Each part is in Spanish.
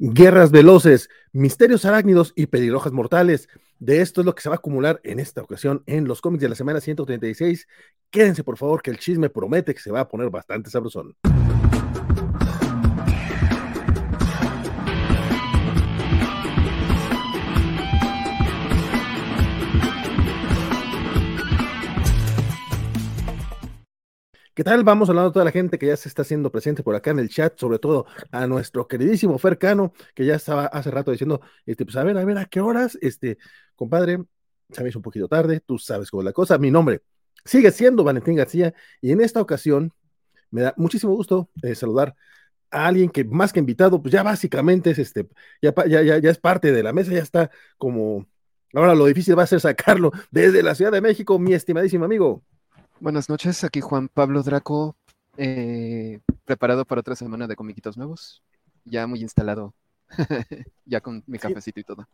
Guerras veloces, misterios arácnidos y pelirrojas mortales. De esto es lo que se va a acumular en esta ocasión en los cómics de la semana 136. Quédense por favor que el chisme promete que se va a poner bastante sabrosón. ¿Qué tal? Vamos hablando a toda la gente que ya se está haciendo presente por acá en el chat, sobre todo a nuestro queridísimo Fercano, que ya estaba hace rato diciendo, este, pues a ver, a ver, ¿a qué horas? Este, compadre, hizo un poquito tarde, tú sabes cómo es la cosa. Mi nombre sigue siendo Valentín García y en esta ocasión me da muchísimo gusto eh, saludar a alguien que más que invitado, pues ya básicamente es este, ya, ya, ya, ya es parte de la mesa, ya está como, ahora lo difícil va a ser sacarlo desde la Ciudad de México, mi estimadísimo amigo. Buenas noches, aquí Juan Pablo Draco, eh, preparado para otra semana de comiquitos nuevos, ya muy instalado, ya con mi cafecito y todo.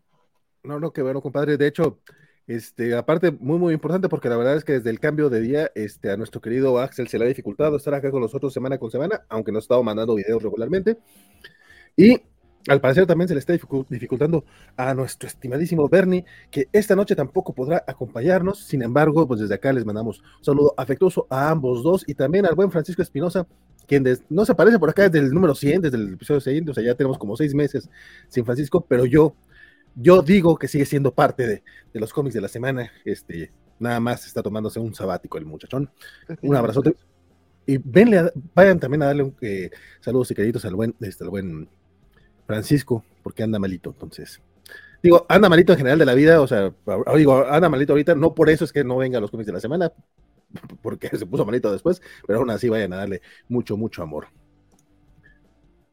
No, no, qué bueno, compadre. De hecho, este, aparte, muy, muy importante, porque la verdad es que desde el cambio de día, este, a nuestro querido Axel se le ha dificultado estar acá con nosotros semana con semana, aunque nos ha estado mandando videos regularmente. Y al parecer también se le está dificultando a nuestro estimadísimo Bernie, que esta noche tampoco podrá acompañarnos. Sin embargo, pues desde acá les mandamos un saludo afectuoso a ambos dos y también al buen Francisco Espinosa, quien no se aparece por acá desde el número 100, desde el episodio 100, o sea, ya tenemos como seis meses sin Francisco, pero yo, yo digo que sigue siendo parte de, los cómics de la semana. Este, nada más está tomándose un sabático el muchachón. Un abrazote. Y venle, vayan también a darle un eh, saludos y cariñitos al buen, este, al buen Francisco, porque anda malito, entonces. Digo, anda malito en general de la vida, o sea, digo, anda malito ahorita, no por eso es que no venga a los cómics de la semana, porque se puso malito después, pero aún así vayan a darle mucho, mucho amor.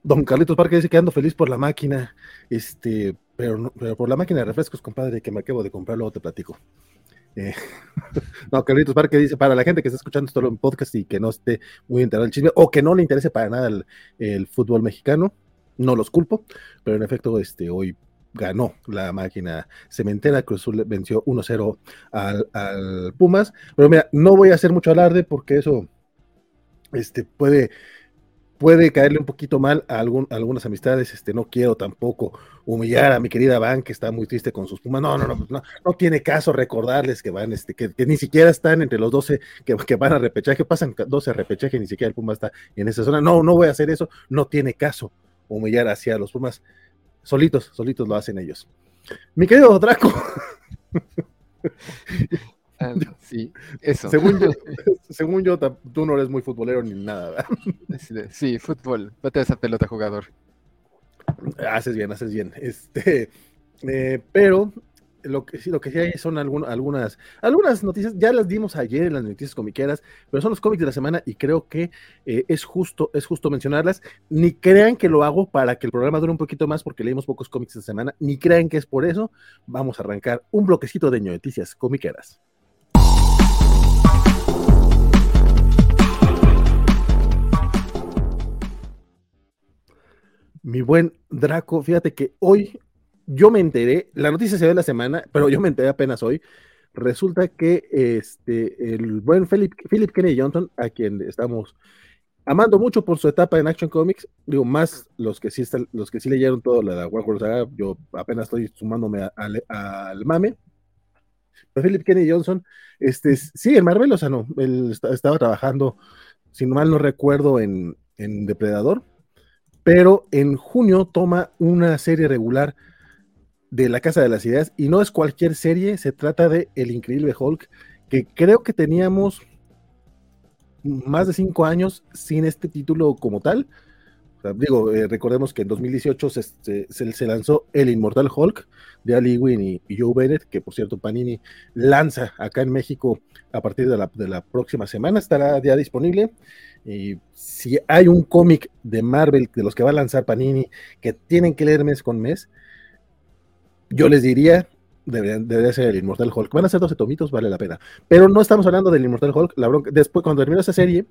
Don Carlitos Parque dice que ando feliz por la máquina, este, pero, pero por la máquina de refrescos, compadre, que me acabo de comprar, luego te platico. Eh, no, Carlitos Parque dice, para la gente que está escuchando esto en podcast y que no esté muy enterado del chisme, o que no le interese para nada el fútbol mexicano, no los culpo, pero en efecto, este, hoy ganó la máquina cementera, Cruz Azul venció 1-0 al, Pumas, pero mira, no voy a hacer mucho alarde porque eso este, puede, puede caerle un poquito mal a, algún, algunas amistades, este, no quiero tampoco humillar a mi querida Van, que está muy triste con sus Pumas, no, no, no, no, no tiene caso recordarles que van, este, que, ni siquiera están entre los 12 que, que, van a repechaje, pasan 12 a repechaje, ni siquiera el Puma está en esa zona, no, no voy a hacer eso, no tiene caso humillar hacia los Pumas. Solitos, solitos lo hacen ellos. Mi querido Draco. Ah, sí, eso. Según yo, según yo, tú no eres muy futbolero ni nada. Sí, fútbol. Vete a esa pelota, jugador. Haces bien, haces bien. Este, eh, pero lo que, lo que sí hay son algunas, algunas noticias, ya las dimos ayer en las noticias comiqueras, pero son los cómics de la semana y creo que eh, es, justo, es justo mencionarlas. Ni crean que lo hago para que el programa dure un poquito más porque leímos pocos cómics de semana, ni crean que es por eso. Vamos a arrancar un bloquecito de noticias comiqueras. Mi buen Draco, fíjate que hoy yo me enteré, la noticia se ve la semana, pero yo me enteré apenas hoy. Resulta que este, el buen Philip, Philip Kennedy Johnson, a quien estamos amando mucho por su etapa en Action Comics, digo, más los que sí están, los que sí leyeron todo la, la Warhol Saga, yo apenas estoy sumándome al mame. Pero Philip Kennedy Johnson, este, sí, en Marvel, o sea, no, él estaba trabajando, si mal no recuerdo, en, en Depredador, pero en junio toma una serie regular de la Casa de las Ideas y no es cualquier serie, se trata de El Increíble Hulk, que creo que teníamos más de cinco años sin este título como tal. digo, eh, recordemos que en 2018 se, se, lanzó El Inmortal Hulk de Ali Ewing y, Joe Bennett, que por cierto Panini lanza acá en México a partir de la, de la próxima semana, estará ya disponible. Y si hay un cómic de Marvel de los que va a lanzar Panini que tienen que leer mes con mes, yo les diría, debería, ser el Inmortal Hulk. Van a ser 12 tomitos, vale la pena. Pero no estamos hablando del Inmortal Hulk. Después, cuando terminó esa serie,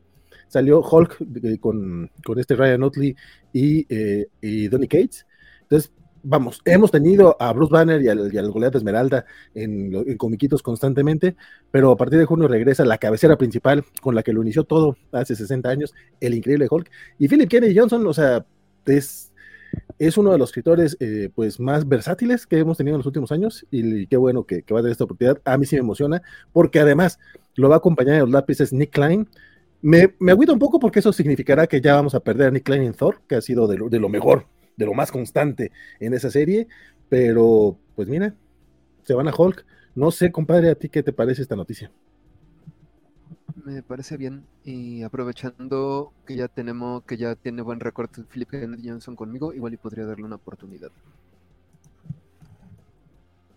salió Hulk eh, con, este Ryan Otley y, eh, y Donny Cates. Entonces, vamos, hemos tenido a Bruce Banner y al, y al Goliath Esmeralda en, en, comiquitos constantemente, pero a partir de junio regresa la cabecera principal con la que lo inició todo hace 60 años, el increíble Hulk. Y Philip Kennedy Johnson, o sea, es es uno de los escritores eh, pues más versátiles que hemos tenido en los últimos años y, qué bueno que, va a tener esta oportunidad. A mí sí me emociona porque además lo va a acompañar en los lápices Nick Klein. Me, me agüita un poco porque eso significará que ya vamos a perder a Nick Klein en Thor, que ha sido de lo, mejor, de lo más constante en esa serie. Pero pues mira, se van a Hulk. No sé, compadre, a ti qué te parece esta noticia me parece bien. Y aprovechando que ya tenemos, que ya tiene buen récord Philip Henry Johnson conmigo, igual y podría darle una oportunidad.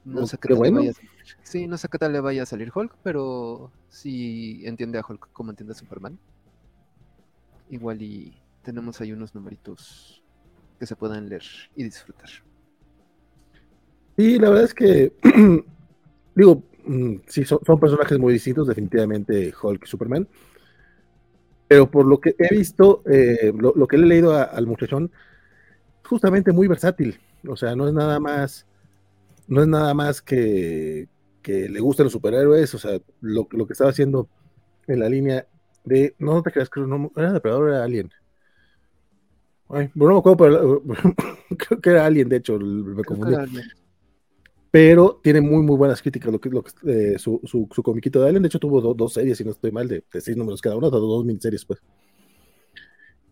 No sé qué tal le vaya a salir. Sí, no sé qué tal le vaya a salir Hulk, pero si entiende a Hulk como entiende a Superman. Igual y tenemos ahí unos numeritos que se puedan leer y disfrutar. Y la verdad es que digo, sí, son, personajes muy distintos, definitivamente Hulk y Superman. Pero por lo que he visto, eh, lo, que le he leído al muchachón, justamente muy versátil. O sea, no es nada más, no es nada más que, que le gusten los superhéroes. O sea, lo, que estaba haciendo en la línea de, no, no te creas, creo, no, era depredador, era alien. bueno, no me acuerdo, pero creo que era alien, de hecho, me confundí pero tiene muy, muy buenas críticas lo que, lo eh, su, su, su, comiquito de Alien. De hecho, tuvo dos series, si no estoy mal, de, seis números cada una, dos, dos miniseries, pues.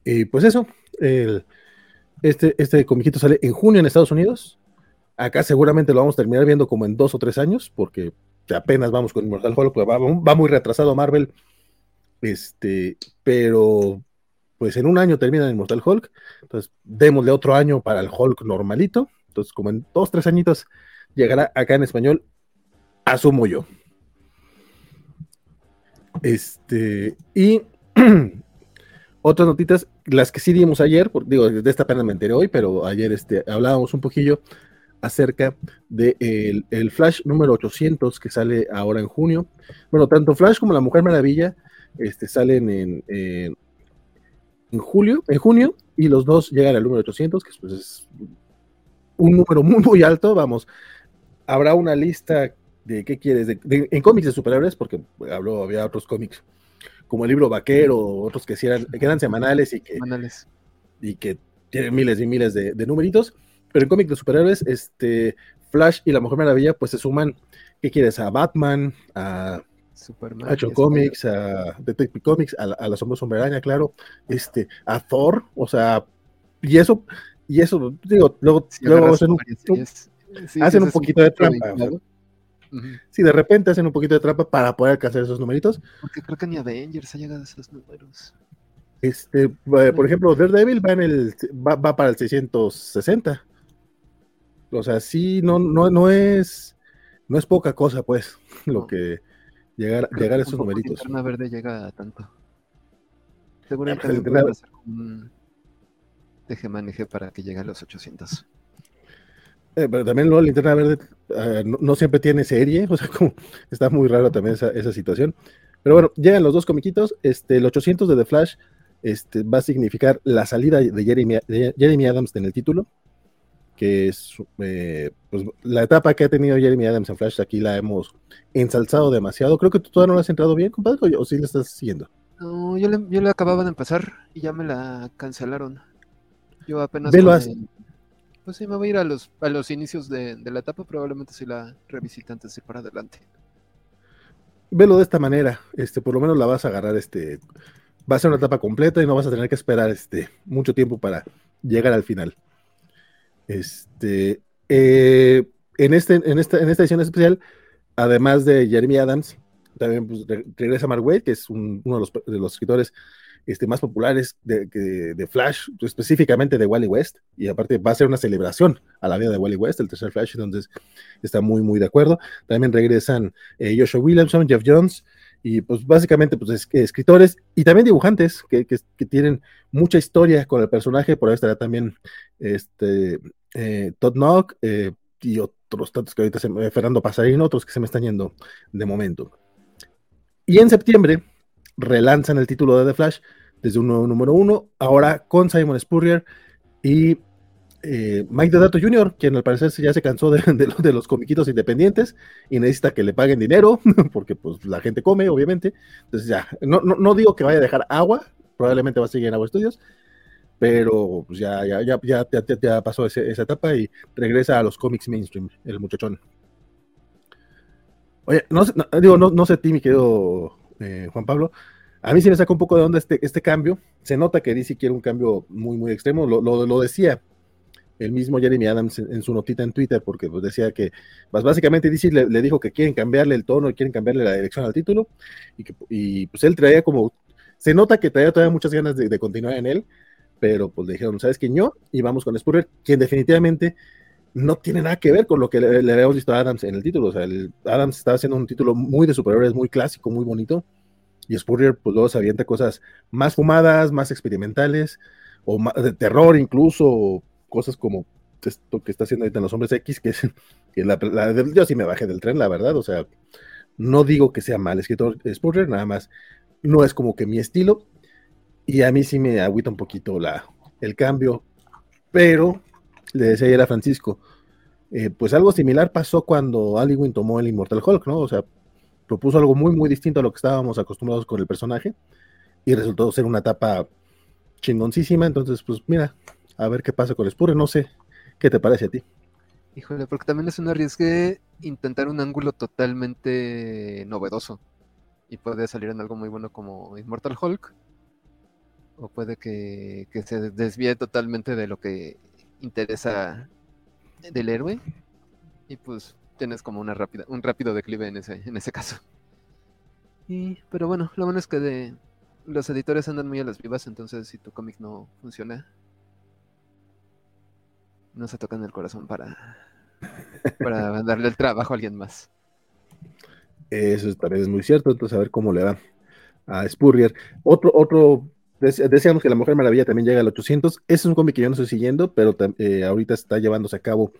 Y pues eso, el, este, este comiquito sale en junio en Estados Unidos. Acá seguramente lo vamos a terminar viendo como en dos o tres años, porque apenas vamos con Immortal Hulk, pues va, va, muy retrasado Marvel. Este, pero pues en un año termina Immortal Hulk. Entonces, démosle otro año para el Hulk normalito. Entonces, como en dos, tres añitos llegará acá en español, asumo yo. Este, y otras notitas, las que sí dimos ayer, digo, de esta pena me enteré hoy, pero ayer este, hablábamos un poquillo acerca del de el Flash número 800 que sale ahora en junio. Bueno, tanto Flash como la Mujer Maravilla este, salen en, en, julio, en junio, y los dos llegan al número 800, que pues, es un número muy, muy alto, vamos, habrá una lista de qué quieres, en cómics de superhéroes, porque habló, había otros cómics, como el libro Vaquero, otros que, eran, que eran semanales y que, y que tienen miles y miles de, numeritos, pero en cómics de superhéroes, este, Flash y la Mujer Maravilla, pues se suman, ¿qué quieres? A Batman, a Superman, a Comics, a Detective Comics, a, a la Sombra Sombreraña, claro, este, a Thor, o sea, y eso, y eso, digo, luego, a un, hacen un poquito de trampa. Sí, de repente hacen un poquito de trampa para poder alcanzar esos numeritos. Porque creo que ni Avengers ha llegado a esos números. Este, eh, por ejemplo, Daredevil va, en el, va, para el 660. O sea, sí, no, no, no es no es poca cosa, pues, lo que llegar, llegar a esos numeritos. Linterna verde llega a tanto. Seguramente pues, va a ser un maneje para que llegue a los 800. Eh, pero también ¿no? Linterna Verde ah, no, siempre tiene serie, o sea, como está muy raro también esa, situación. Pero bueno, llegan los dos comiquitos. Este, el 800 de The Flash este, va a significar la salida de Jeremy, Jeremy Adams en el título, que es eh, pues, la etapa que ha tenido Jeremy Adams en Flash. Aquí la hemos ensalzado demasiado. Creo que tú todavía no la has entrado bien, compadre, o, sí la estás siguiendo. No, yo le, yo le acababa de empezar y ya me la cancelaron. Yo apenas. Pues sí, me voy a ir a los, a los inicios de, la etapa, probablemente si la revisita antes de para adelante. Velo de esta manera, este, por lo menos la vas a agarrar, este, va a ser una etapa completa y no vas a tener que esperar este, mucho tiempo para llegar al final. Este, eh, en, este, en, esta, en esta edición especial, además de Jeremy Adams, también pues, regresa Mark Wade, que es uno de los, de los escritores este, más populares de, de, Flash, específicamente de Wally West, y aparte va a ser una celebración a la vida de Wally West, el tercer Flash, entonces está muy, muy de acuerdo. También regresan eh, Joshua Williamson, Jeff Jones, y pues básicamente pues escritores y también dibujantes que, que, tienen mucha historia con el personaje, por ahí estará también este, eh, Todd Knock eh, y otros tantos que ahorita se, Fernando Pasarino, otros que se me están yendo de momento. Y en septiembre relanzan el título de The Flash desde un nuevo número uno, ahora con Simon Spurrier y eh, Mike Dedato Jr., quien al parecer ya se cansó de, de, los comiquitos independientes y necesita que le paguen dinero, porque pues la gente come, obviamente. Entonces ya, no, no, digo que vaya a dejar agua, probablemente va a seguir en Agua Estudios, pero pues, ya, ya, ya, ya, ya, pasó esa etapa y regresa a los cómics mainstream, el muchachón. Oye, no, digo, no, no sé a ti, mi querido eh, Juan Pablo, a mí sí me saca un poco de onda este, este cambio. Se nota que DC quiere un cambio muy, muy extremo. Lo, lo, decía el mismo Jeremy Adams en, su notita en Twitter, porque pues, decía que pues, básicamente DC le, dijo que quieren cambiarle el tono y quieren cambiarle la dirección al título. Y, que, y pues él traía como. Se nota que traía todavía muchas ganas de, continuar en él, pero pues le dijeron, ¿sabes qué? Yo, y vamos con Spurrier, quien definitivamente no tiene nada que ver con lo que le, habíamos visto a Adams en el título. O sea, el, Adams estaba haciendo un título muy de superhéroes, muy clásico, muy bonito. Y Spurrier pues luego se avienta cosas más fumadas, más experimentales, o de terror incluso, cosas como esto que está haciendo ahorita en los hombres X, que es que la, yo sí me bajé del tren, la verdad, o sea, no digo que sea mal escritor Spurrier, nada más, no es como que mi estilo, y a mí sí me agüita un poquito la, el cambio, pero le decía ayer a Francisco, eh, pues algo similar pasó cuando Aliwin tomó el Immortal Hulk, ¿no? O sea, propuso algo muy, muy distinto a lo que estábamos acostumbrados con el personaje y resultó ser una etapa chingoncísima. Entonces, pues mira, a ver qué pasa con Spurrier. No sé, ¿qué te parece a ti? Híjole, porque también es un arriesgue intentar un ángulo totalmente novedoso y puede salir en algo muy bueno como Immortal Hulk o puede que, que se desvíe totalmente de lo que interesa del héroe y pues tienes como una rápida, un rápido declive en ese, en ese caso. Y, pero bueno, lo bueno es que de, los editores andan muy a las vivas, entonces si tu cómic no funciona, no se tocan el corazón para, para darle el trabajo a alguien más. Eso también es muy cierto, entonces a ver cómo le va a Spurrier. Otro, otro, decíamos que La Mujer Maravilla también llega al 800. Ese es un cómic que yo no estoy siguiendo, pero eh, ahorita está llevándose a cabo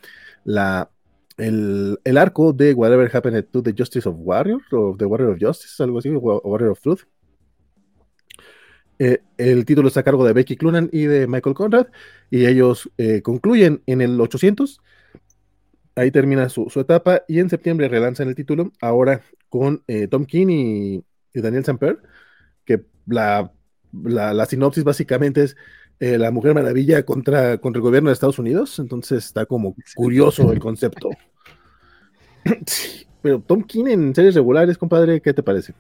la el, arco de Whatever Happened to the Justice of Warrior, o The Warrior of Justice, algo así, Warrior of Truth. Eh, el título está a cargo de Becky Clunan y de Michael Conrad, y ellos eh, concluyen en el 800. Ahí termina su, etapa, y en septiembre relanzan el título, ahora con Tom King y, Daniel Samper, que la, la, sinopsis básicamente es la Mujer Maravilla contra, contra el gobierno de Estados Unidos, entonces está como curioso el concepto. Sí, pero Tom King en series regulares, compadre, ¿qué te parece?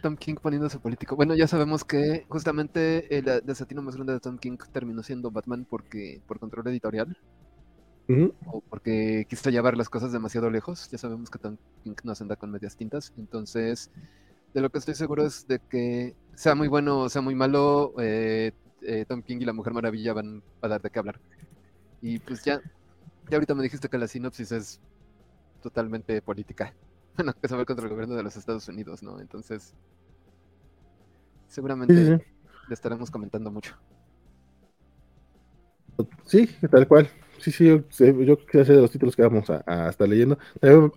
Tom King poniéndose político. Bueno, ya sabemos que justamente el desatino más grande de Tom King terminó siendo Batman porque por control editorial. O porque quiso llevar las cosas demasiado lejos. Ya sabemos que Tom King no se anda con medias tintas. Entonces, de lo que estoy seguro es de que sea muy bueno o sea muy malo, eh, eh, Tom King y la Mujer Maravilla van a dar de qué hablar. Y pues ya, ya ahorita me dijiste que la sinopsis es totalmente política. Bueno, que se contra el gobierno de los Estados Unidos, ¿no? Entonces, seguramente le estaremos comentando mucho. Sí, tal cual. Sí, sí, yo, yo quiero de los títulos que vamos a, estar leyendo.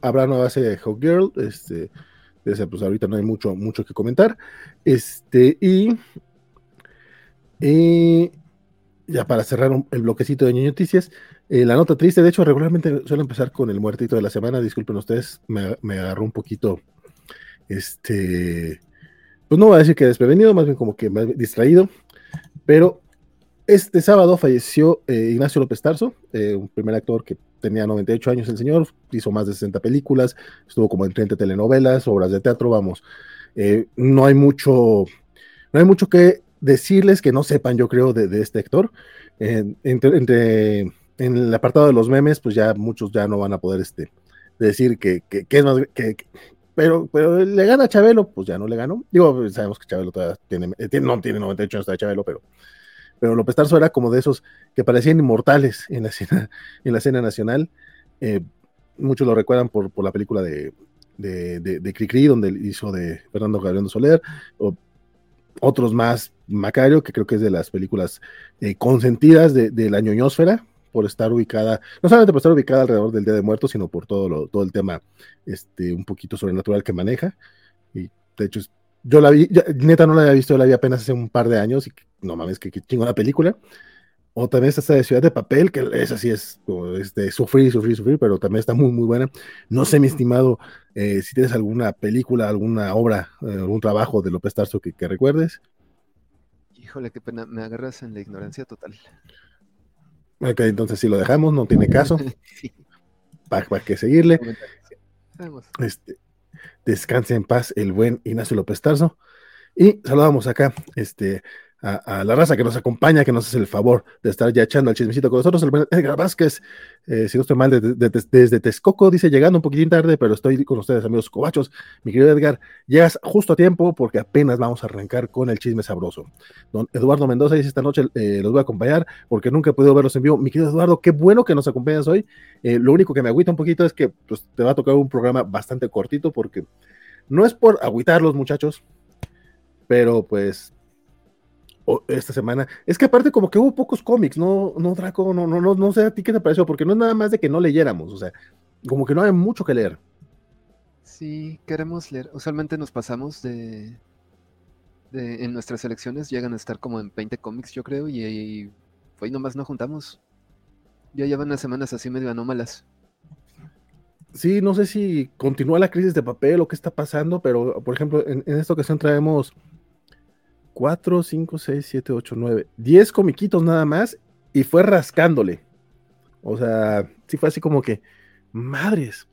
habrá una base de Hawk Girl, este, pues ahorita no hay mucho, mucho que comentar. Este, y, ya para cerrar el bloquecito de noticias, eh, la nota triste, de hecho, regularmente suelo empezar con el muertito de la semana. Disculpen ustedes, me, agarró un poquito, este, pues no voy a decir que desprevenido, más bien como que distraído. Pero este sábado falleció eh, Ignacio López Tarso, eh, un primer actor que tenía 98 años el señor, hizo más de 60 películas, estuvo como en 30 telenovelas, obras de teatro, vamos. no hay mucho, no hay mucho que decirles que no sepan, yo creo, de, este actor. entre en el apartado de los memes, pues ya muchos ya no van a poder este, decir que, es más, que, pero, pero le gana a Chabelo, pues ya no le ganó. Digo, sabemos que Chabelo todavía tiene, eh, no tiene 98 años de Chabelo, pero, pero López Tarso era como de esos que parecían inmortales en la escena, en la escena nacional. Eh, muchos lo recuerdan por, por la película de, de, de, Cricri, donde hizo de Fernando Gabriel Soler, o otros más, Macario, que creo que es de las películas eh, consentidas de, de la ñoñosfera, por estar ubicada, no solamente por estar ubicada alrededor del Día de Muertos, sino por todo, lo, todo el tema este, un poquito sobrenatural que maneja. Y de hecho, yo la vi, neta no la había visto, la vi apenas hace un par de años no mames, que, chingo la película. O también está esta de Ciudad de Papel, que es así, es este, sufrir, sufrir, sufrir, pero también está muy, muy buena. No sé, mi estimado, eh, si tienes alguna película, alguna obra, eh, algún trabajo de López Tarso que, que recuerdes. Híjole, qué pena, me agarras en la ignorancia total. Ok, entonces si lo dejamos, no tiene caso. sí. Para, que seguirle. Este, descanse en paz el buen Ignacio López Tarso. Y saludamos acá este, a, la raza que nos acompaña, que nos hace el favor de estar ya echando el chismecito con nosotros. El Edgar Vázquez, eh, si no estoy mal, desde Texcoco, dice llegando un poquitín tarde, pero estoy con ustedes, amigos cobachos. Mi querido Edgar, llegas justo a tiempo porque apenas vamos a arrancar con el chisme sabroso. Don Eduardo Mendoza dice esta noche eh, los voy a acompañar porque nunca he podido verlos en vivo. Mi querido Eduardo, qué bueno que nos acompañas hoy. Eh, lo único que me agüita un poquito es que pues, te va a tocar un programa bastante cortito porque no es por agüitar los muchachos, pero pues esta semana. Es que aparte como que hubo pocos cómics, no, no, Draco, no, no, no, no sé a ti qué te pareció, porque no es nada más de que no leyéramos, o sea, como que no hay mucho que leer. Sí, queremos leer. Usualmente nos pasamos de, de en nuestras selecciones llegan a estar como en 20 cómics, yo creo, y, y hoy nomás no juntamos. Ya llevan unas semanas así medio anómalas. Sí, no sé si continúa la crisis de papel o qué está pasando, pero por ejemplo, en esta ocasión traemos 4, 5, 6, 7, 8, 9, 10 comiquitos nada más y fue rascándole. O sea, sí fue así como que, madres.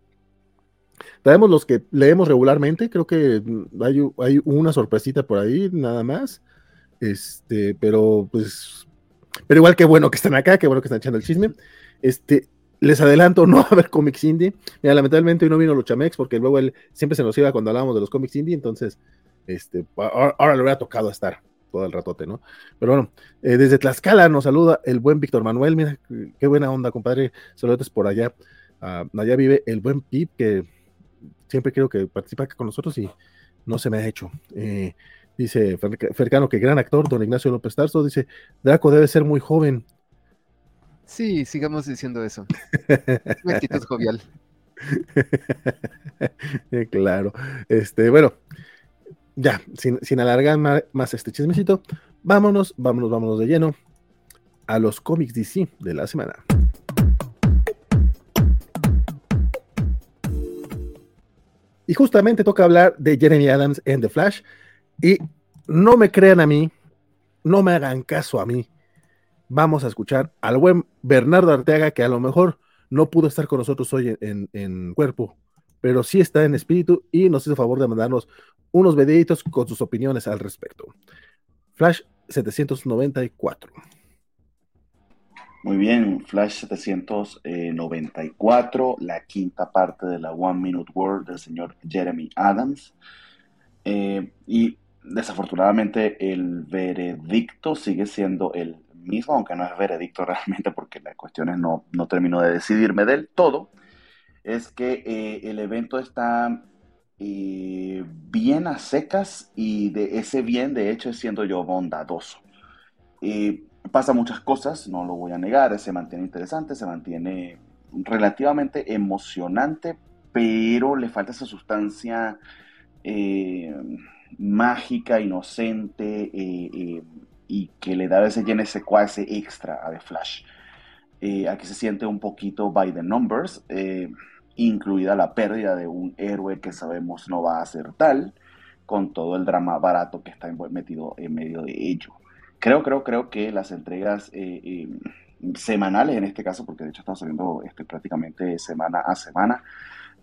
Traemos los que leemos regularmente, creo que hay, una sorpresita por ahí, nada más. Este, pero pues, pero igual que bueno que están acá, qué bueno que están echando el chisme. Este, les adelanto, no va a haber cómics indie. Mira, lamentablemente hoy no vino los Chamex porque luego él siempre se nos iba cuando hablábamos de los cómics indie, entonces este, ahora, le hubiera tocado estar todo el ratote, ¿no? Pero bueno, eh, desde Tlaxcala nos saluda el buen Víctor Manuel, mira, qué buena onda, compadre, saludos por allá. Ah, allá vive el buen Pip, que siempre quiero que participe acá con nosotros y no se me ha hecho. Eh, dice Fercano que gran actor, don Ignacio López Tarso, dice, Draco debe ser muy joven. Sí, sigamos diciendo eso. Una actitud jovial. claro. Este, bueno, ya, sin, alargar más, este chismecito, vámonos, vámonos, vámonos de lleno a los cómics DC de la semana. Y justamente toca hablar de Jeremy Adams en The Flash. Y no me crean a mí, no me hagan caso a mí. Vamos a escuchar al buen Bernardo Arteaga, que a lo mejor no pudo estar con nosotros hoy en cuerpo, pero sí está en espíritu y nos hizo favor de mandarnos unos videitos con sus opiniones al respecto. Flash 794. Muy bien, Flash 794, la quinta parte de la One Minute World del señor Jeremy Adams. Eh, y desafortunadamente el veredicto sigue siendo el mismo, aunque no es veredicto realmente porque las cuestiones no, no termino de decidirme del todo es que eh, el evento está eh, bien a secas y de ese bien, de hecho, siendo yo bondadoso. Eh, pasa muchas cosas, no lo voy a negar, se mantiene interesante, se mantiene relativamente emocionante, pero le falta esa sustancia mágica, inocente y que le da ese llene ese extra a The Flash. aquí se siente un poquito by the numbers incluida la pérdida de un héroe que sabemos no va a ser tal, con todo el drama barato que está metido en medio de ello. Creo, creo, creo que las entregas eh, eh, semanales, en este caso, porque de hecho estamos saliendo este, prácticamente semana a semana,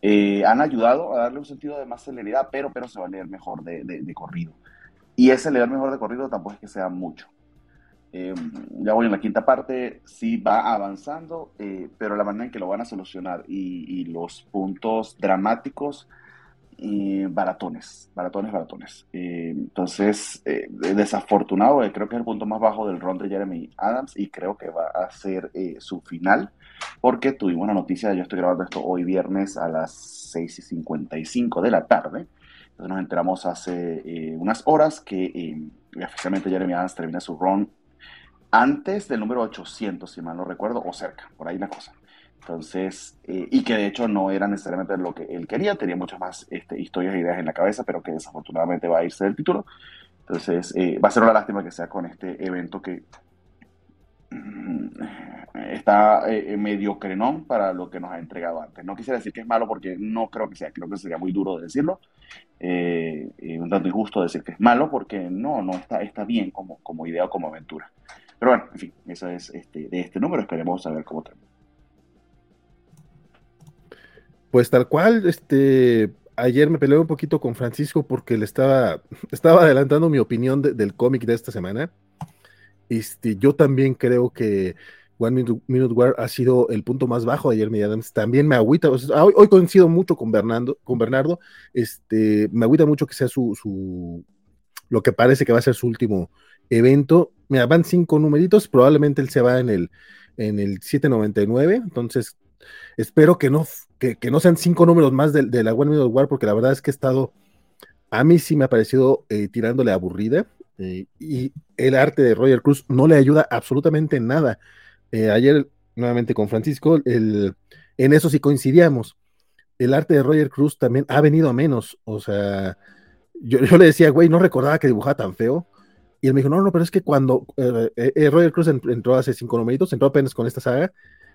eh, han ayudado a darle un sentido de más celeridad, pero, pero se va a leer mejor de, de corrido. Y ese leer mejor de corrido tampoco es que sea mucho. Eh, ya voy en la quinta parte, sí va avanzando, eh, pero la manera en que lo van a solucionar y, los puntos dramáticos, y baratones, baratones, baratones. Eh, entonces, desafortunado, creo que es el punto más bajo del ron de Jeremy Adams y creo que va a ser su final, porque tuvimos una noticia, yo estoy grabando esto hoy viernes a las 6 y 55 de la tarde, entonces nos enteramos hace unas horas que oficialmente Jeremy Adams termina su run antes del número 800, si mal no recuerdo, o cerca, por ahí la cosa. Entonces, eh, y que de hecho no era necesariamente lo que él quería, tenía muchas más este, historias e ideas en la cabeza, pero que desafortunadamente va a irse del título. Entonces, eh, va a ser una lástima que sea con este evento que mm, está eh, medio crenón para lo que nos ha entregado antes. No quisiera decir que es malo porque no creo que sea, creo que sería muy duro de decirlo, eh, un tanto injusto decir que es malo porque no, no está, está bien como, como idea o como aventura. Pero bueno, en fin, eso es este, de este número, esperemos a ver cómo termina. Pues tal cual, este, ayer me peleé un poquito con Francisco porque le estaba, estaba adelantando mi opinión del cómic de esta semana. Este, yo también creo que One Minute, War ha sido el punto más bajo de Jeremy Adams. También me agüita, hoy, coincido mucho con Bernardo, con Bernardo, este, me agüita mucho que sea su, su, lo que parece que va a ser su último evento. Mira, van cinco numeritos, probablemente él se va en el, en el 799, entonces espero que no, que, no sean cinco números más de, la One Minute War, porque la verdad es que he estado, a mí sí me ha parecido eh, tirándole aburrida, eh, y el arte de Roger Cruz no le ayuda absolutamente en nada. Eh, ayer, nuevamente con Francisco, el, en eso sí coincidíamos. El arte de Roger Cruz también ha venido a menos. O sea, yo, le decía, güey, no recordaba que dibujaba tan feo. Y él me dijo, no, no, pero es que cuando eh, eh, Roger Cruz entró hace cinco numeritos, entró apenas con esta saga,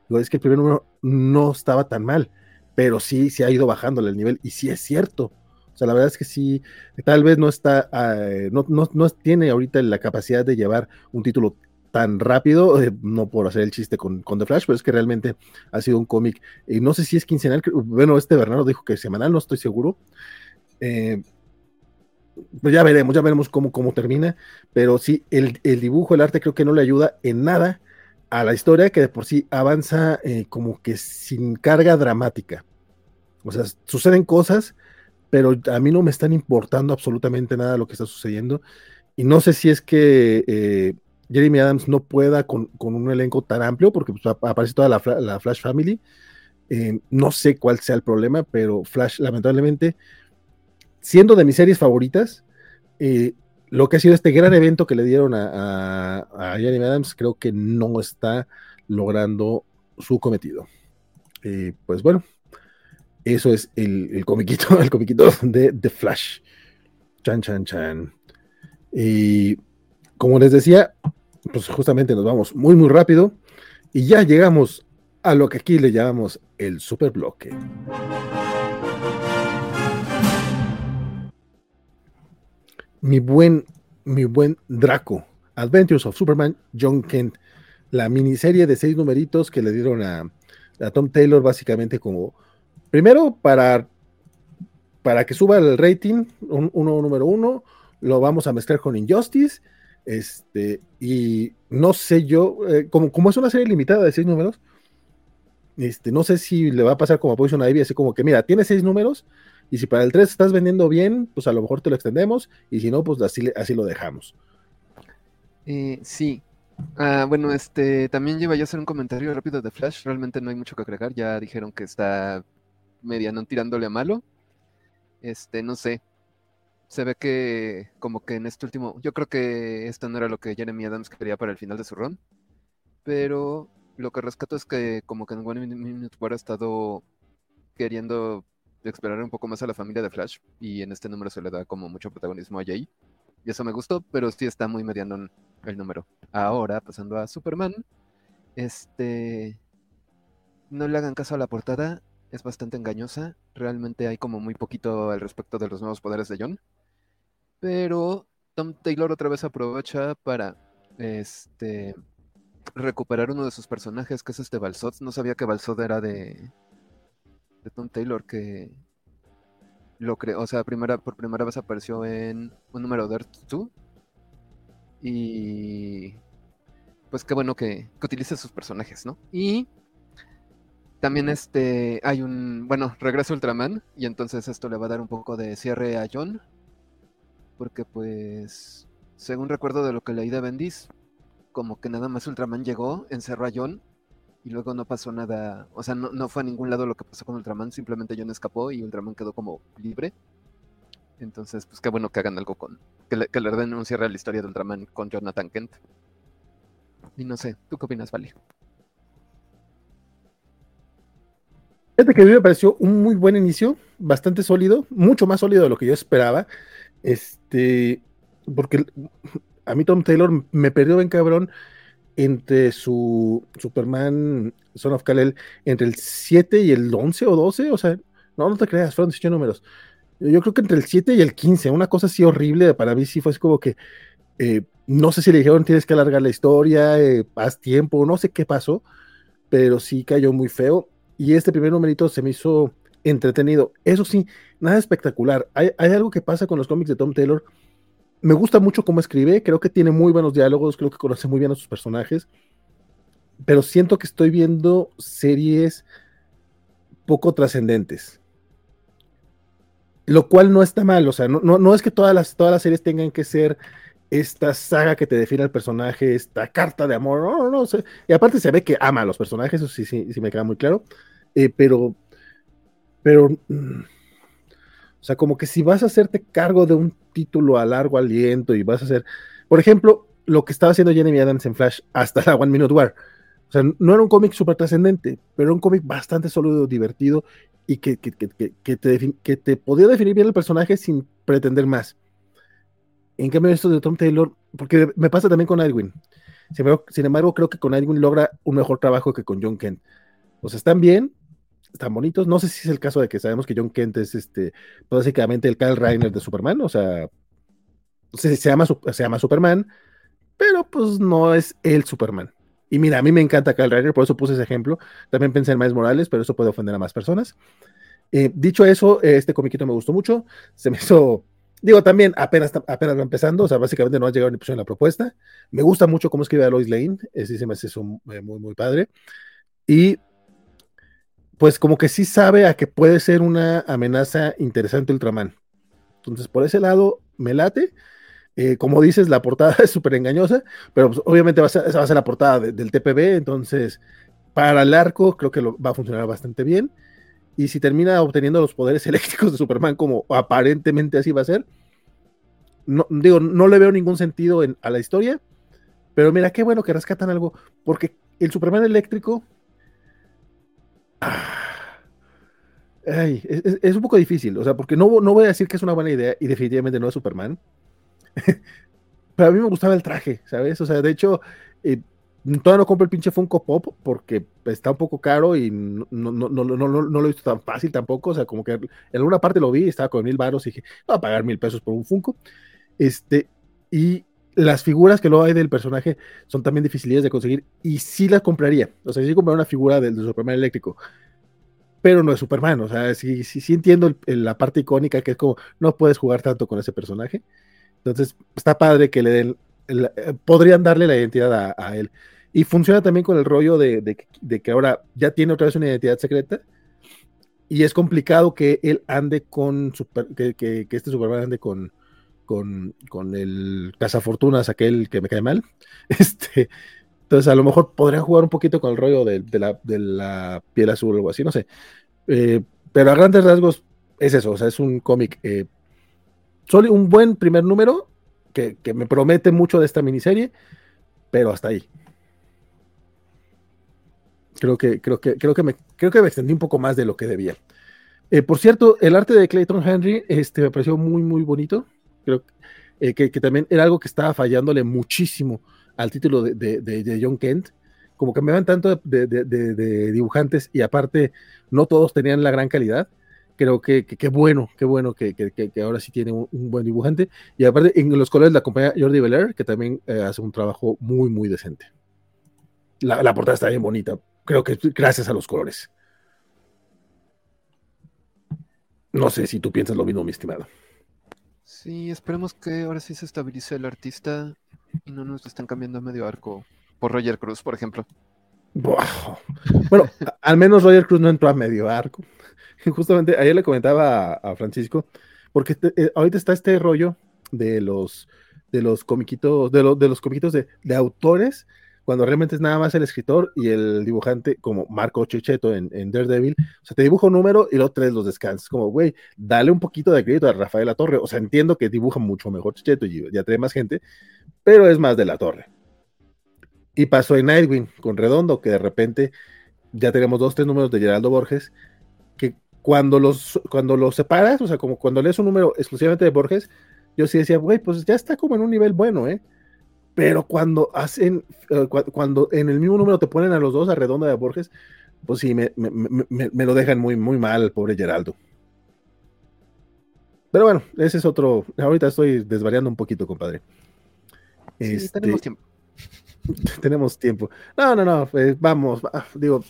digo, es que el primer número no estaba tan mal, pero sí, sí ha ido bajándole el nivel. Y sí es cierto. O sea, la verdad es que sí, tal vez no está, no, no, no, tiene ahorita la capacidad de llevar un título tan rápido, eh, no por hacer el chiste con, con, The Flash, pero es que realmente ha sido un cómic, y no sé si es quincenal, bueno, este Bernardo dijo que semanal, no estoy seguro. Eh, pues ya veremos, ya veremos cómo, cómo termina, pero sí, el, dibujo, el arte creo que no le ayuda en nada a la historia, que de por sí avanza eh, como que sin carga dramática. O sea, suceden cosas, pero a mí no me están importando absolutamente nada lo que está sucediendo. Y no sé si es que Jeremy Adams no pueda con, un elenco tan amplio, porque pues, aparece toda la, Flash Family. Eh, no sé cuál sea el problema, pero Flash, lamentablemente, siendo de mis series favoritas, eh, lo que ha sido este gran evento que le dieron a, Jeremy Adams, creo que no está logrando su cometido. Eh, pues bueno, eso es el, el comiquito, el comiquito de The Flash. Chan, chan, chan. Y como les decía, pues justamente nos vamos muy, muy rápido y ya llegamos a lo que aquí le llamamos el super bloque. Mi buen, mi buen Draco, Adventures of Superman, John Kent, la miniserie de seis numeritos que le dieron a, Tom Taylor básicamente como, primero para, para que suba el rating, uno número uno, lo vamos a mezclar con Injustice este, y no sé yo, eh, como, como es una serie limitada de seis números, este, no sé si le va a pasar como a Poison Ivy, así como que, mira, tiene seis números, y si para el 3 estás vendiendo bien, pues a lo mejor te lo extendemos, y si no, pues así, así lo dejamos. Eh, sí. Ah, bueno, este, también lleva yo a hacer un comentario rápido de Flash, realmente no hay mucho que agregar, ya dijeron que está mediano tirándole a malo. Este, no sé, se ve que como que en este último, yo creo que esto no era lo que Jeremy Adams quería para el final de su run, pero lo que rescato es que como que en One Minute War ha estado queriendo explorar un poco más a la familia de Flash y en este número se le da como mucho protagonismo a Jay y eso me gustó, pero sí está muy mediano el número. Ahora, pasando a Superman, este no le hagan caso a la portada, es bastante engañosa. Realmente hay como muy poquito al respecto de los nuevos poderes de John. Pero Tom Taylor otra vez aprovecha para este recuperar uno de sus personajes, que es este Balsot. No sabía que Balsot era de, Tom Taylor, que lo creó, o sea, primera, por primera vez apareció en un número de Earth 2. Y pues qué bueno que, que utilice sus personajes, ¿no? Y también este hay un, bueno, regresa Ultraman y entonces esto le va a dar un poco de cierre a John. Porque pues, según recuerdo de lo que leí de Bendis, como que nada más Ultraman llegó, encerró a John y luego no pasó nada, o sea, no, fue a ningún lado lo que pasó con Ultraman, simplemente John escapó y Ultraman quedó como libre. Entonces, pues qué bueno que hagan algo con, que le, que den un cierre a la historia de Ultraman con Jonathan Kent. Y no sé, ¿tú qué opinas, Vale? Fíjate que a mí me pareció un muy buen inicio, bastante sólido, mucho más sólido de lo que yo esperaba. Este, porque a mí Tom Taylor me perdió bien cabrón entre su Superman Son of Kal-El, entre el 7 y el 11 o 12, o sea, no, no te creas, fueron 18 números. yo creo que entre el 7 y el 15, una cosa así horrible, para mí sí fue así como que, eh, no sé si le dijeron tienes que alargar la historia, eh, haz tiempo, no sé qué pasó, pero sí cayó muy feo. Y este primer numerito se me hizo entretenido. Eso sí, nada espectacular. Hay, algo que pasa con los cómics de Tom Taylor. Me gusta mucho cómo escribe, creo que tiene muy buenos diálogos, creo que conoce muy bien a sus personajes, pero siento que estoy viendo series poco trascendentes. Lo cual no está mal, o sea, no, es que todas las, series tengan que ser esta saga que te define al personaje, esta carta de amor, no, no, no, y aparte se ve que ama a los personajes, eso sí, sí, sí me queda muy claro, eh, pero pero, mm, sea, como que si vas a hacerte cargo de un título a largo aliento y vas a hacer, por ejemplo, lo que estaba haciendo Jeremy Adams en Flash hasta la One Minute War. O sea, no era un cómic súper trascendente, pero era un cómic bastante sólido, divertido y que, que, te que te podía definir bien el personaje sin pretender más. En cambio, esto de Tom Taylor, porque me pasa también con Edwin. Sin embargo, creo que con Edwin logra un mejor trabajo que con John Kent. O sea, están bien, están bonitos. No sé si es el caso de que sabemos que John Kent es este, básicamente el Kyle Reiner de Superman, o sea, se, se, llama, se llama Superman, pero pues no es el Superman. Y mira, a mí me encanta Kyle Reiner, por eso puse ese ejemplo. También pensé en Miles Morales, pero eso puede ofender a más personas. Eh, dicho eso, este comiquito me gustó mucho. Se me hizo, digo, también apenas, apenas va empezando, o sea, básicamente no ha llegado ni pusieron la propuesta. Me gusta mucho cómo escribe a Lois Lane, ese se me hace eh, muy, muy padre. Y pues como que sí sabe a que puede ser una amenaza interesante Ultraman. Entonces, por ese lado, me late. Eh, como dices, la portada es súper engañosa, pero pues, obviamente va a ser, esa va a ser la portada del TPB, entonces para el arco creo que va a funcionar bastante bien. Y si termina obteniendo los poderes eléctricos de Superman, como aparentemente así va a ser, no, digo, no le veo ningún sentido a la historia, pero mira, qué bueno que rescatan algo, porque el Superman eléctrico es, un poco difícil, o sea, porque no, no voy a decir que es una buena idea y definitivamente no es Superman. Pero a mí me gustaba el traje, ¿sabes? O sea, de hecho, eh, todavía no compro el pinche Funko Pop porque está un poco caro y no, no, no, no, lo he visto tan fácil tampoco. O sea, como que en alguna parte lo vi, estaba con mil baros y dije, voy a pagar mil pesos por un Funko. Este, y las figuras que luego hay del personaje son también difíciles de conseguir y sí las compraría. O sea, sí compraría una figura del, Superman eléctrico, pero no es Superman. O sea, sí, sí, sí entiendo la parte icónica que es como no puedes jugar tanto con ese personaje. Entonces, está padre que le den, eh, podrían darle la identidad a, él. Y funciona también con el rollo de, que ahora ya tiene otra vez una identidad secreta. Y es complicado que él ande con, que, que este Superman ande con, con, con el cazafortunas, aquel que me cae mal. Este, entonces, a lo mejor podría jugar un poquito con el rollo de, la, de la, piel azul o algo así, no sé. Eh, pero a grandes rasgos es eso, o sea, es un cómic. Eh, solo un buen primer número que, que, me promete mucho de esta miniserie, pero hasta ahí. Creo que, creo que, creo que, me, creo que me extendí un poco más de lo que debía. Eh, por cierto, el arte de Clayton Henry este, me pareció muy, muy bonito creo eh, que, también era algo que estaba fallándole muchísimo al título de, John Kent. Como cambiaban tanto de, dibujantes y aparte no todos tenían la gran calidad. Creo que qué bueno, qué bueno que, ahora sí tiene un, buen dibujante. Y aparte en los colores la acompaña Jordi Belair, que también eh, hace un trabajo muy, muy decente. La, la portada está bien bonita. Creo que gracias a los colores. No sé si tú piensas lo mismo, mi estimado. Sí, esperemos que ahora sí se estabilice el artista y no nos estén cambiando a medio arco por Roger Cruz, por ejemplo. Bueno, al menos Roger Cruz no entró a medio arco. Justamente ayer le comentaba a, Francisco, porque eh, ahorita está este rollo de los de los comiquitos, de, los comiquitos de autores cuando realmente es nada más el escritor y el dibujante, como Marco Checheto en, Daredevil, o sea, te dibuja un número y luego tres los descansas, como, güey, dale un poquito de crédito a Rafael La Torre, o sea, entiendo que dibuja mucho mejor Checheto y ya trae más gente, pero es más de La Torre. Y pasó en Nightwing con Redondo, que de repente ya tenemos dos, tres números de Geraldo Borges, que cuando los, cuando los separas, o sea, como cuando lees un número exclusivamente de Borges, yo sí decía, güey, pues ya está como en un nivel bueno, ¿eh? Pero cuando hacen, eh, cuando en el mismo número te ponen a los dos a redonda de Borges, pues sí, me, lo dejan muy, muy mal, pobre Geraldo. Pero bueno, ese es otro. Ahorita estoy desvariando un poquito, compadre. Sí, tenemos tiempo. tenemos tiempo. No, no, no, eh, vamos, digo,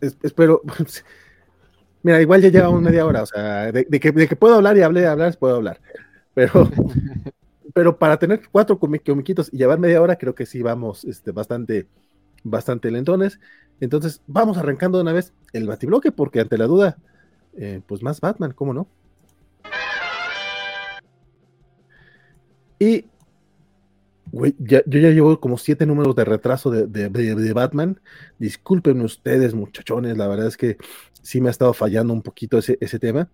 espero. Mira, igual ya llevamos media hora, o sea, de, que, puedo hablar y hablé, hablar, puedo hablar. Pero, pero para tener cuatro comiquitos y llevar media hora, creo que sí vamos este, bastante, bastante lentones. Entonces, vamos arrancando de una vez el batibloque, porque ante la duda, eh, pues más Batman, ¿cómo no? Y Güey, yo ya llevo como siete números de retraso de, Batman. Discúlpenme ustedes, muchachones. La verdad es que sí me ha estado fallando un poquito ese, tema.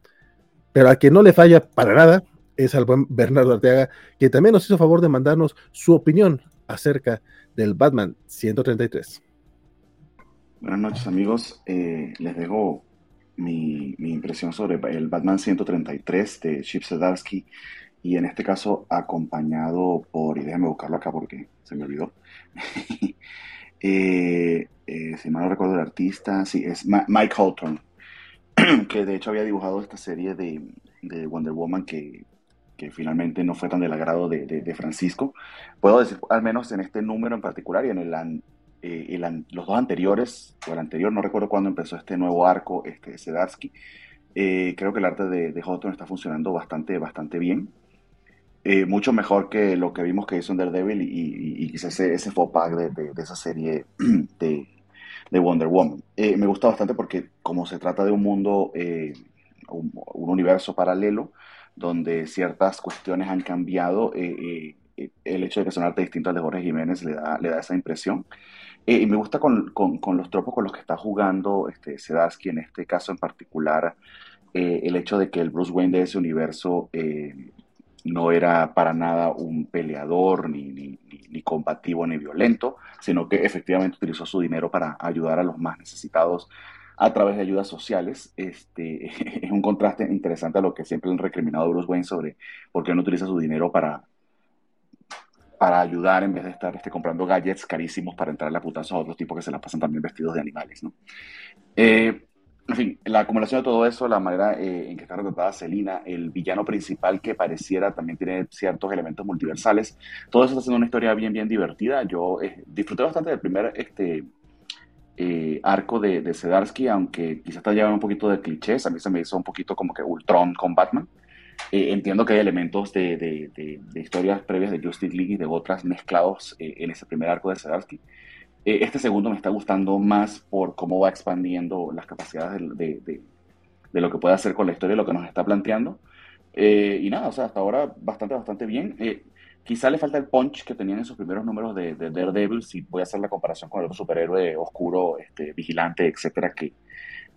Pero a quien no le falla para nada es al buen Bernardo Arteaga, que también nos hizo favor de mandarnos su opinión acerca del Batman 133. Buenas noches, amigos. Eh, les dejo mi, mi, impresión sobre el Batman 133 de Chip Zdarsky y en este caso acompañado por, y déjame buscarlo acá porque se me olvidó, eh, eh, si mal no recuerdo el artista, sí, es Mike Hawthorne, que de hecho había dibujado esta serie de, Wonder Woman que, finalmente no fue tan del agrado de, Francisco. Puedo decir, al menos en este número en particular y en el, eh, los dos anteriores, o el anterior, no recuerdo cuándo empezó este nuevo arco, este Sedarsky, creo que el arte de, de Hawthorne está funcionando bastante, bastante bien. Eh, mucho mejor que lo que vimos que hizo en Daredevil y, y, quizás ese, ese faux pas de, de, esa serie de, de Wonder Woman. Eh, me gusta bastante porque como se trata de un mundo, eh, un, universo paralelo, donde ciertas cuestiones han cambiado, el hecho de que son arte distinto al de Jorge Jiménez le da, le da esa impresión. y me gusta con, con, con, los tropos con los que está jugando este, Sedarsky, en este caso en particular, el hecho de que el Bruce Wayne de ese universo no era para nada un peleador, ni, ni, ni, combativo, ni violento, sino que efectivamente utilizó su dinero para ayudar a los más necesitados a través de ayudas sociales. Este, es un contraste interesante a lo que siempre han recriminado Bruce Wayne sobre por qué no utiliza su dinero para, para ayudar en vez de estar este, comprando gadgets carísimos para entrar a putazo a otros tipos que se la pasan también vestidos de animales. ¿no? Eh, en fin, la acumulación de todo eso, la manera eh, en que está retratada Selina, el villano principal que pareciera también tiene ciertos elementos multiversales, todo eso está haciendo una historia bien, bien divertida. Yo eh, disfruté bastante del primer este, eh, arco de, de Sedarsky, aunque quizás está llevando un poquito de clichés, a mí se me hizo un poquito como que Ultron con Batman. entiendo que hay elementos de, de, historias previas de Justice League y de otras mezclados en ese primer arco de Sedarsky. Eh, este segundo me está gustando más por cómo va expandiendo las capacidades de, lo que puede hacer con la historia, lo que nos está planteando. Eh, y nada, o sea, hasta ahora bastante, bastante bien. Quizá le falta el punch que tenían en sus primeros números de, de, Daredevil, si voy a hacer la comparación con el superhéroe oscuro, este, vigilante, etcétera, que,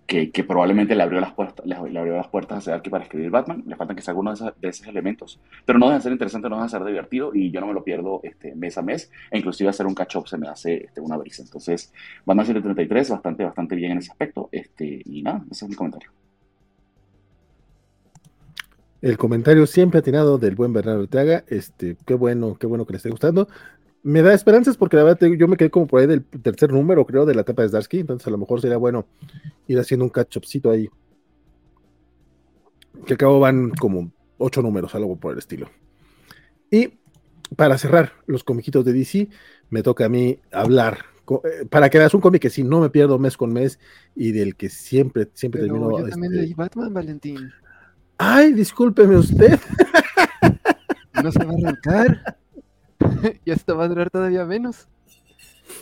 que, probablemente le abrió las puertas, le, abrió las puertas a Sedarsky para escribir Batman. Le faltan que sea alguno de, esos elementos. Pero no deja de ser interesante, no deja de ser divertido y yo no me lo pierdo este, mes a mes. E inclusive hacer un catch-up se me hace este, una brisa. Entonces, Batman 133, bastante, bastante bien en ese aspecto. Este, y nada, ese es mi comentario. El comentario siempre atinado del buen Bernardo Teaga. Este, qué bueno, qué bueno que le esté gustando me da esperanzas porque la verdad yo me quedé como por ahí del tercer número, creo, de la etapa de Zdarsky, entonces a lo mejor sería bueno ir haciendo un catch-upcito ahí. Que al cabo van como ocho números, algo por el estilo. Y para cerrar los comiquitos de DC, me toca a mí hablar. Eh, para que veas un cómic que si no me pierdo mes con mes y del que siempre, siempre termino. Yo también este leí Batman, Valentín. Ay, discúlpeme usted. No se va a arrancar. y esto va a durar todavía menos.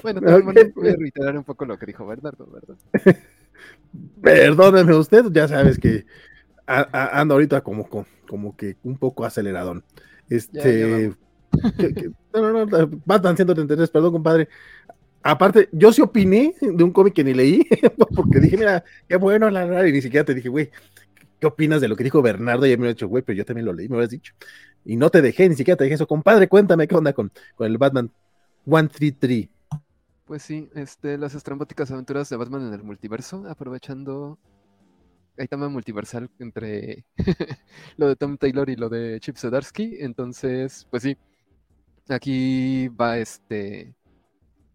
Bueno, también voy a reiterar un poco lo que dijo Bernardo, ¿verdad? Perdóneme usted, ya sabes que ando ahorita como, como que un poco aceleradón. Este. no, no, no, Batman 133, perdón, compadre. Aparte, yo sí opiné de un cómic que ni leí, porque dije, mira, qué bueno la y ni siquiera te dije, güey, ¿qué opinas de lo que dijo Bernardo? Y me lo he dicho, güey, pero yo también lo leí, me lo dicho y no te dejé, ni siquiera te dije eso. Compadre, cuéntame qué onda con, con el Batman 133. Pues sí, este, las estrambóticas aventuras de Batman en el multiverso, aprovechando. Hay tema multiversal entre lo de Tom Taylor y lo de Chip Zdarsky. Entonces, pues sí. Aquí va este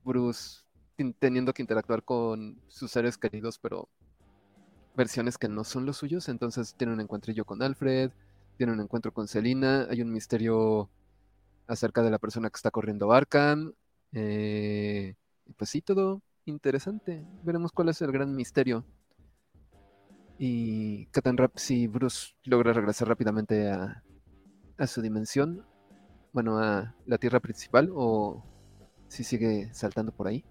Bruce teniendo que interactuar con sus seres queridos, pero versiones que no son los suyos. Entonces tiene un encuentrillo con Alfred, tiene un encuentro con Selina, hay un misterio acerca de la persona que está corriendo Arkham. Eh, pues sí, todo interesante. Veremos cuál es el gran misterio. Y qué tan rápido si Bruce logra regresar rápidamente a, a su dimensión, bueno, a la Tierra principal, o si sigue saltando por ahí.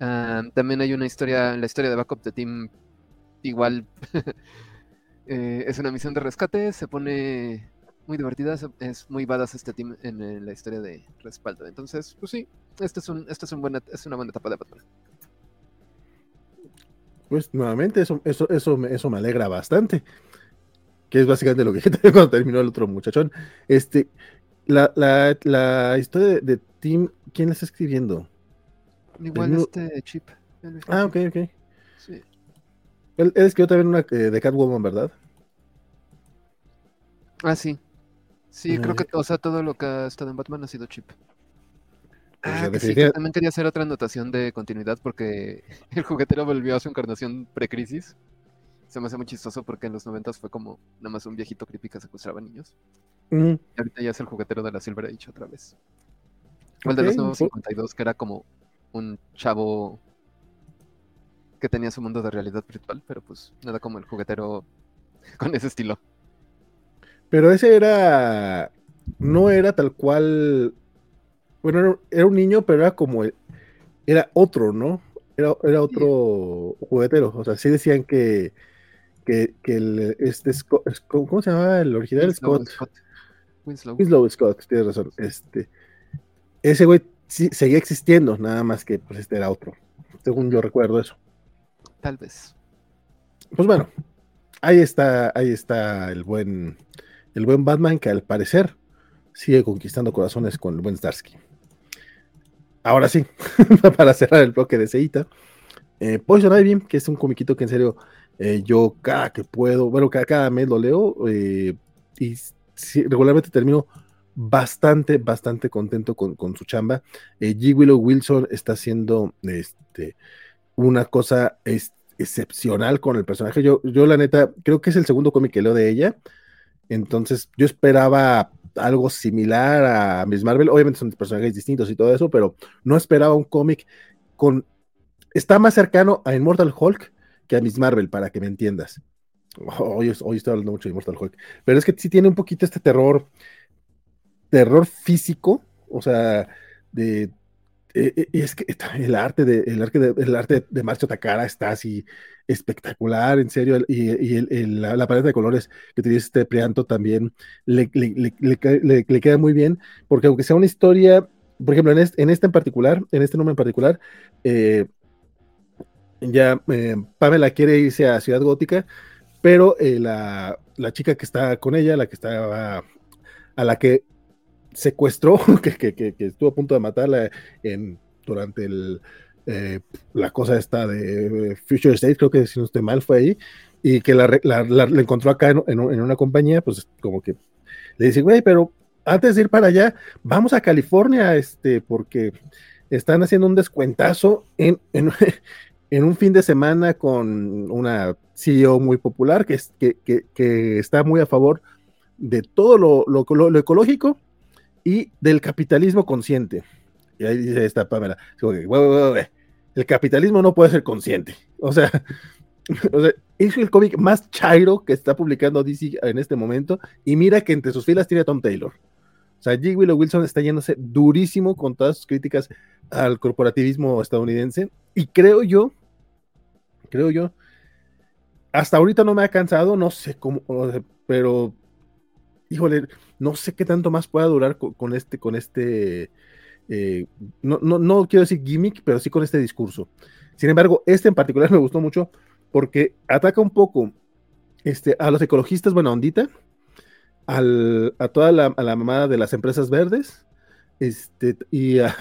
Ah, también hay una historia, la historia de Backup de Team, igual eh, es una misión de rescate, se pone muy divertida, es muy badass este team en, la historia de respaldo. Entonces, pues sí, este es, un, este es, un buena, es una buena etapa de Batman. Pues nuevamente, eso, eso, eso, me, eso me alegra bastante. Que es básicamente lo que cuando terminó el otro muchachón. Este, la, la, la historia de, Team, ¿quién la está escribiendo? Igual este chip. Ah, ok, ok. Sí. Él, escribió también una eh, de Catwoman, ¿verdad? Ah, sí. Sí, creo que o sea, todo lo que ha estado en Batman ha sido chip. Pues ah, sí, también quería hacer otra anotación de continuidad porque el juguetero volvió a su encarnación pre-crisis. Se me hace muy chistoso porque en los noventas fue como nada más un viejito creepy que secuestraba niños. Y ahorita ya es el juguetero de la Silver Age otra vez. O el de los nuevos 52, que era como un chavo que tenía su mundo de realidad virtual, pero pues nada como el juguetero con ese estilo. Pero ese era. No era tal cual. Bueno, era un niño, pero era como. Era otro, ¿no? Era, era otro juguetero. O sea, sí decían que. Que, que el, este ¿cómo se llama el original? Scott. Winslow. Winslow Scott, tienes razón. Este, ese güey sí, seguía existiendo, nada más que pues este era otro. Según yo recuerdo eso. Tal vez. Pues bueno, ahí está, ahí está el buen, el buen Batman que al parecer sigue conquistando corazones con el buen Starsky. Ahora sí, para cerrar el bloque de Seita, eh, Poison Ivy, que es un comiquito que en serio eh, yo cada que puedo, bueno, cada, mes lo leo eh, y regularmente termino bastante, bastante contento con, su chamba. G. Willow Wilson está haciendo este, una cosa excepcional con el personaje. Yo, yo, la neta, creo que es el segundo cómic que leo de ella. Entonces, yo esperaba algo similar a Miss Marvel. Obviamente son personajes distintos y todo eso, pero no esperaba un cómic con. Está más cercano a Immortal Hulk que a Miss Marvel, para que me entiendas. Hoy, hoy estoy hablando mucho de Immortal Hulk, pero es que sí tiene un poquito este terror, terror físico, o sea, de eh, eh, y es que el arte de el arte el arte de Marcio Takara está así espectacular, en serio, y, la, paleta de colores que tiene este Prianto también le, queda muy bien, porque aunque sea una historia, por ejemplo, en este, en, en particular, en este nombre en particular, eh, ya Pamela quiere irse a Ciudad Gótica, pero la, la, chica que está con ella, la que estaba a la que secuestró, que, estuvo a punto de matarla durante el, eh, la cosa esta de Future State, creo que si no estoy mal fue ahí, y que la, encontró acá en, una compañía, pues como que le dice, güey, pero antes de ir para allá, vamos a California, este, porque están haciendo un descuentazo en, un fin de semana con una CEO muy popular que, está muy a favor de todo lo ecológico y del capitalismo consciente. Y ahí dice esta Pamela, el capitalismo no puede ser consciente. O sea, es el cómic más chairo que está publicando DC en este momento. Y mira que entre sus filas tiene Tom Taylor. O sea, G. Willow Wilson está yéndose durísimo con todas sus críticas al corporativismo estadounidense. Y creo yo, creo yo, hasta ahorita no me ha cansado, no sé cómo, pero híjole, no sé qué tanto más pueda durar con, este, con este, eh, no, no, quiero decir gimmick, pero sí con este discurso. Sin embargo, este en particular me gustó mucho porque ataca un poco este, a los ecologistas buena ondita, a toda la, a la mamada de las empresas verdes, este, y a,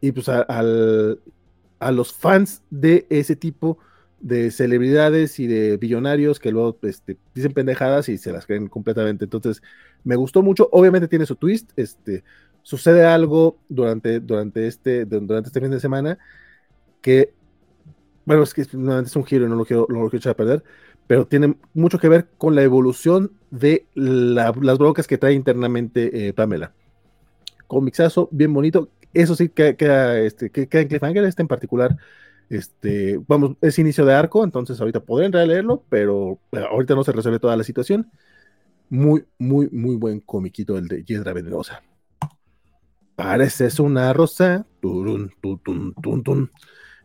y pues a, a los fans de ese tipo de celebridades y de billonarios que luego este, dicen pendejadas y se las creen completamente. Entonces, me gustó mucho. Obviamente tiene su twist. Este, sucede algo durante, durante, este, durante este fin de semana que, bueno, es que es un giro y no lo quiero, no lo quiero echar a perder, pero tiene mucho que ver con la evolución de las broncas que trae internamente eh, Pamela. Comixazo, bien bonito. Eso sí queda, este, queda en cliffhanger, este en particular. Este, vamos, es inicio de arco, entonces ahorita podrán leerlo, pero ahorita no se resuelve toda la situación. Muy, muy, muy buen comiquito el de Hiedra Venenosa. Pareces una rosa. Turun,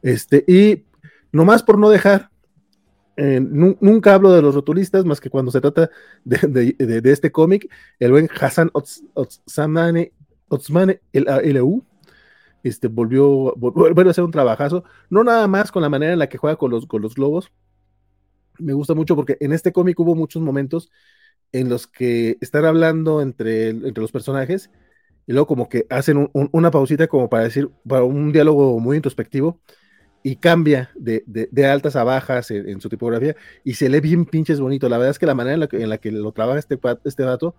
Este, y nomás por no dejar eh, nunca hablo de los rotulistas más que cuando se trata de, este cómic. El buen Hassan Otsmane, el LU, este, volvió, volvió, a hacer un trabajazo. No nada más con la manera en la que juega con los, con los globos. Me gusta mucho porque en este cómic hubo muchos momentos en los que están hablando entre, entre los personajes y luego como que hacen una pausita como para decir, para un diálogo muy introspectivo y cambia de, altas a bajas en, su tipografía y se lee bien pinches bonito. La verdad es que la manera en la que, lo trabaja este, este dato,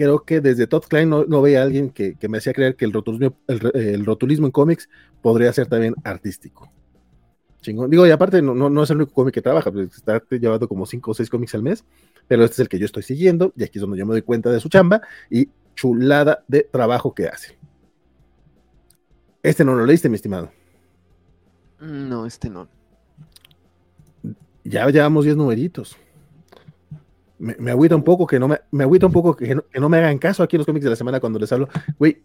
creo que desde Todd Klein no, no veía a alguien que, me hacía creer que el rotulismo, el, rotulismo en cómics podría ser también artístico. Chingón. Digo, y aparte no, no, es el único cómic que trabaja, pues está llevando como 5 o 6 cómics al mes, pero este es el que yo estoy siguiendo y aquí es donde yo me doy cuenta de su chamba y chulada de trabajo que hace. Este no lo leíste, mi estimado. No, este no. Ya llevamos 10 numeritos. Me, me, agüita un poco que no me, me agüita un poco que no, me hagan caso aquí en los cómics de la semana cuando les hablo. Güey,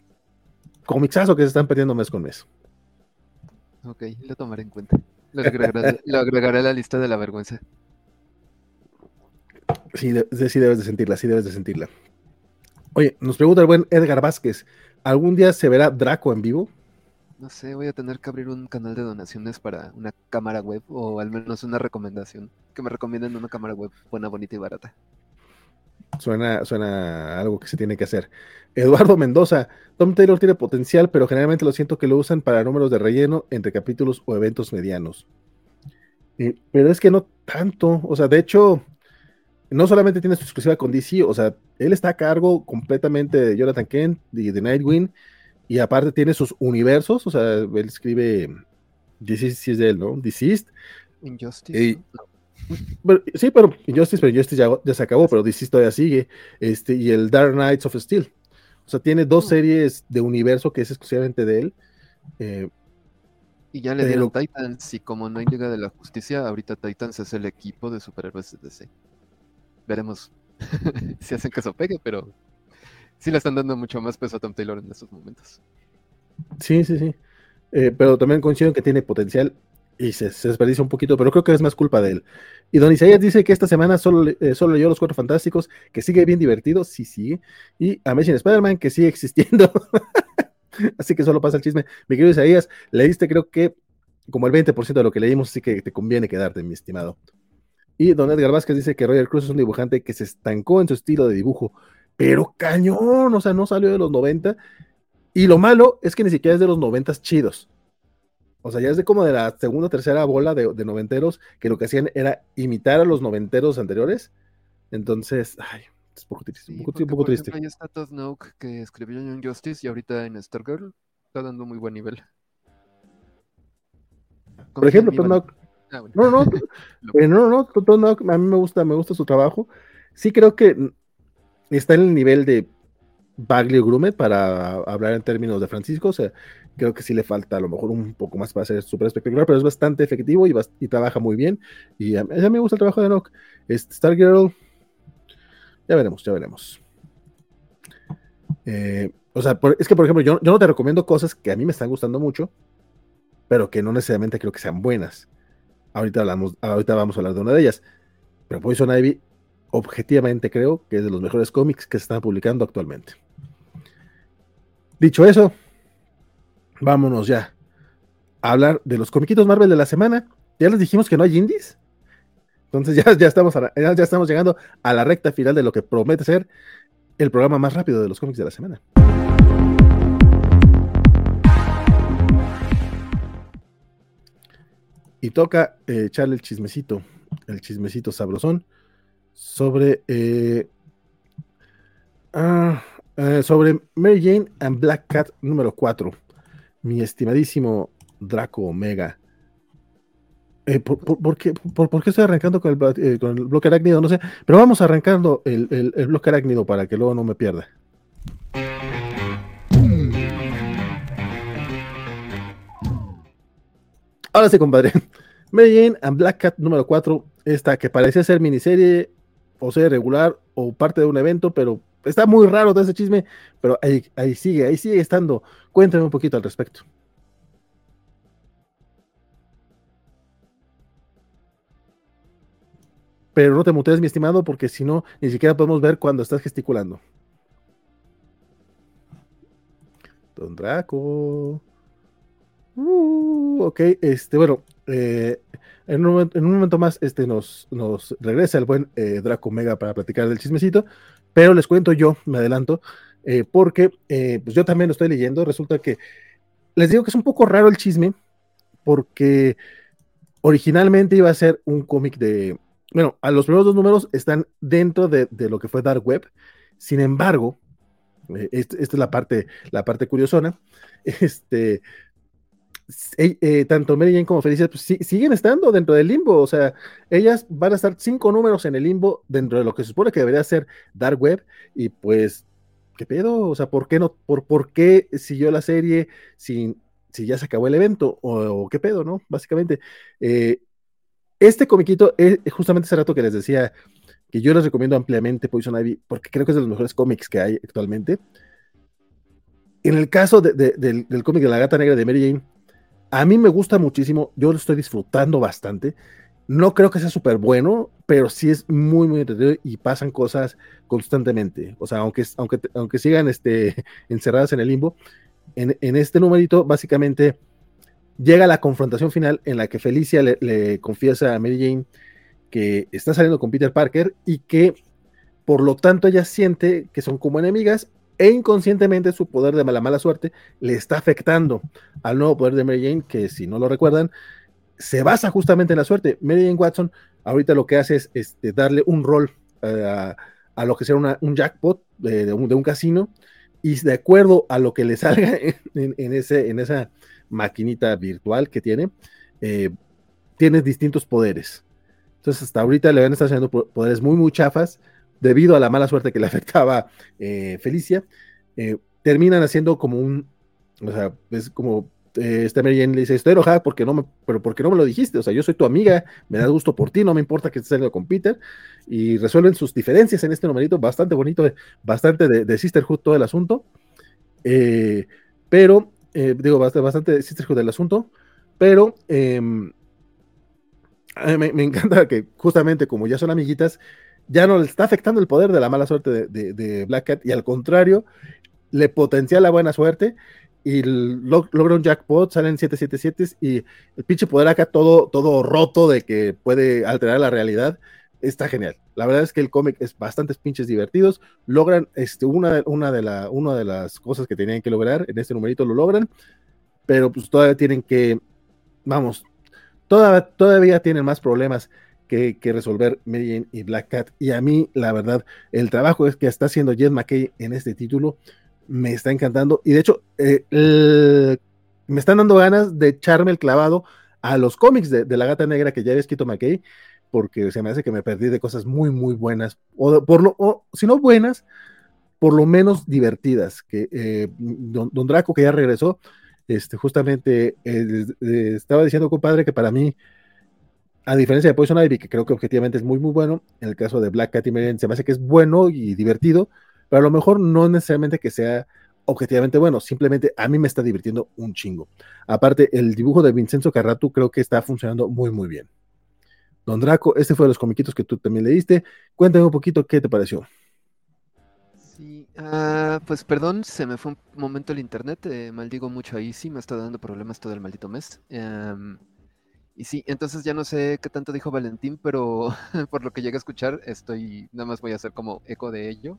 comicsazo que se están perdiendo mes con mes. Ok, lo tomaré en cuenta. Lo agregaré, a la lista de la vergüenza. Sí, sí debes de sentirla, sí debes de sentirla. Oye, nos pregunta el buen Edgar Vázquez, ¿algún día se verá Draco en vivo? No sé, voy a tener que abrir un canal de donaciones para una cámara web o al menos una recomendación. Que me recomienden una cámara web buena, bonita y barata. Suena, suena algo que se tiene que hacer. Eduardo Mendoza, Tom Taylor tiene potencial, pero generalmente lo siento que lo usan para números de relleno entre capítulos o eventos medianos. Eh, pero es que no tanto. O sea, de hecho, no solamente tiene su exclusiva con DC, o sea, él está a cargo completamente de Jonathan Kent y de Nightwing y aparte tiene sus universos, o sea, él escribe, DC es de él, ¿no? Deceased. Injustice. Sí, pero Injustice, pero Injustice ya, se acabó, pero DC todavía sigue. Este, y el Dark Knights of Steel. O sea, tiene dos mm. series de universo que es exclusivamente de él. Eh, y ya le dieron Titans, y como no hay Liga de la Justicia, ahorita Titans es el equipo de superhéroes de DC. Veremos si hacen eso pegue, pero sí le están dando mucho más peso a Tom Taylor en estos momentos. Sí, sí, sí. Eh, pero también coincido en que tiene potencial y se, desperdicia un poquito, pero creo que es más culpa de él. Y Don Isaías dice que esta semana solo, eh, solo leyó Los Cuatro Fantásticos, que sigue bien divertido, sí, sí. Y Amazing Spider-Man, que sigue existiendo. así que solo pasa el chisme. Mi querido Isaías, leíste creo que como el 20% de lo que leímos, así que te conviene quedarte, mi estimado. Y Don Edgar Vázquez dice que Roger Cruz es un dibujante que se estancó en su estilo de dibujo, pero cañón, o sea, no salió de los 90. Y lo malo es que ni siquiera es de los 90 chidos. O sea, ya es de como de la segunda tercera bola de, noventeros que lo que hacían era imitar a los noventeros anteriores. Entonces, ay, es un poco triste. un poco, triste. Hay está Todd Nook que escribió en Justice y ahorita en Stargirl está dando muy buen nivel. Por ejemplo, Todd Nook. Ah, no, no, eh, no, no, Todd Nook, a mí me gusta, me gusta su trabajo. Sí creo que está en el nivel de Bagley Grumet para hablar en términos de Francisco. O sea, creo que sí le falta a lo mejor un poco más para ser súper espectacular, pero es bastante efectivo y, trabaja muy bien. Y a, mí me gusta el trabajo de Nock. Este, Stargirl, ya veremos, ya veremos. Eh, o sea, es que por ejemplo, yo, yo no te recomiendo cosas que a mí me están gustando mucho, pero que no necesariamente creo que sean buenas. Ahorita, hablamos, ahorita vamos a hablar de una de ellas. Pero Poison Ivy objetivamente creo que es de los mejores cómics que se están publicando actualmente. Dicho eso, vámonos ya a hablar de los comiquitos Marvel de la semana. Ya les dijimos que no hay indies. Entonces ya, ya, estamos ya, estamos llegando a la recta final de lo que promete ser el programa más rápido de los cómics de la semana. Y toca eh, echarle el chismecito, el chismecito sabrosón sobre, eh, ah, eh, sobre Mary Jane and Black Cat número 4. Mi estimadísimo Draco Omega. Eh, por, qué, estoy arrancando con el, eh, con el, bloque arácnido? No sé, pero vamos arrancando el, el, bloque arácnido para que luego no me pierda. Ahora sí, compadre. Mary and Black Cat número 4, esta que parecía ser miniserie o sea regular o parte de un evento, pero está muy raro todo ese chisme, pero ahí, ahí sigue, ahí sigue estando. Cuéntame un poquito al respecto. pero no te mutees, mi estimado, porque si no, ni siquiera podemos ver cuando estás gesticulando. Don Draco. Uh, ok, este, bueno, eh, en, un, momento más este, nos, nos regresa el buen eh, Draco Mega para platicar del chismecito, pero les cuento yo, me adelanto, eh, porque pues yo también lo estoy leyendo. Resulta que les digo que es un poco raro el chisme, porque originalmente iba a ser un cómic de, bueno, a los primeros dos números están dentro de, lo que fue Dark Web. Sin embargo, eh, esta es la parte, la parte curiosona. Este, eh, tanto Mary Jane como Felicia pues, siguen estando dentro del limbo. O sea, ellas van a estar cinco números en el limbo dentro de lo que se supone que debería ser Dark Web. Y pues, ¿qué pedo? O sea, ¿por qué no? ¿Por, por qué siguió la serie sin, si ya se acabó el evento? ¿O, qué pedo, no? Básicamente. Eh, este comiquito es justamente ese rato que les decía que yo les recomiendo ampliamente Poison Ivy porque creo que es de los mejores cómics que hay actualmente. En el caso del, cómic de la gata negra de Mary Jane, a mí me gusta muchísimo, yo lo estoy disfrutando bastante. No creo que sea súper bueno, pero sí es muy, muy entretenido y pasan cosas constantemente. O sea, aunque, aunque, aunque sigan este, encerradas en el limbo, en, en este numerito, básicamente llega la confrontación final en la que Felicia le, confiesa a Mary Jane que está saliendo con Peter Parker y que por lo tanto ella siente que son como enemigas e inconscientemente su poder de mala mala suerte le está afectando al nuevo poder de Mary Jane que si no lo recuerdan se basa justamente en la suerte. Mary Jane Watson ahorita lo que hace es este, darle un rol eh, a, lo que sea un jackpot de, un, casino y de acuerdo a lo que le salga en, ese, en esa maquinita virtual que tiene, eh, tiene distintos poderes. Entonces, hasta ahorita le van a estar haciendo poderes muy, muy chafas debido a la mala suerte que le afectaba eh, Felicia. Eh, terminan haciendo como un, o sea, es como este Mary Jane le dice, estoy enojada porque no me, pero porque no me lo dijiste, o sea, yo soy tu amiga, me da gusto por ti, no me importa que estés saliendo con Peter, y resuelven sus diferencias en este numerito, bastante bonito, bastante de, de Sisterhood todo el asunto, pero eh, digo, bastante, bastante cítrico del asunto, pero em, me, encanta que justamente como ya son amiguitas, ya no le está afectando el poder de la mala suerte de, Black Cat y al contrario, le potencia la buena suerte y logra un jackpot, salen 777 y el pinche poder acá todo, todo roto de que puede alterar la realidad está genial. La verdad es que el cómic es bastante pinches divertidos. Logran este, una, una, de la, una de las cosas que tenían que lograr en este numerito, lo logran, pero pues todavía tienen que, vamos, todavía, todavía tienen más problemas que, resolver Mary y Black Cat. Y a mí, la verdad, el trabajo es que está haciendo Jed McKay en este título me está encantando. Y de hecho, eh, me están dando ganas de echarme el clavado a los cómics de, la gata negra que ya había escrito McKay porque se me hace que me perdí de cosas muy, muy buenas, o, por lo, si no buenas, por lo menos divertidas, que eh, don, Draco, que ya regresó, este, justamente eh, estaba diciendo, compadre, que para mí, a diferencia de Poison Ivy, que creo que objetivamente es muy, muy bueno, en el caso de Black Cat y Marianne, se me hace que es bueno y divertido, pero a lo mejor no necesariamente que sea objetivamente bueno, simplemente a mí me está divirtiendo un chingo. Aparte, el dibujo de Vincenzo Carratu creo que está funcionando muy, muy bien. Don Draco, este fue de los comiquitos que tú también leíste. Cuéntame un poquito qué te pareció. Sí, ah, pues perdón, se me fue un momento el internet, eh, maldigo mucho ahí, sí, me está dando problemas todo el maldito mes. Em, y sí, entonces ya no sé qué tanto dijo Valentín, pero por lo que llegué a escuchar, estoy, nada más voy a hacer como eco de ello.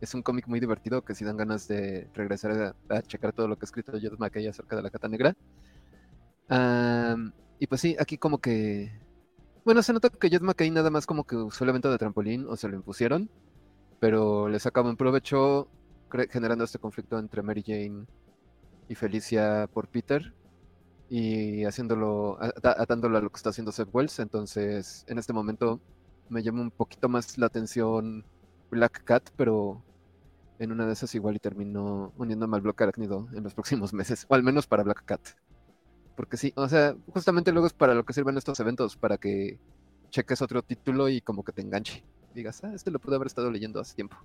Es un cómic muy divertido que si dan ganas de regresar a, checar todo lo que ha escrito Jed McKay acerca de la Cata Negra. y pues sí, aquí como que bueno, se nota que Jet McKay nada más como que usó el evento de trampolín o se lo impusieron, pero le sacaba un provecho generando este conflicto entre Mary Jane y Felicia por Peter. Y haciéndolo, atándolo a lo que está haciendo Seth Wells. Entonces, en este momento me llama un poquito más la atención Black Cat, pero en una de esas igual y termino uniéndome al bloque arácnido en los próximos meses, o al menos para Black Cat. Porque sí, o sea, justamente luego es para lo que sirven estos eventos, para que cheques otro título y como que te enganche. Digas, ah, este lo pude haber estado leyendo hace tiempo.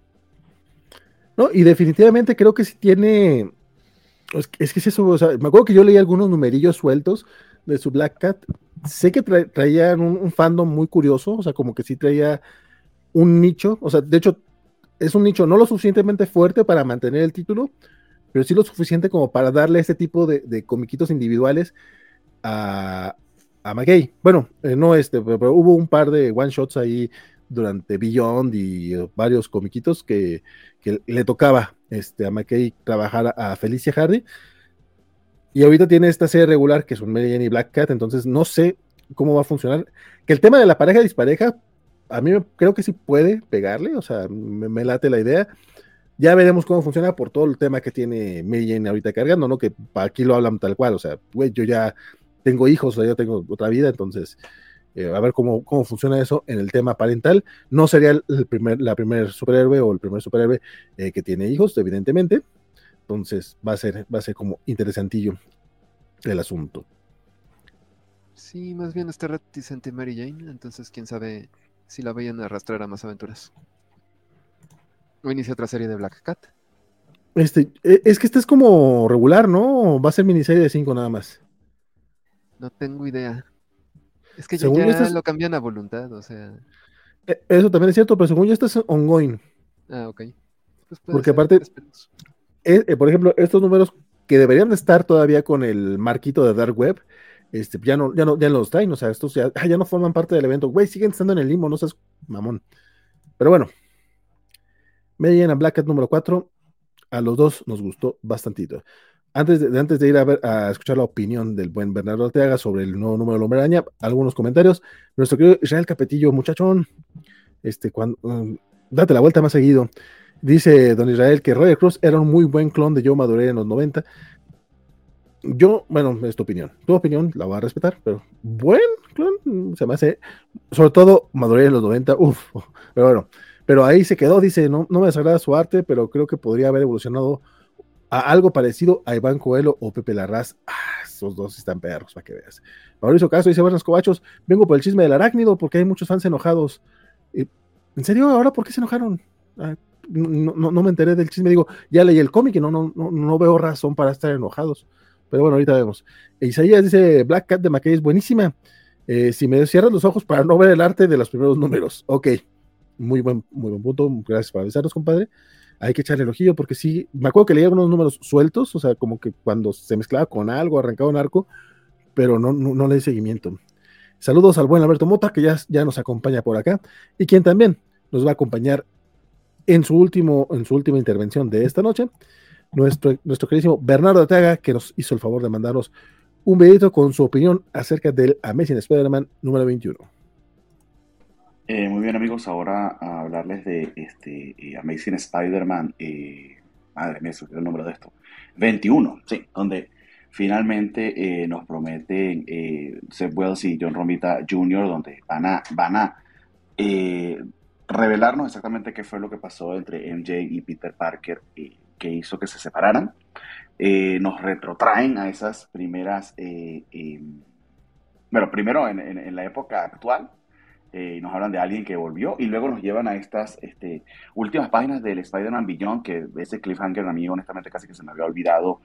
No, y definitivamente creo que sí tiene. Es que, es eso, o sea, me acuerdo que yo leí algunos numerillos sueltos de su Black Cat. Sé que traían un, fandom muy curioso, o sea, como que sí traía un nicho, o sea, de hecho, es un nicho no lo suficientemente fuerte para mantener el título, pero sí lo suficiente como para darle este tipo de, de comiquitos individuales a, a McKay. Bueno, eh, no este, pero, hubo un par de one shots ahí durante Beyond y eh, varios comiquitos que, le tocaba este, a McKay trabajar a, Felicia Hardy. Y ahorita tiene esta serie regular que es un Mary Jane y Black Cat, entonces no sé cómo va a funcionar. Que el tema de la pareja dispareja, a mí creo que sí puede pegarle, o sea, me, late la idea. Ya veremos cómo funciona por todo el tema que tiene Mary Jane ahorita cargando, ¿no? Que aquí lo hablan tal cual, o sea, güey, yo ya tengo hijos, o sea, yo tengo otra vida, entonces eh, a ver cómo, cómo funciona eso en el tema parental. No sería el primer, la primer superhéroe o el primer superhéroe eh, que tiene hijos, evidentemente. Entonces va a ser, va a ser como interesantillo el asunto. Sí, más bien está reticente Mary Jane, entonces quién sabe si la vayan a arrastrar a más aventuras. O inicia otra serie de Black Cat. Este, e, es que este es como regular, ¿no? Va a ser miniserie de 5 nada más. No tengo idea. Es que según ya lo cambian a voluntad, o sea. E, eso también es cierto, pero según yo esto es ongoing. Ah, ok. Pues Porque aparte, eh, eh, por ejemplo, estos números que deberían de estar todavía con el marquito de Dark Web, este, ya no, ya no, ya los traen, o sea, estos ya, ya no forman parte del evento. Güey, siguen estando en el limbo, no seas mamón. Pero bueno, Medellín a Black Cat número 4, a los dos nos gustó bastantito. Antes de, antes de ir a, ver, a escuchar la opinión del buen Bernardo Ortega sobre el nuevo número de Hombre Araña, algunos comentarios. Nuestro querido Israel Capetillo, muchachón, este, cuando, um, date la vuelta más seguido. Dice don Israel que Roger Cruz era un muy buen clon de Joe Maduré en los 90. Yo, bueno, es tu opinión. Tu opinión la voy a respetar, pero buen clon se me hace, sobre todo Maduré en los 90, uff, pero bueno. Pero ahí se quedó, dice, no, no me desagrada su arte, pero creo que podría haber evolucionado algo parecido a Iván Coelho o Pepe Larraz. Ah, esos dos están perros, para que veas. Mauricio Castro dice, buenas cobachos, vengo por el chisme del arácnido porque hay muchos fans enojados. ¿En serio? ¿Ahora por qué se enojaron? Ah, no, me enteré del chisme, digo, ya leí el cómic y no, no, no, veo razón para estar enojados. Pero bueno, ahorita vemos. Isaías dice, Black Cat de McKay es buenísima. Eh, si me cierras los ojos para no ver el arte de los primeros números. Ok, muy buen, muy buen punto. Gracias por avisarnos, compadre hay que echarle el ojillo, porque sí, me acuerdo que leía algunos números sueltos, o sea, como que cuando se mezclaba con algo, arrancaba un arco, pero no, no, le di seguimiento. Saludos al buen Alberto Mota, que ya, ya nos acompaña por acá, y quien también nos va a acompañar en su, último, en su última intervención de esta noche, nuestro, nuestro queridísimo Bernardo Ataga, que nos hizo el favor de mandarnos un videito con su opinión acerca del Amazing Spider-Man número 21. Eh, muy bien amigos, ahora hablarles de este eh, Amazing Spider-Man, eh, madre mía, es el nombre de esto, 21, sí, donde finalmente nos prometen Seth Wells y John Romita Jr., donde van a, van a revelarnos exactamente qué fue lo que pasó entre MJ y Peter Parker que hizo que se separaran. nos retrotraen a esas primeras, bueno, primero en la época actual, eh, nos hablan de alguien que volvió y luego nos llevan a estas este, últimas páginas del Spider-Man Beyond, que ese cliffhanger a mí honestamente casi que se me había olvidado,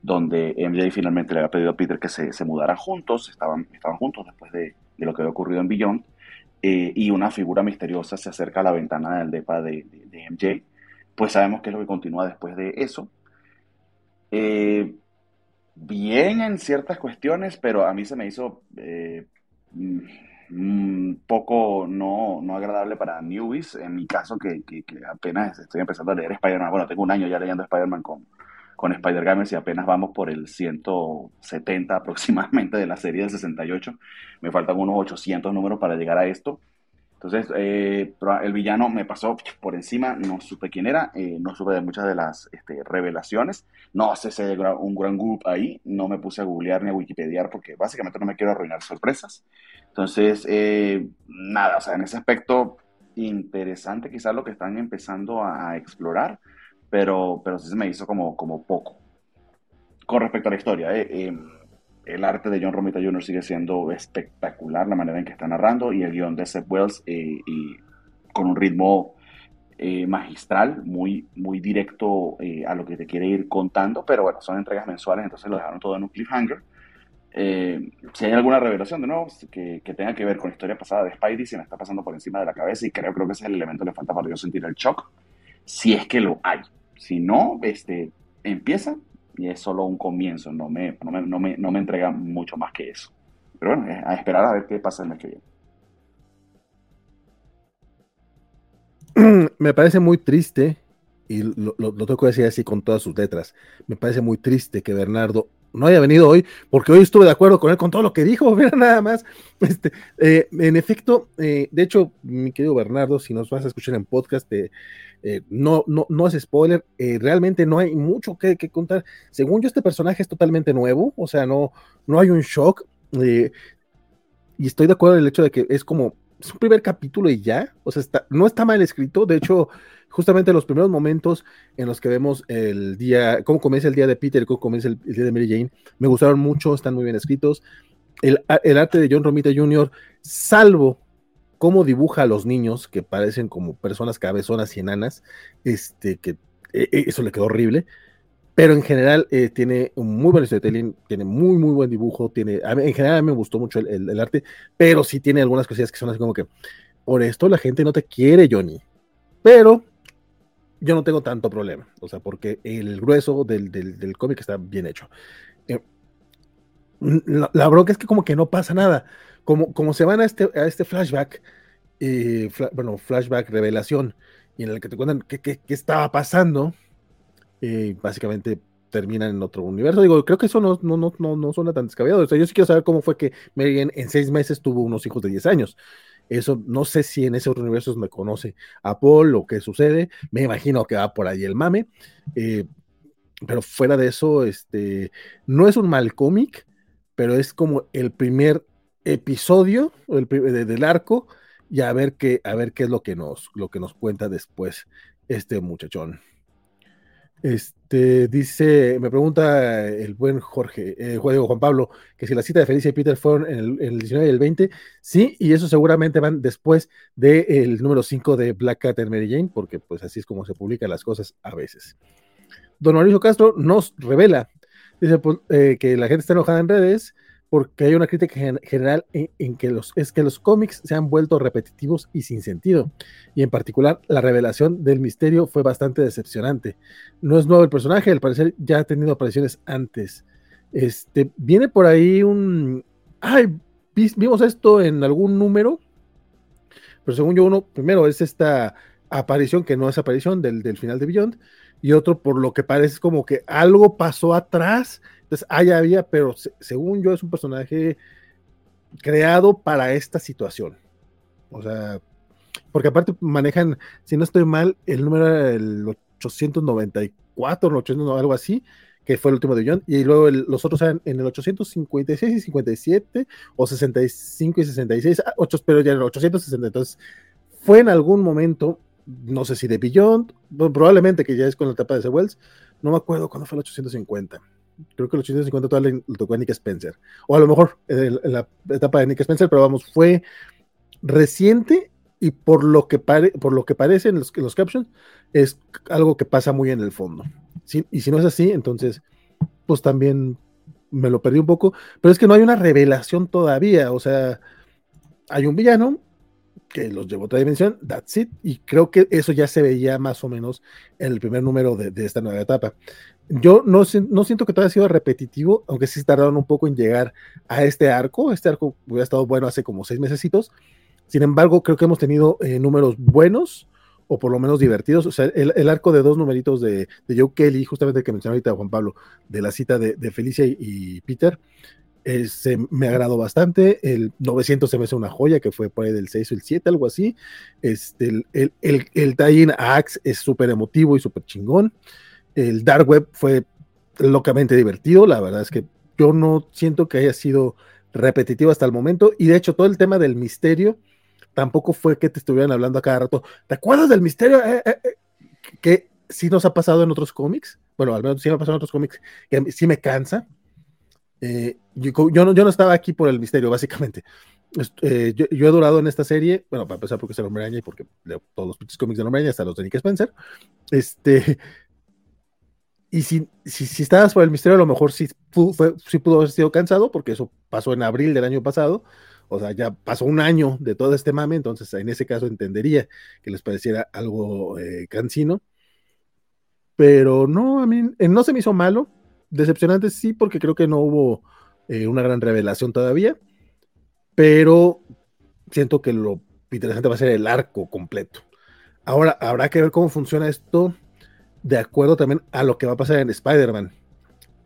donde MJ finalmente le había pedido a Peter que se, se mudaran juntos, estaban, estaban juntos después de, lo que había ocurrido en Beyond, eh, y una figura misteriosa se acerca a la ventana del depa de, MJ, pues sabemos que es lo que continúa después de eso. Eh, bien en ciertas cuestiones, pero a mí se me hizo un poco no, no agradable para newbies. En mi caso, que, que, apenas estoy empezando a leer Spider-Man. Bueno, tengo un año ya leyendo Spider-Man con, con Spider-Gamers y apenas vamos por el 170 aproximadamente de la serie del 68. Me faltan unos 800 números para llegar a esto. Entonces, eh, el villano me pasó por encima, no supe quién era, eh, no supe de muchas de las este, revelaciones, no sé si hay un gran grupo ahí, no me puse a googlear ni a wikipediar porque básicamente no me quiero arruinar sorpresas. Entonces, eh, nada, o sea, en ese aspecto interesante quizás lo que están empezando a explorar, pero, pero sí se me hizo como, como poco. Con respecto a la historia, eh, el arte de John Romita Jr. sigue siendo espectacular, la manera en que está narrando, y el guion de Seth Wells, eh, y con un ritmo eh, magistral, muy, muy directo eh, a lo que te quiere ir contando, pero bueno, son entregas mensuales, entonces lo dejaron todo en un cliffhanger. Si hay alguna revelación de nuevo que, que, tenga que ver con la historia pasada de Spidey, se me está pasando por encima de la cabeza y creo, creo que ese es el elemento que falta para yo sentir el shock, si es que lo hay. Si no, este, empieza, y es solo un comienzo, no me, no me, no me, no me entrega mucho más que eso. Pero bueno, a esperar a ver qué pasa el mes que viene. Me parece muy triste, y lo, tengo que decir así con todas sus letras, me parece muy triste que Bernardo no haya venido hoy, porque hoy estuve de acuerdo con él con todo lo que dijo, mira nada más. Este, eh, en efecto, eh, de hecho, mi querido Bernardo, si nos vas a escuchar en podcast, eh, no, no, no es spoiler, realmente no hay mucho que, contar. Según yo, este personaje es totalmente nuevo, o sea, no, no hay un shock. y estoy de acuerdo en el hecho de que es como, es un primer capítulo y ya, o sea, no está mal escrito, de hecho, justamente los primeros momentos en los que vemos el día, cómo comienza el día de Peter, cómo comienza el, día de Mary Jane, me gustaron mucho, están muy bien escritos. El, arte de John Romita Jr., salvo cómo dibuja a los niños que parecen como personas cabezonas y enanas, este, que e, e, eso le quedó horrible, pero en general eh, tiene un muy buen storytelling, tiene muy, muy buen dibujo, tiene, en general a mí me gustó mucho el, el, arte, pero sí tiene algunas cosillas que son así como que, por esto la gente no te quiere, Johnny, pero yo no tengo tanto problema, o sea, porque el grueso del, del, cómic está bien hecho. Eh, la, bronca es que como que no pasa nada, como, como se van a este, a este flashback, eh, bueno, flashback revelación, y en el que te cuentan qué, qué, qué estaba pasando, eh, básicamente terminan en otro universo. Digo, creo que eso no, no, no, no, suena tan descabellado. O sea, yo sí quiero saber cómo fue que Mary en seis meses tuvo unos hijos de 10 años. Eso no sé si en ese otro universo me conoce a Paul o qué sucede. Me imagino que va por ahí el mame. Eh, pero fuera de eso, este, no es un mal cómic, pero es como el primer episodio el, del arco y a ver qué, a ver qué es lo que nos, lo que nos cuenta después este muchachón. Este dice, me pregunta el buen Jorge, eh, Juan Pablo, que si la cita de Felicia y Peter fueron en el, 19 y el 20, sí, y eso seguramente van después del número 5 de Black Cat and Mary Jane, porque pues así es como se publican las cosas a veces. Don Mauricio Castro nos revela, dice pues, eh, que la gente está enojada en redes porque hay una crítica general en, que los, es que los cómics se han vuelto repetitivos y sin sentido, y en particular la revelación del misterio fue bastante decepcionante. No es nuevo el personaje, al parecer ya ha tenido apariciones antes. Este, viene por ahí un... Ay, vimos esto en algún número, pero según yo uno, primero es esta aparición que no es aparición del, del final de Beyond, y otro por lo que parece como que algo pasó atrás entonces, allá había, pero según yo es un personaje creado para esta situación. O sea, porque aparte manejan, si no estoy mal, el número era el 894, el algo así, que fue el último de John, y luego los otros eran en el 856 y 57, o 65 y 66, ah, pero ya en el 860. Entonces, fue en algún momento, no sé si de Beyond, probablemente que ya es con la etapa de ese Wells, no me acuerdo cuándo fue el 850 creo que los 850 todavía le tocó a Nick Spencer. O a lo mejor la etapa de Nick Spencer, pero vamos, fue reciente y por lo que, por lo que parece en los, los captions, es algo que pasa muy en el fondo. Y si no es así, entonces, pues también me lo perdí un poco, pero es que no hay una revelación todavía, o sea, hay un villano que los llevó a otra dimensión, that's it, y creo que eso ya se veía más o menos en el primer número de, de esta nueva etapa. Yo no, no siento que todo haya sido repetitivo, aunque sí tardaron un poco en llegar a este arco. Este arco hubiera estado bueno hace como seis meses. Sin embargo, creo que hemos tenido eh, números buenos o por lo menos divertidos. O sea, el, arco de dos numeritos de, de, Joe Kelly, justamente el que mencionó ahorita Juan Pablo, de la cita de, Felicia y, Peter, se, me agradó bastante. El 900 se me hace una joya, que fue por ahí del 6 o el 7, algo así. Este, el, el, el, tie-in Axe es súper emotivo y súper chingón. El Dark Web fue locamente divertido. La verdad es que yo no siento que haya sido repetitivo hasta el momento. Y de hecho, todo el tema del misterio tampoco fue que te estuvieran hablando a cada rato. ¿Te acuerdas del misterio? Eh, eh, eh, que sí nos ha pasado en otros cómics. Bueno, al menos sí me ha pasado en otros cómics. Que sí me cansa eh, yo, no, yo, no, estaba aquí por el misterio, básicamente. Eh, yo, he durado en esta serie, bueno, para empezar porque es el hombre y porque leo todos los cómics del hombre araña, hasta los de Nick Spencer. Este, y si, si, si, estabas por el misterio, a lo mejor sí, fue, sí pudo haber sido cansado, porque eso pasó en abril del año pasado. O sea, ya pasó un año de todo este mame, entonces en ese caso entendería que les pareciera algo eh, cansino. Pero no, a mí no se me hizo malo decepcionante sí, porque creo que no hubo eh, una gran revelación todavía, pero siento que lo interesante va a ser el arco completo. Ahora, habrá que ver cómo funciona esto de acuerdo también a lo que va a pasar en Spider-Man,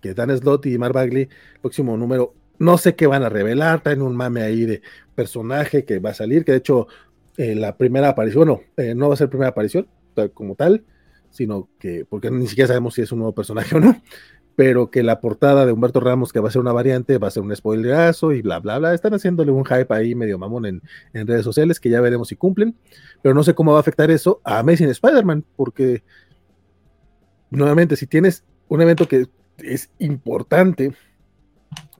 que Dan Slott y Mark Bagley, próximo número, no sé qué van a revelar, traen un mame ahí de personaje que va a salir, que de hecho eh, la primera aparición, bueno, eh, no va a ser primera aparición como tal, sino que, porque ni siquiera sabemos si es un nuevo personaje o no, pero que la portada de Humberto Ramos, que va a ser una variante, va a ser un spoilerazo y bla, bla, bla. Están haciéndole un hype ahí medio mamón en, redes sociales que ya veremos si cumplen, pero no sé cómo va a afectar eso a Amazing Spider-Man, porque nuevamente, si tienes un evento que es importante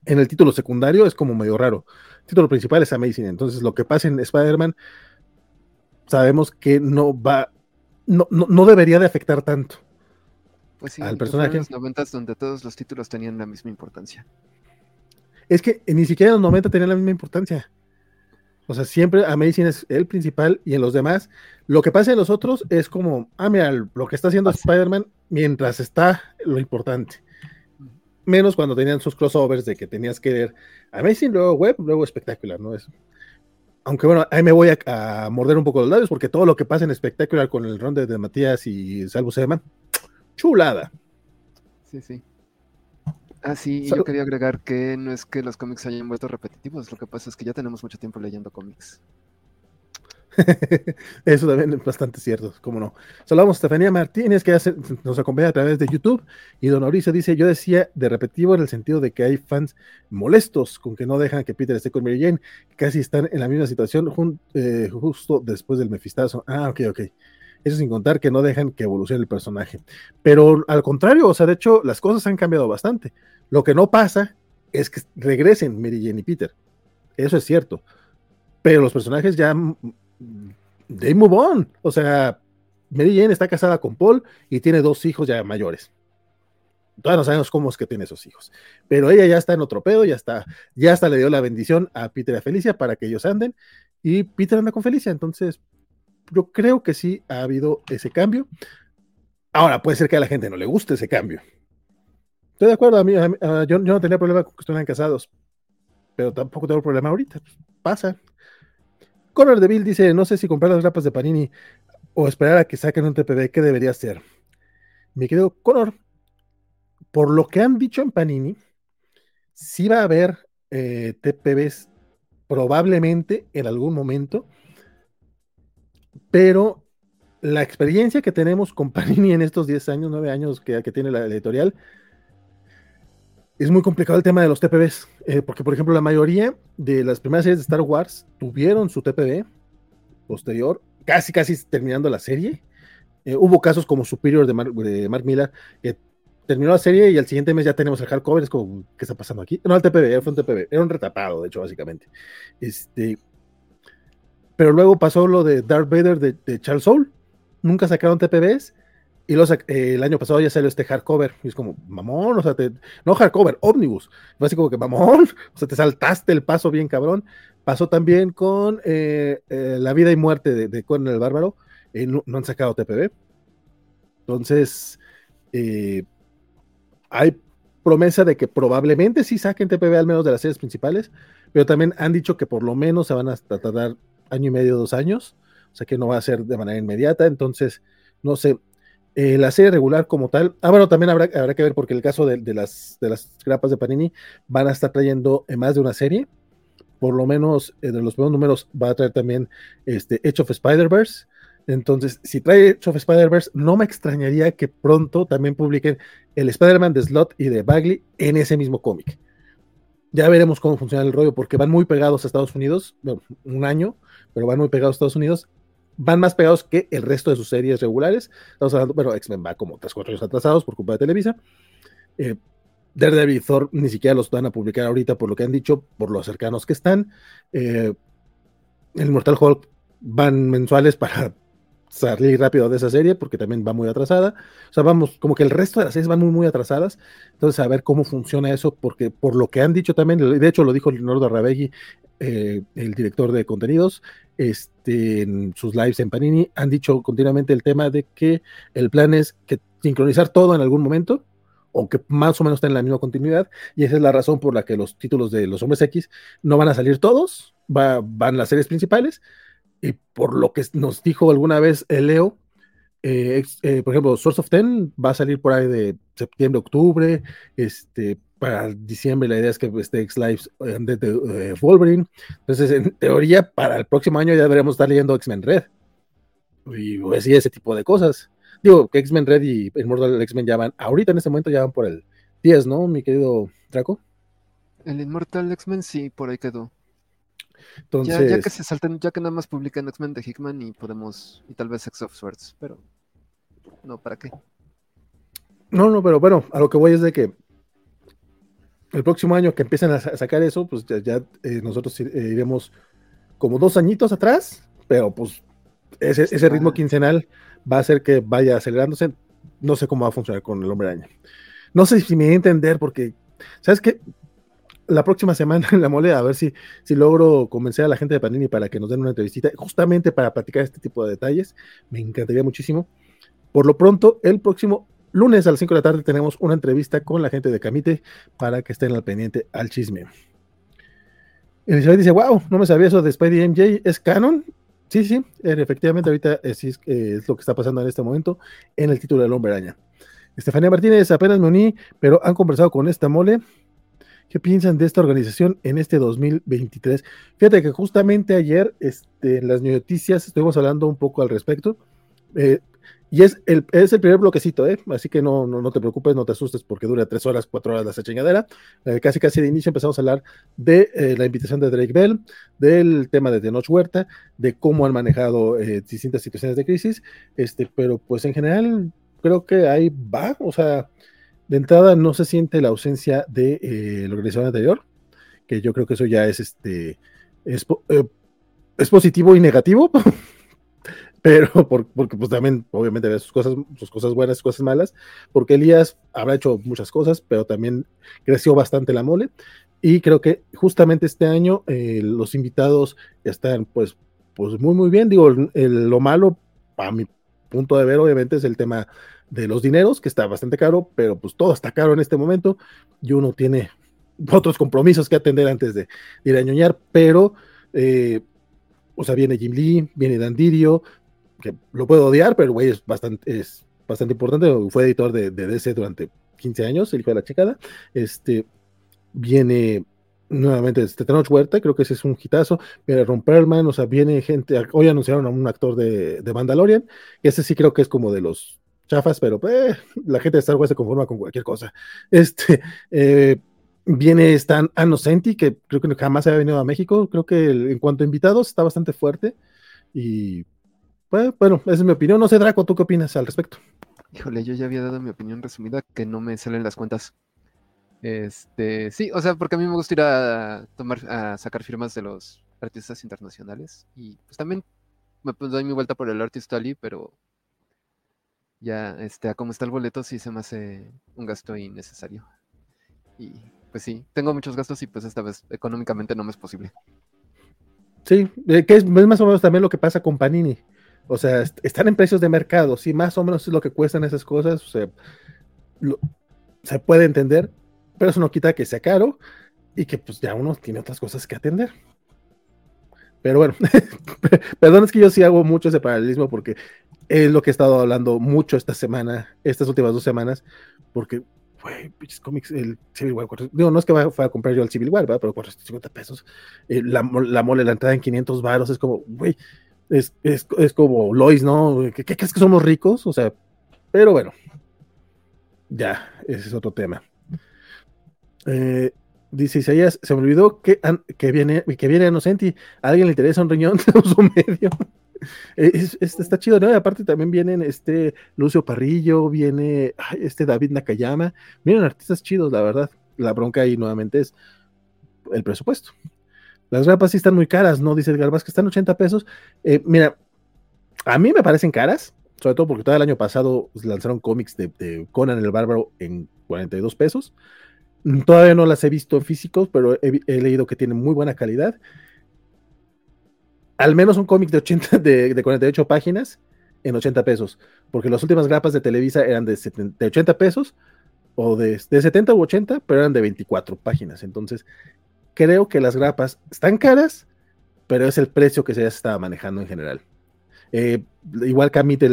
en el título secundario, es como medio raro. El título principal es Amazing, entonces lo que pasa en Spider-Man, sabemos que no va, no, no debería de afectar tanto pues sí, al personaje. En los 90 donde todos los títulos tenían la misma importancia. Es que ni siquiera en los 90 tenían la misma importancia. O sea, siempre Amazing es el principal y en los demás, lo que pasa en los otros es como, ah, mira, lo que está haciendo Spider-Man mientras está lo importante. Menos cuando tenían sus crossovers de que tenías que ver Amazing, luego web, luego espectacular, ¿no? Es, aunque bueno, ahí me voy a, morder un poco los labios porque todo lo que pasa en espectacular con el ronde de Matías y Salvo Seman, chulada. Sí, sí. Ah, sí, y yo quería agregar que no es que los cómics hayan vuelto repetitivos, lo que pasa es que ya tenemos mucho tiempo leyendo cómics. Eso también es bastante cierto, cómo no. Saludamos a Estefanía Martínez, que nos acompaña a través de YouTube, y Don Mauricio dice, yo decía de repetitivo en el sentido de que hay fans molestos con que no dejan que Peter esté con Mary Jane, casi están en la misma situación eh, justo después del mefistazo. Ah, ok, ok. Eso sin contar que no dejan que evolucione el personaje. Pero al contrario, o sea, de hecho, las cosas han cambiado bastante. Lo que no pasa es que regresen Mary Jane y Peter. Eso es cierto. Pero los personajes ya. They move on. O sea, Mary Jane está casada con Paul y tiene dos hijos ya mayores. Todavía no sabemos cómo es que tiene esos hijos. Pero ella ya está en otro pedo, ya está, ya hasta le dio la bendición a Peter y a Felicia para que ellos anden. Y Peter anda con Felicia. Entonces, yo creo que sí ha habido ese cambio. Ahora, puede ser que a la gente no le guste ese cambio. Estoy de acuerdo, a mí, yo, no tenía problema con que estuvieran casados, pero tampoco tengo problema ahorita. Pues, pasa. Conor Deville dice: No sé si comprar las grapas de Panini o esperar a que saquen un TPB, ¿qué debería hacer? Mi querido Conor, por lo que han dicho en Panini, sí va a haber eh, TPBs probablemente en algún momento pero la experiencia que tenemos con Panini en estos 10 años, 9 años que, tiene la editorial, es muy complicado el tema de los TPBs, eh, porque por ejemplo la mayoría de las primeras series de Star Wars tuvieron su TPB posterior, casi casi terminando la serie. Eh, hubo casos como Superior de, Mark Miller, que terminó la serie y al siguiente mes ya tenemos el hardcover, es como, ¿qué está pasando aquí? No, el TPB, fue un TPB, era un retapado, de hecho, básicamente. Este, pero luego pasó lo de Darth Vader de, Charles Soule. Nunca sacaron TPBs. Y eh, el año pasado ya salió este hardcover. Y es como, mamón, o sea, no hardcover, ómnibus. Fue como que, mamón, o sea, te saltaste el paso bien cabrón. Pasó también con eh, eh, La vida y muerte de, de el Bárbaro. No, no, han sacado TPB. Entonces, hay promesa de que probablemente sí saquen TPB al menos de las series principales, pero también han dicho que por lo menos se van a tardar año y medio, dos años, o sea que no va a ser de manera inmediata, entonces, no sé, Eh, la serie regular como tal, ah, bueno, también habrá, habrá que ver porque el caso de, las, de las grapas de Panini van a estar trayendo más de una serie. Por lo menos de los primeros números va a traer también este Edge of Spider-Verse. Entonces, si trae Edge of Spider-Verse, no me extrañaría que pronto también publiquen el Spider-Man de Slot y de Bagley en ese mismo cómic. Ya veremos cómo funciona el rollo, porque van muy pegados a Estados Unidos, un año, pero van muy pegados a Estados Unidos van más pegados que el resto de sus series regulares. Estamos hablando, bueno, X-Men va como 3, 4 años atrasados por culpa de Televisa. Eh, Daredevil y Thor ni siquiera los van a publicar ahorita por lo que han dicho, por lo cercanos que están. Eh, el Mortal Hulk van mensuales para salir rápido de esa serie porque también va muy atrasada. O sea, vamos, como que el resto de las series van muy, muy atrasadas. Entonces, a ver cómo funciona eso, porque por lo que han dicho también, de hecho lo dijo Leonardo Rabegui, eh, el director de contenidos, este, en sus lives en Panini, han dicho continuamente el tema de que el plan es que sincronizar todo en algún momento, o que más o menos estén en la misma continuidad, y esa es la razón por la que los títulos de los Hombres X no van a salir todos, va, van las series principales, y por lo que nos dijo alguna vez Leo, eh, eh, por ejemplo, Source of Ten va a salir por ahí de septiembre, octubre, este, para diciembre la idea es que esté X-Lives eh, de, Wolverine, entonces en teoría para el próximo año ya deberíamos estar leyendo X-Men Red, y pues, ese tipo de cosas. Digo que X-Men Red y Immortal X-Men ya van, ahorita en este momento ya van por el 10, ¿no, mi querido Draco? El Immortal X-Men sí, por ahí quedó. Ya, que se salten, ya que nada más publican X-Men de Hickman y podemos, y tal vez Sex of Swords, pero no, ¿para qué? No, no, pero bueno, a lo que voy es de que el próximo año que empiecen a sacar eso, pues ya, eh, nosotros eh, iremos como dos añitos atrás, pero pues ese, ese ritmo quincenal va a hacer que vaya acelerándose. No sé cómo va a funcionar con el hombre araña. No sé si me voy a entender, porque, ¿sabes qué? La próxima semana en la mole a ver si, si logro convencer a la gente de Panini para que nos den una entrevista, justamente para platicar este tipo de detalles. Me encantaría muchísimo. Por lo pronto, el próximo lunes a las 5 de la tarde tenemos una entrevista con la gente de Camite para que estén al pendiente al chisme. Elizabeth dice, wow, no me sabía eso de Spidey MJ, ¿es canon? Sí, sí, efectivamente ahorita es, es, lo que está pasando en este momento en el título del Hombre Araña. Estefanía Martínez, apenas me uní, pero han conversado con esta mole. ¿Qué piensan de esta organización en este 2023? Fíjate que justamente ayer este, en las noticias estuvimos hablando un poco al respecto. Eh, y es el, es el primer bloquecito, ¿eh? así que no, no, no, te preocupes, no te asustes porque dura tres horas, cuatro horas la chingadera. Eh, casi casi de inicio empezamos a hablar de eh, la invitación de Drake Bell, del tema de Tenoch Huerta, de cómo han manejado distintas situaciones de crisis, este, pero pues en general creo que ahí va, o sea, de entrada no se siente la ausencia de eh, la organización anterior, que yo creo que eso ya es este es, eh, positivo y negativo, pero porque pues también obviamente ve sus cosas, sus cosas buenas, sus cosas malas, porque Elías habrá hecho muchas cosas, pero también creció bastante la mole. Y creo que justamente este año eh, los invitados están pues, pues muy muy bien. Digo, lo malo, a mi punto de ver, obviamente, es el tema de los dineros, que está bastante caro, pero pues todo está caro en este momento y uno tiene otros compromisos que atender antes de, ir a ñoñar, pero, eh, o sea, viene Jim Lee, viene Dan Didio, que lo puedo odiar, pero güey es bastante, es bastante importante, fue editor de, DC durante 15 años, el hijo de la checada, este, viene nuevamente este Tenoch Huerta, creo que ese es un hitazo, viene Ron Perlman, o sea, viene gente, hoy anunciaron a un actor de, de Mandalorian, ese sí creo que es como de los chafas, pero pues, la gente de Star Wars se conforma con cualquier cosa. Este, eh, viene Stan Anocenti, que creo que jamás había venido a México. Creo que en cuanto a invitados está bastante fuerte. Y pues, bueno, esa es mi opinión. No sé, Draco, ¿tú qué opinas al respecto? Híjole, yo ya había dado mi opinión resumida, que no me salen las cuentas. Este, sí, o sea, porque a mí me gusta ir a tomar, a sacar firmas de los artistas internacionales. Y pues también me doy mi vuelta por el Artist Alley, pero ya este, a cómo está el boleto sí se me hace un gasto innecesario. Y pues sí, tengo muchos gastos y pues esta vez económicamente no me es posible. Sí, eh, que es, más o menos también lo que pasa con Panini. O sea, están en precios de mercado, sí, más o menos es lo que cuestan esas cosas, o sea, se puede entender, pero eso no quita que sea caro y que pues ya uno tiene otras cosas que atender. Pero bueno, perdón, es que yo sí hago mucho ese paralelismo porque es lo que he estado hablando mucho esta semana, estas últimas dos semanas, porque, güey, pinches cómics, el Civil War, digo, no es que vaya a comprar yo el Civil War, ¿verdad? pero 450 pesos, eh, la, la, mole, la entrada en 500 varos, es como, güey, es, es, es, como Lois, ¿no? ¿Qué, crees que somos ricos? O sea, pero bueno, ya, ese es otro tema. Eh, dice Isaías, se me olvidó que, viene, que viene ¿a alguien le interesa un riñón de uso medio? Es, está chido, ¿no? Aparte también vienen este Lucio Parrillo, viene este David Nakayama, vienen artistas chidos, la verdad. La bronca ahí nuevamente es el presupuesto. Las grapas sí están muy caras, ¿no? Dice el que están 80 pesos. Eh, mira, a mí me parecen caras, sobre todo porque todo el año pasado lanzaron cómics de, Conan el Bárbaro en 42 pesos. Todavía no las he visto físicos, pero he, leído que tienen muy buena calidad al menos un cómic de, 80, de, 48 páginas en 80 pesos, porque las últimas grapas de Televisa eran de, 80 pesos o de, 70 u 80, pero eran de 24 páginas. Entonces, creo que las grapas están caras, pero es el precio que se estaba manejando en general. Eh, igual Camite,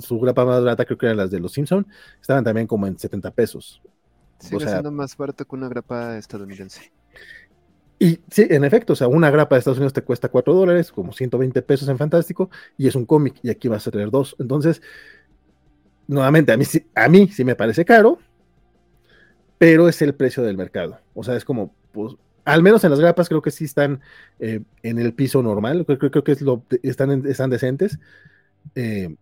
su grapa más barata, creo que eran las de los Simpson, estaban también como en 70 pesos. Sigue siendo más barato que una grapa estadounidense. Y sí, en efecto, o sea, una grapa de Estados Unidos te cuesta 4 dólares, como 120 pesos en Fantástico, y es un cómic, y aquí vas a tener dos. Entonces, nuevamente, a mí, a mí sí me parece caro, pero es el precio del mercado. O sea, es como, pues, al menos en las grapas creo que sí están eh, en el piso normal, creo, creo, que es lo, están, están decentes. Eh,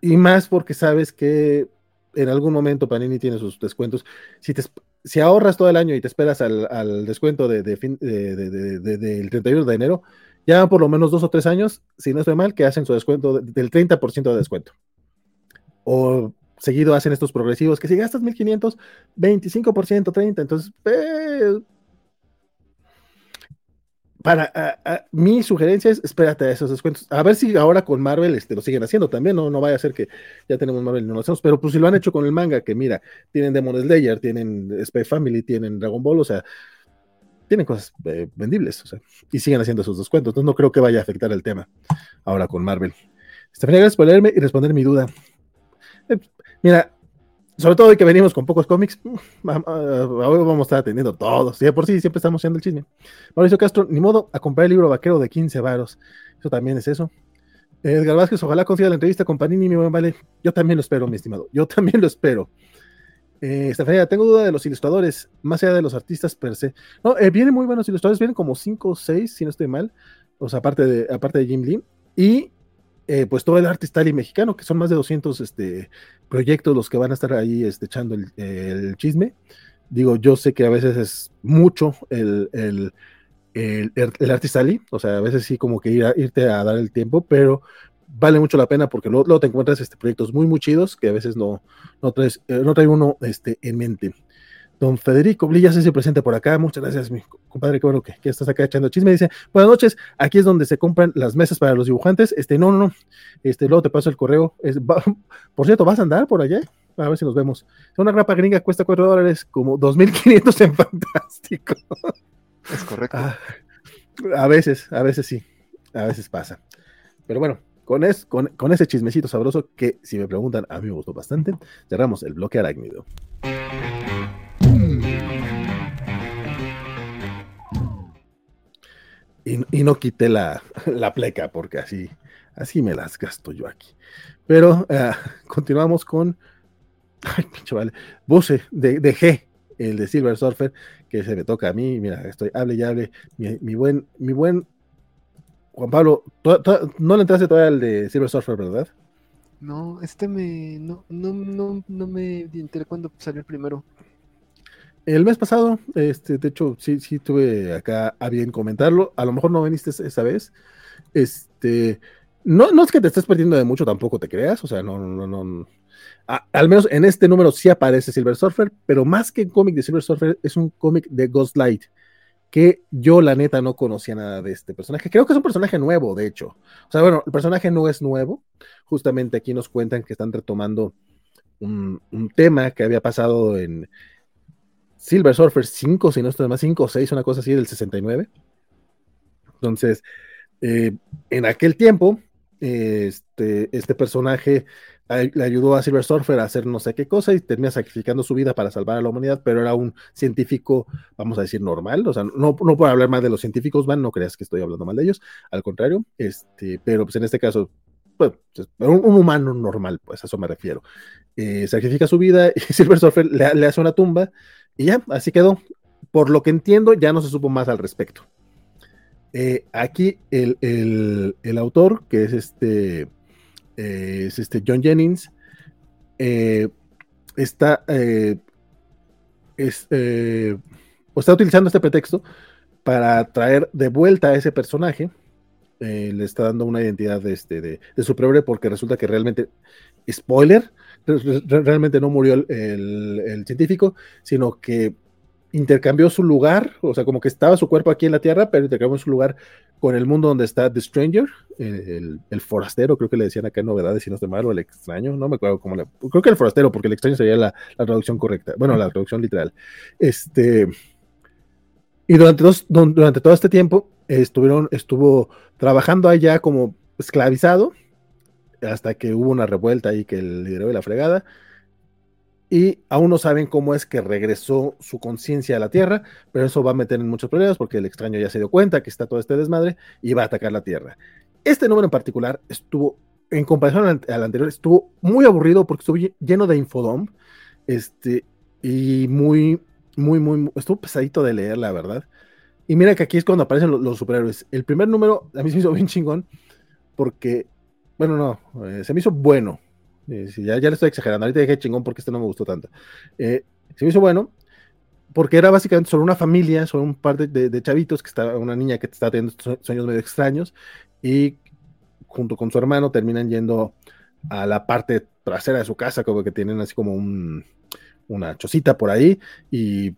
y más porque sabes que en algún momento Panini tiene sus descuentos. Si, te, si ahorras todo el año y te esperas al, descuento de, del 31 de enero, ya por lo menos dos o tres años, si no estoy mal, que hacen su descuento del 30% de descuento. O seguido hacen estos progresivos, que si gastas 1500, 25%, 30%, entonces, eh, para mi sugerencia es espérate a esos descuentos. A ver si ahora con Marvel este, lo siguen haciendo también. No, no vaya a ser que ya tenemos Marvel y no lo hacemos. Pero pues si lo han hecho con el manga, que mira, tienen Demon Slayer, tienen Spy Family, tienen Dragon Ball, o sea, tienen cosas eh, vendibles, o sea, y siguen haciendo esos descuentos. Entonces no creo que vaya a afectar el tema ahora con Marvel. Estefanía, gracias por leerme y responder mi duda. Eh, mira, sobre todo hoy que venimos con pocos cómics, mm, hoy vamos a estar atendiendo todos. Y por sí siempre estamos haciendo el chisme. Mauricio Castro, ni modo, a comprar el libro vaquero de 15 varos. Eso también es eso. Edgar Vázquez, ojalá consiga la entrevista con Panini, mi buen vale. Yo también lo espero, mi estimado. Yo también lo espero. Eh, Estefanía, tengo duda de los ilustradores, más allá de los artistas per se. No, eh, vienen muy buenos ilustradores, vienen como 5 o 6, si no estoy mal. O sea, aparte de, aparte de Jim Lee. Y eh, pues todo el arte y mexicano, que son más de 200 este, proyectos los que van a estar ahí este, echando el, chisme. Digo, yo sé que a veces es mucho el, el, el, el o sea, a veces sí como que ir a, irte a dar el tiempo, pero vale mucho la pena porque luego, te encuentras este, proyectos muy, muy chidos que a veces no, no, traes, eh, no trae uno este, en mente. Don Federico Blilla se presente por acá. Muchas gracias, mi compadre. Qué bueno que, estás acá echando chisme. Dice: Buenas noches. Aquí es donde se compran las mesas para los dibujantes. Este, no, no, no. Este, luego te paso el correo. por cierto, ¿vas a andar por allá? A ver si nos vemos. Una grapa gringa cuesta 4 dólares, como 2.500 en fantástico. Es correcto. Ah, a veces, a veces sí. A veces pasa. Pero bueno, con, es, con, con, ese chismecito sabroso que, si me preguntan, a mí me gustó bastante, cerramos el bloque arácnido. Y, no quité la, pleca porque así, así me las gasto yo aquí. Pero eh, continuamos con. Ay, pinche vale. Buse de, G, el de Silver Surfer, que se me toca a mí. Mira, estoy, hable y hable. Mi, buen, mi buen Juan Pablo, no le entraste todavía al de Silver Surfer, ¿verdad? No, este me. No, no, no, no me enteré cuando salió el primero. El mes pasado, este, de hecho, sí, sí tuve acá a bien comentarlo. A lo mejor no viniste esa vez. Este, no, no es que te estés perdiendo de mucho, tampoco te creas. O sea, no, no, no. al menos en este número sí aparece Silver Surfer, pero más que un cómic de Silver Surfer, es un cómic de Ghost Light, que yo la neta no conocía nada de este personaje. Creo que es un personaje nuevo, de hecho. O sea, bueno, el personaje no es nuevo. Justamente aquí nos cuentan que están retomando un tema que había pasado en Silver Surfer 5, si no estoy más, 5 o 6, una cosa así del 69. Entonces, Eh, en aquel tiempo, este, este personaje le ayudó a Silver Surfer a hacer no sé qué cosa y termina sacrificando su vida para salvar a la humanidad, pero era un científico, vamos a decir, normal, o sea, no, no puedo hablar más de los científicos, van, no creas que estoy hablando mal de ellos, al contrario, este, pero pues en este caso, pues, un, humano normal, pues a eso me refiero. Eh, sacrifica su vida y Silver Surfer le, hace una tumba y ya, así quedó. Por lo que entiendo, ya no se supo más al respecto. Eh, aquí el, el, autor, que es este es este John Jennings, eh, está, eh, eh, está utilizando este pretexto para traer de vuelta a ese personaje. le está dando una identidad de, este, de, superhéroe porque resulta que realmente, spoiler, realmente no murió el científico, sino que intercambió su lugar, o sea, como que estaba su cuerpo aquí en la Tierra, pero intercambió su lugar con el mundo donde está The Stranger, el, forastero, creo que le decían acá en novedades, si no estoy mal, o el extraño, no me acuerdo cómo le... Creo que el forastero, porque el extraño sería la, traducción correcta, bueno, la traducción literal. Este... Y durante, durante todo este tiempo estuvieron, estuvo trabajando allá como esclavizado, hasta que hubo una revuelta ahí que lideró de la fregada, y aún no saben cómo es que regresó su conciencia a la Tierra, pero eso va a meter en muchos problemas porque el extraño ya se dio cuenta que está todo este desmadre y va a atacar la Tierra. Este número en particular estuvo, en comparación al, anterior, estuvo muy aburrido porque estuvo lleno de infodom, este, y muy, muy, muy, estuvo pesadito de leer, la verdad. Y mira que aquí es cuando aparecen los, superhéroes. El primer número a mí se me hizo bien chingón porque, bueno, no, eh, se me hizo bueno eh, ya, ya le estoy exagerando. Ahorita dije chingón porque este no me gustó tanto. Eh, se me hizo bueno porque era básicamente solo una familia, solo un par de, chavitos, que estaba una niña que estaba teniendo sueños medio extraños y junto con su hermano terminan yendo a la parte trasera de su casa, como que tienen así como un, una chocita por ahí y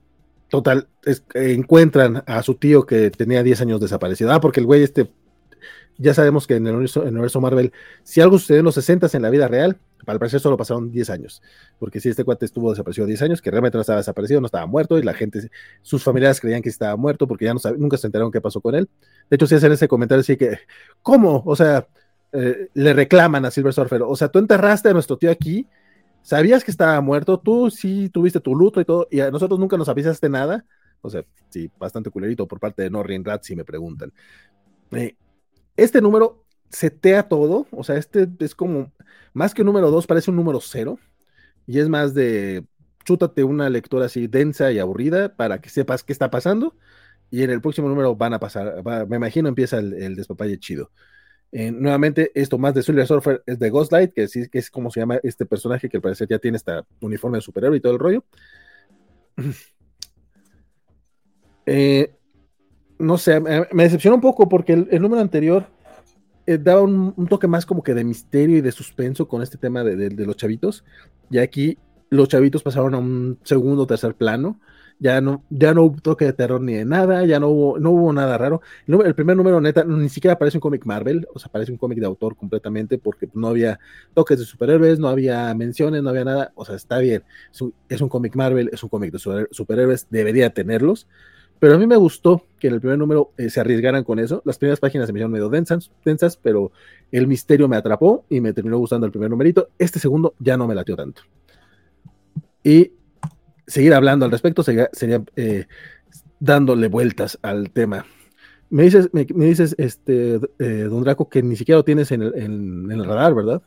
total, encuentran a su tío que tenía 10 años desaparecido. Ah, porque el güey este, ya sabemos que en el universo, Marvel, si algo sucedió en los 60 en la vida real, al parecer solo pasaron 10 años, porque si este cuate estuvo desaparecido 10 años, que realmente no estaba desaparecido, no estaba muerto, y la gente, sus familiares creían que estaba muerto porque ya no nunca se enteraron qué pasó con él. De hecho, si hacen ese comentario, así que, ¿cómo? O sea, eh, le reclaman a Silver Surfer, o sea, tú enterraste a nuestro tío aquí, sabías que estaba muerto, tú sí tuviste tu luto y todo, y a nosotros nunca nos avisaste nada. O sea, sí, bastante culerito por parte de Norrin Rat, si me preguntan. Eh, este número setea todo, o sea, este es como, más que un número 2, parece un número 0, y es más de, chútate una lectura así densa y aburrida para que sepas qué está pasando, y en el próximo número van a pasar, me imagino empieza el, el despapalle chido. Eh, nuevamente, esto más de Silver Surfer es de Ghostlight, que, sí, que es como se llama este personaje que al parecer ya tiene este uniforme de superhéroe y todo el rollo. Eh, no sé, me, decepciona un poco porque el número anterior eh, daba un, toque más como que de misterio y de suspenso con este tema de, los chavitos. Y aquí los chavitos pasaron a un segundo tercer plano. Ya no, ya no hubo toque de terror ni de nada, ya no hubo, no hubo nada raro. El, primer número, neta, ni siquiera aparece un cómic Marvel, o sea, parece un cómic de autor completamente, porque no había toques de superhéroes, no había menciones, no había nada. O sea, está bien. Es un, cómic Marvel, es un cómic de superhéroes, debería tenerlos pero a mí me gustó que en el primer número eh, se arriesgaran con eso. Las primeras páginas se me hicieron medio densas, densas, pero el misterio me atrapó y me terminó gustando el primer numerito. Este segundo ya no me latió tanto. Y seguir hablando al respecto sería, eh, dándole vueltas al tema. Me dices, me, dices este, eh, don Draco, que ni siquiera lo tienes en el, en el radar, ¿verdad?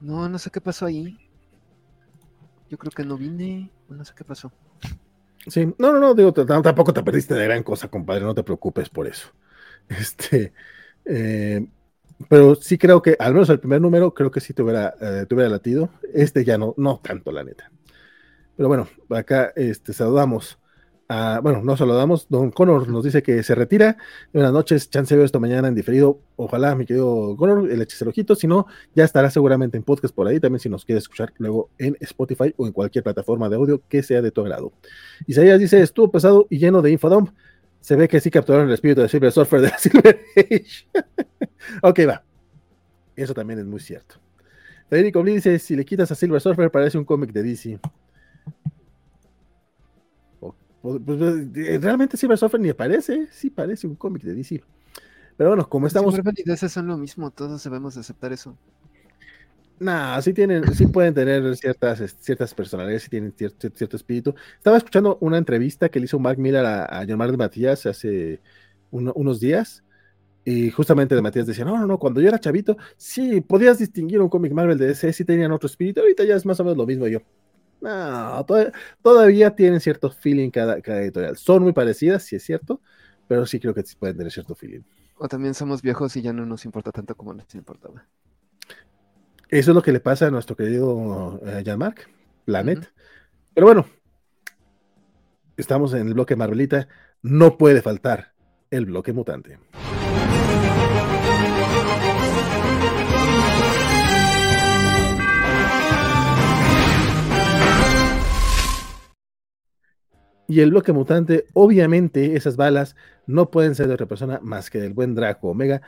No, no sé qué pasó ahí. Yo creo que no vine, no sé qué pasó. Sí, no, no, no, digo, tampoco te perdiste de gran cosa, compadre, no te preocupes por eso. Este, eh, pero sí creo que, al menos el primer número, creo que sí te hubiera, eh, latido. Este ya no, no tanto, la neta. Pero bueno, acá este, saludamos bueno, nos saludamos. Don Connor nos dice que se retira. Buenas noches, chance veo esta mañana en diferido. Ojalá, mi querido Connor, el hechicero ojito. Si no, ya estará seguramente en podcast por ahí. También si nos quiere escuchar luego en Spotify o en cualquier plataforma de audio que sea de tu agrado. Isaías dice: estuvo pesado y lleno de infodom. Se ve que sí capturaron el espíritu de Silver Surfer de la Silver Age. ok, va. Eso también es muy cierto. Federico Lee dice: si le quitas a Silver Surfer, parece un cómic de DC. Pues, pues, eh, realmente Silver Surfer ni parece, sí parece un cómic de DC. Pero bueno, como estamos. Las son lo mismo, todos debemos aceptar eso. Nah, sí tienen, sí pueden tener ciertas, ciertas personalidades, sí tienen cierto, cierto, espíritu. Estaba escuchando una entrevista que le hizo Mark Miller a, a John Mark Matías hace unos días. Y justamente de Matías decía, no, no, no, cuando yo era chavito, sí, podías distinguir un cómic Marvel de ese, sí tenían otro espíritu, ahorita ya es más o menos lo mismo yo. No, todavía, tienen cierto feeling cada, cada, editorial. Son muy parecidas, sí es cierto, pero sí creo que pueden tener cierto feeling. O también somos viejos y ya no nos importa tanto como nos importaba. Eso es lo que le pasa a nuestro querido eh, Jean-Marc, Planet. Pero bueno, estamos en el bloque Marvelita. No puede faltar el bloque mutante. Y el bloque mutante, obviamente, esas balas no pueden ser de otra persona más que del buen Draco Omega.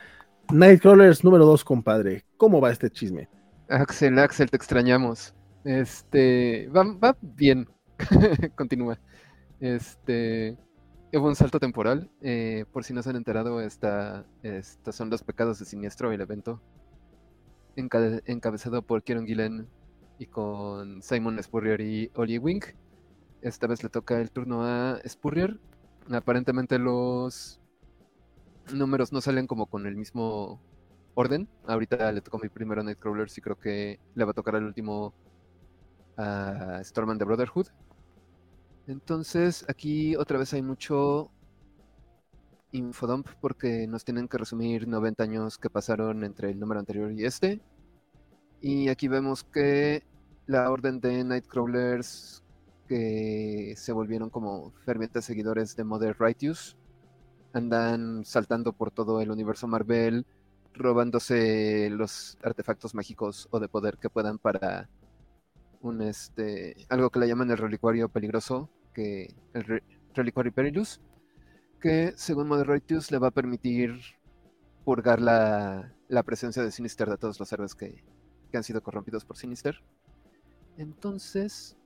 Nightcrawlers número 2, compadre. ¿Cómo va este chisme? Axel, Axel, te extrañamos. Este, va, bien. Continúa. Este, hubo un salto temporal. Eh, por si no se han enterado, esta, estos son los pecados de Siniestro, el evento. encabezado por Kieron Gillen y con Simon Spurrier y Oli Wink. Esta vez le toca el turno a Spurrier. Aparentemente los números no salen como con el mismo orden. Ahorita le tocó mi primero Nightcrawler, y creo que le va a tocar al último a Storman de Brotherhood. Entonces, aquí otra vez hay mucho infodump porque nos tienen que resumir 90 años que pasaron entre el número anterior y este. Y aquí vemos que la orden de Nightcrawlers que se volvieron como fervientes seguidores de Mother Righteous andan saltando por todo el universo Marvel robándose los artefactos mágicos o de poder que puedan para un este algo que le llaman el relicuario peligroso, que el relicuario perilous, que según Moderatius le va a permitir purgar la, la, presencia de Sinister de todos los héroes que, que han sido corrompidos por Sinister. Entonces,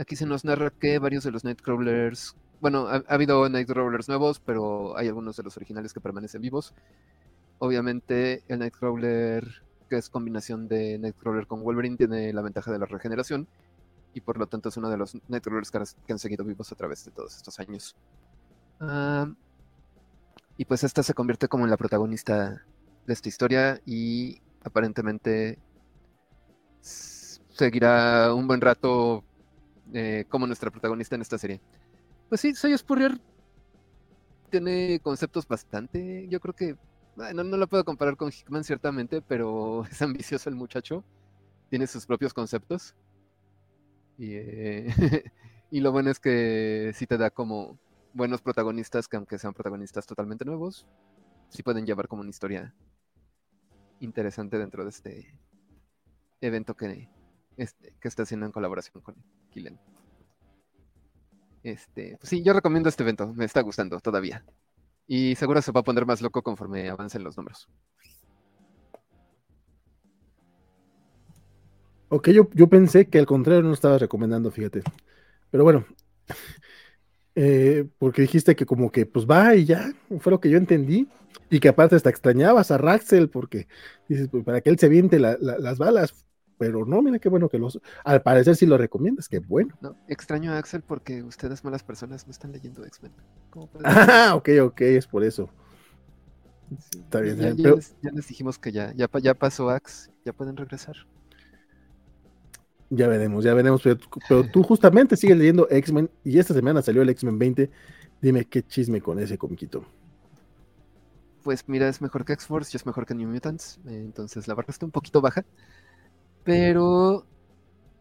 aquí se nos narra que varios de los Nightcrawlers, bueno, ha, ha habido Nightcrawlers nuevos, pero hay algunos de los originales que permanecen vivos Obviamente el Nightcrawler, que es combinación de Nightcrawler con Wolverine, tiene la ventaja de la regeneración y por lo tanto es uno de los Nightcrawlers que han seguido vivos a través de todos estos años. Ah, y pues esta se convierte como en la protagonista de esta historia y aparentemente seguirá un buen rato eh, como nuestra protagonista en esta serie. Pues sí, Soy Spurrier tiene conceptos bastante, yo creo que no, no lo puedo comparar con Hickman ciertamente, pero es ambicioso el muchacho. Tiene sus propios conceptos. Y, eh, y lo bueno es que sí te da como buenos protagonistas que aunque sean protagonistas totalmente nuevos, sí pueden llevar como una historia interesante dentro de este evento que, este, que está haciendo en colaboración con Killen. Este, pues sí, yo recomiendo este evento, me está gustando todavía. Y seguro se va a poner más loco conforme avancen los números. Ok, yo, yo pensé que al contrario no estaba recomendando, fíjate. Pero bueno, eh, porque dijiste que como que pues va y ya, fue lo que yo entendí. Y que aparte hasta extrañabas a Raxel porque dices, pues para que él se viente las balas pero no, mira qué bueno que los. Al parecer sí lo recomiendas, qué bueno. No, extraño a Axel porque ustedes, malas personas, no están leyendo X-Men. Ah, ok, ok, es por eso. Está bien. Ya, ya, les, dijimos que ya, ya, ya pasó Ax, ya pueden regresar. Ya veremos, ya veremos. Pero, tú justamente sigues leyendo X-Men y esta semana salió el X-Men 20. Dime qué chisme con ese comiquito. Pues mira, es mejor que X-Force y es mejor que New Mutants. entonces la barra está un poquito baja pero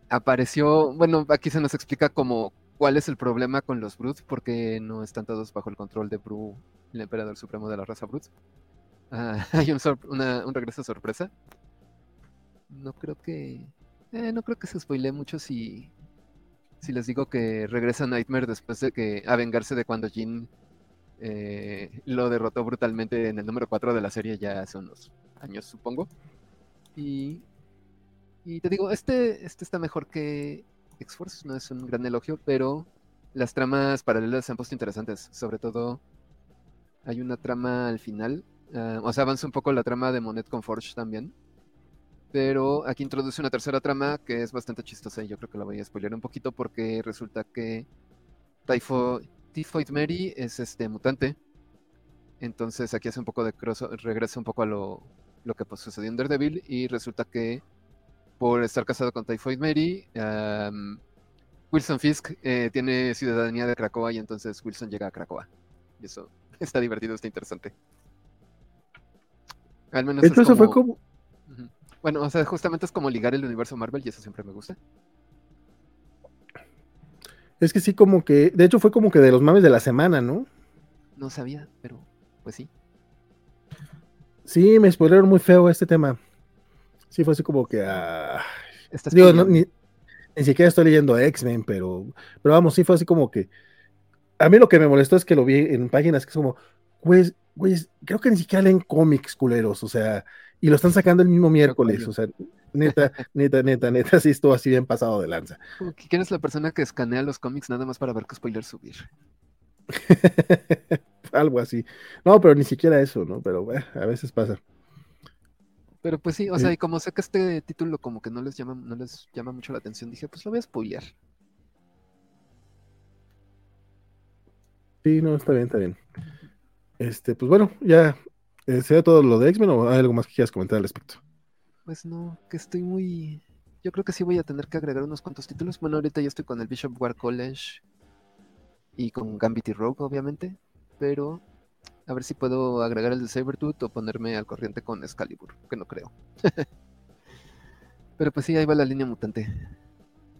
apareció, bueno, aquí se nos explica como cuál es el problema con los Brutes, porque no están todos bajo el control de Bru, el emperador supremo de la raza Brute. Ah, hay un, regreso sorpresa. No creo que... Eh, no creo que se spoile mucho si, si les digo que regresa Nightmare después de que a vengarse de cuando Jean eh, lo derrotó brutalmente en el número 4 de la serie ya hace unos años, supongo. Y y te digo, este, este está mejor que X-Force, no es un gran elogio, pero las tramas paralelas se han puesto interesantes. Sobre todo, hay una trama al final Ah, o sea, avanza un poco la trama de Monet con Forge también. Pero aquí introduce una tercera trama que es bastante chistosa y yo creo que la voy a spoiler un poquito porque resulta que Typhoid Mary es este mutante. Entonces aquí hace un poco de cross, regresa un poco a lo, lo que pues, sucedió en Daredevil y resulta que por estar casado con Typhoid Mary, Wilson Fisk eh, tiene ciudadanía de Krakoa y entonces Wilson llega a Krakoa. Y eso está divertido, está interesante. Al menos Entonces fue como... Bueno, o sea, justamente es como ligar el universo Marvel y eso siempre me gusta. Es que sí, como que, de hecho fue como que de los mames de la semana, ¿no? No sabía, pero pues sí. Sí, me spoileron muy feo este tema. Sí, fue así como que... Ah, digo, ni, siquiera estoy leyendo X-Men, pero, pero vamos, sí fue así como que... A mí lo que me molestó es que lo vi en páginas que es como, pues, güey, creo que ni siquiera leen cómics culeros, o sea, y lo están sacando el mismo miércoles, o sea, neta, neta, neta, neta, sí estuvo así bien pasado de lanza. ¿Quién es la persona que escanea los cómics nada más para ver qué spoiler subir? Algo así. No, pero ni siquiera eso, ¿no? Pero eh, a veces pasa. Pero pues sí, o sea, y como sé que este título como que no les llama, no les llama mucho la atención, dije, pues lo voy a spoilear. Sí, no, está bien, está bien. Este, pues bueno, ya eh, ¿Sea todo lo de X-Men o hay algo más que quieras comentar al respecto? Pues no, que estoy muy. Yo creo que sí voy a tener que agregar unos cuantos títulos. Bueno, ahorita ya estoy con el Bishop War College y con Gambit y Rogue, obviamente. Pero a ver si puedo agregar el de Sabertooth o ponerme al corriente con Excalibur, que no creo. pero pues sí, ahí va la línea mutante.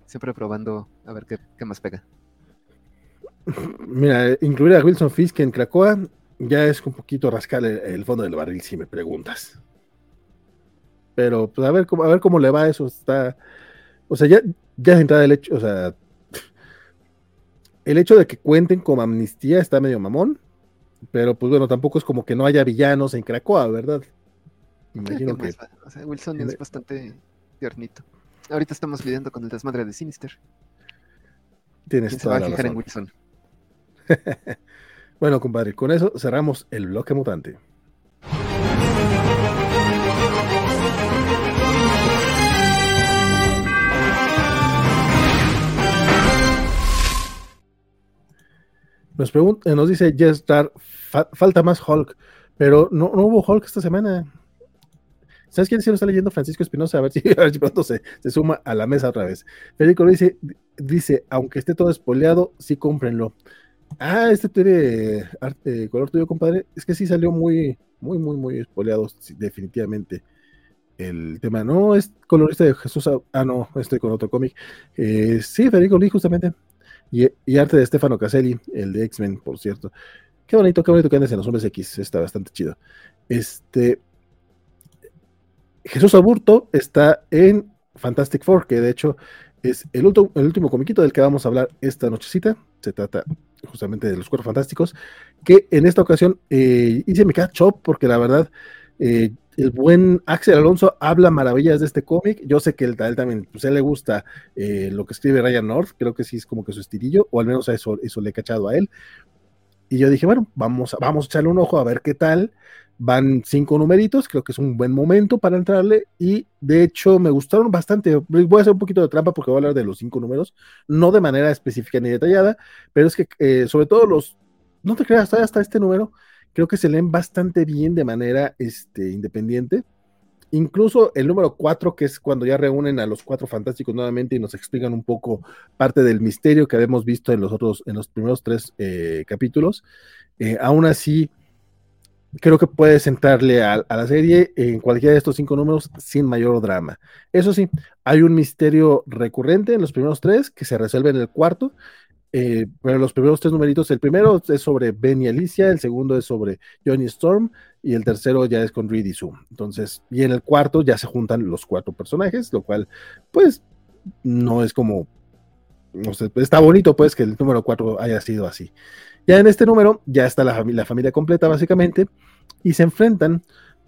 Siempre probando a ver qué, qué más pega. Mira, incluir a Wilson Fisk en Krakoa ya es un poquito rascar el, fondo del barril, si me preguntas. Pero, pues a ver cómo, a ver cómo le va eso. Está. O sea, ya, ya entrada el hecho, o sea. El hecho de que cuenten con amnistía está medio mamón. Pero pues bueno, tampoco es como que no haya villanos en Cracoa, ¿verdad? Imagino que. O sea, Wilson es bastante tiernito. Ahorita estamos lidiando con el desmadre de Sinister. Tienes toda la razón. en Wilson? Bueno, compadre, con eso cerramos el bloque mutante. Nos, pregunta, nos dice Yes falta más Hulk, pero no, no, hubo Hulk esta semana. ¿Sabes quién sí lo está leyendo? Francisco Espinosa, a ver si, a ver si pronto se, suma a la mesa otra vez. Federico dice, dice, aunque esté todo espoleado, sí cómprenlo. Ah, este tiene arte, color tuyo, compadre. Es que sí salió muy, muy, muy, muy espoleado, definitivamente. El tema no es colorista de Jesús. Ah, no, estoy con otro cómic. Eh, sí, Federico Lee, justamente. Y, arte de Stefano Caselli, el de X-Men, por cierto. Qué bonito, qué bonito que andes en los hombres X. Está bastante chido. Este. Jesús Aburto está en Fantastic Four, que de hecho es el, último, el último comiquito del que vamos a hablar esta nochecita. Se trata justamente de los Cuerpos Fantásticos, que en esta ocasión eh, hice mi catch up porque la verdad eh, el buen Axel Alonso habla maravillas de este cómic. Yo sé que él, también, pues él le gusta eh, lo que escribe Ryan North, creo que sí es como que su estilillo, o al menos eso, eso le he cachado a él. Y yo dije, bueno, vamos, vamos a echarle un ojo a ver qué tal. Van cinco numeritos, creo que es un buen momento para entrarle y de hecho me gustaron bastante. Voy a hacer un poquito de trampa porque voy a hablar de los cinco números, no de manera específica ni detallada, pero es que eh, sobre todo los, no te creas, hasta este número, creo que se leen bastante bien de manera este, independiente. Incluso el número cuatro, que es cuando ya reúnen a los cuatro fantásticos nuevamente y nos explican un poco parte del misterio que habíamos visto en los otros, en los primeros tres eh, capítulos. Eh, aún así, creo que puedes entrarle a, la serie en cualquiera de estos cinco números sin mayor drama. Eso sí, hay un misterio recurrente en los primeros tres que se resuelve en el cuarto, eh, pero los primeros tres numeritos, el primero es sobre Ben y Alicia, el segundo es sobre Johnny Storm y el tercero ya es con Reed y Sue. Entonces, y en el cuarto ya se juntan los cuatro personajes, lo cual, pues, no es como, está bonito pues que el número cuatro haya sido así. Ya en este número ya está la, familia, familia completa básicamente y se enfrentan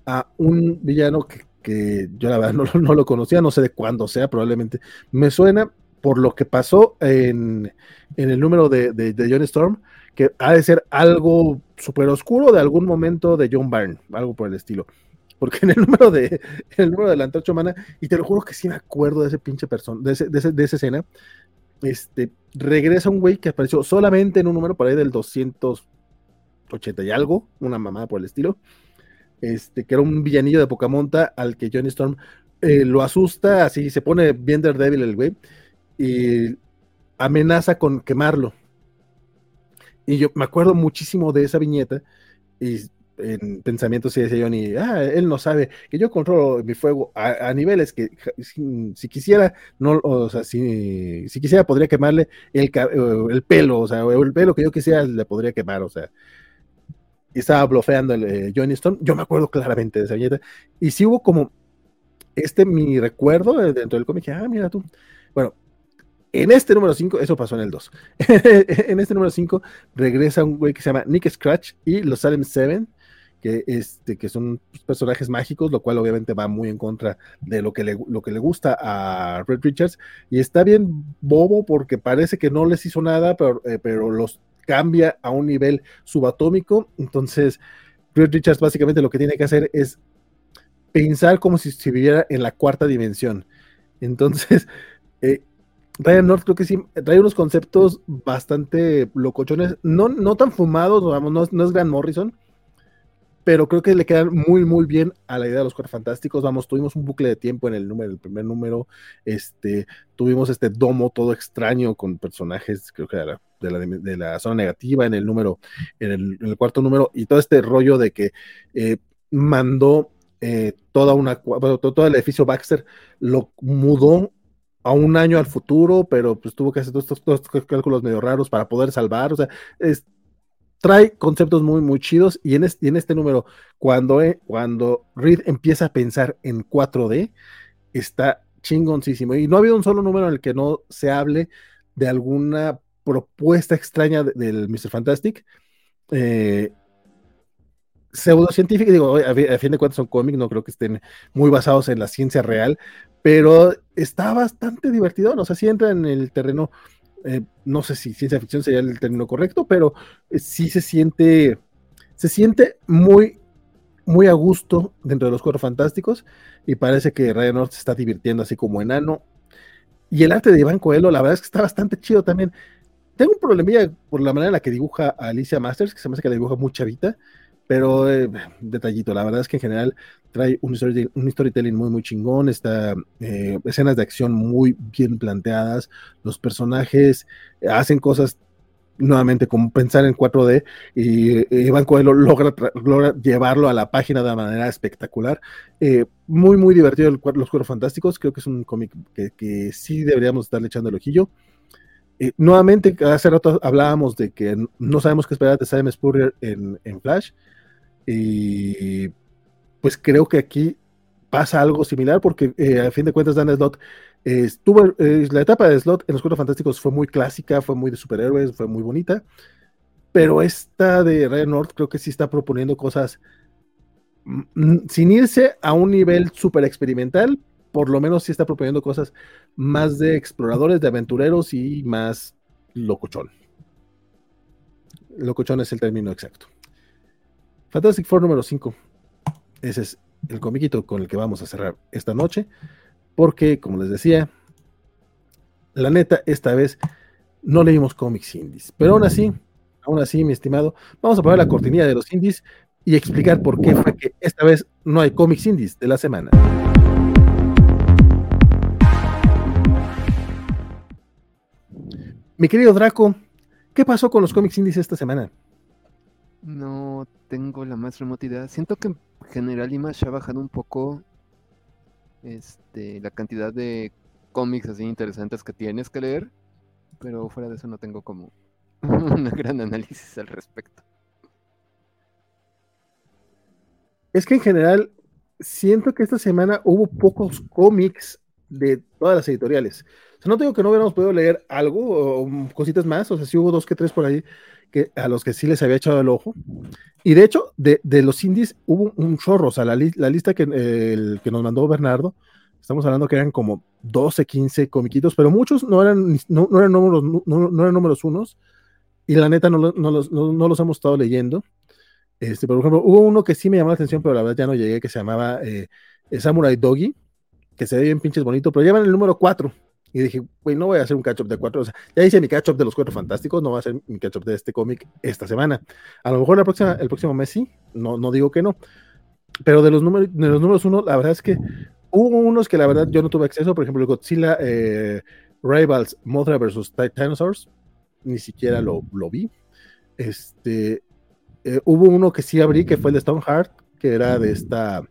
a un villano que, yo la verdad no, lo conocía, no sé de cuándo sea, probablemente me suena, por lo que pasó en, el número de, de, John Storm, que ha de ser algo súper oscuro de algún momento de John Byrne, algo por el estilo. Porque en el número de, el número de la antorcha humana, y te lo juro que sí me acuerdo de ese pinche persona, de, de, de esa escena, este, regresa un güey que apareció solamente en un número por ahí del 280 y algo, una mamada por el estilo, este, que era un villanillo de Pocamonta al que Johnny Storm eh, lo asusta, así se pone bien Daredevil el güey, y amenaza con quemarlo. Y yo me acuerdo muchísimo de esa viñeta, y en pensamientos y decía Johnny, ah, él no sabe que yo controlo mi fuego a, niveles que si, quisiera, no, o sea, si, si quisiera podría quemarle el, el, pelo, o sea, el pelo que yo quisiera le podría quemar, o sea, estaba blofeando el eh, Johnny Stone, yo me acuerdo claramente de esa viñeta, y si hubo como este mi recuerdo dentro del cómic, ah, mira tú, bueno, en este número 5, eso pasó en el 2. en este número 5 regresa un güey que se llama Nick Scratch y los Salem Seven que, este, que son personajes mágicos, lo cual obviamente va muy en contra de lo que le, lo que le gusta a Red Richards. Y está bien bobo porque parece que no les hizo nada, pero, eh, pero los cambia a un nivel subatómico. Entonces, Red Richards básicamente lo que tiene que hacer es pensar como si, si viviera en la cuarta dimensión. Entonces, eh, Ryan North creo que sí trae unos conceptos bastante locochones, no, no tan fumados, vamos, no, no es Grant Morrison, pero creo que le quedan muy, muy bien a la idea de los cuatro fantásticos. Vamos, tuvimos un bucle de tiempo en el número, el primer número, este, tuvimos este domo todo extraño con personajes, creo que de la, de la, zona negativa en el número, en el, cuarto número, y todo este rollo de que eh, mandó eh, toda una, todo el edificio Baxter, lo mudó a un año al futuro, pero pues tuvo que hacer todos estos, cálculos medio raros para poder salvar, o sea, es, trae conceptos muy, muy chidos. Y en este, número, cuando, eh, cuando Reed empieza a pensar en 4D, está chingoncísimo. Y no ha habido un solo número en el que no se hable de alguna propuesta extraña del Mr. Fantastic. Eh, pseudocientífica, digo, a, fin de cuentas son cómics, no creo que estén muy basados en la ciencia real, pero está bastante divertido, ¿no? sea, si entra en el terreno eh, no sé si ciencia ficción sería el término correcto, pero eh, sí se siente, se siente muy, muy a gusto dentro de los cuatro fantásticos y parece que Ryan North se está divirtiendo así como enano. Y el arte de Iván Coelho, la verdad es que está bastante chido también. Tengo un problemilla por la manera en la que dibuja a Alicia Masters, que se me hace que la dibuja muy chavita, pero eh, detallito, la verdad es que en general trae un, storytelling, muy, muy chingón, está eh, escenas de acción muy bien planteadas, los personajes hacen cosas nuevamente como pensar en 4D y eh, Iván Coelho logra, logra, llevarlo a la página de manera espectacular. muy, muy divertido el, Los Cuerpos Fantásticos, creo que es un cómic que, sí deberíamos estarle echando el ojillo. nuevamente, hace rato hablábamos de que no sabemos qué esperar de Simon Spurrier en, en Flash. Y pues creo que aquí pasa algo similar porque eh, a fin de cuentas Dan Slot estuvo, eh, la etapa de Slot en los Cuatro Fantásticos fue muy clásica, fue muy de superhéroes, fue muy bonita, pero esta de Ryan North creo que sí está proponiendo cosas mm, mm, sin irse a un nivel super experimental, por lo menos sí está proponiendo cosas más de exploradores, de aventureros y más locochón. Locochón es el término exacto. Fantastic Four número 5. Ese es el comiquito con el que vamos a cerrar esta noche. Porque, como les decía, la neta, esta vez no leímos cómics indies. Pero aún así, aún así, mi estimado, vamos a poner la cortinilla de los indies y explicar por qué fue que esta vez no hay cómics indies de la semana. Mi querido Draco, ¿qué pasó con los cómics indies esta semana? No tengo la más remota idea. Siento que en general Image ha bajado un poco este, la cantidad de cómics así interesantes que tienes que leer, pero fuera de eso no tengo como un gran análisis al respecto. Es que en general siento que esta semana hubo pocos cómics de todas las editoriales. Sea, no digo que no hubiéramos podido leer algo o cositas más, o sea, sí hubo dos que tres por ahí que, a los que sí les había echado el ojo. Y de hecho, de, los indies hubo un chorro, o sea, la, lista que, que nos mandó Bernardo Estamos hablando que eran como 12, 15 comiquitos, pero muchos no eran, no, eran, números, no, eran números unos. Y la neta no, los, no, los hemos estado leyendo. Este, por ejemplo, hubo uno que sí me llamó la atención, pero la verdad ya no llegué, que se llamaba eh, Samurai Doggy, que se ve bien pinches bonito, pero llevan el número 4. Y dije, güey, no voy a hacer un catch-up de cuatro. O sea, ya hice mi catch-up de los cuatro fantásticos, no voy a hacer mi catch-up de este cómic esta semana. A lo mejor la próxima, el próximo mes sí, no, no digo que no. Pero de los números, de los números uno, la verdad es que hubo unos que la verdad yo no tuve acceso. Por ejemplo, el Godzilla eh, Rivals Mothra vs. Titanosaurs, ni siquiera lo, lo vi. Este, eh, hubo uno que sí abrí, que fue el de Stoneheart, que era de esta.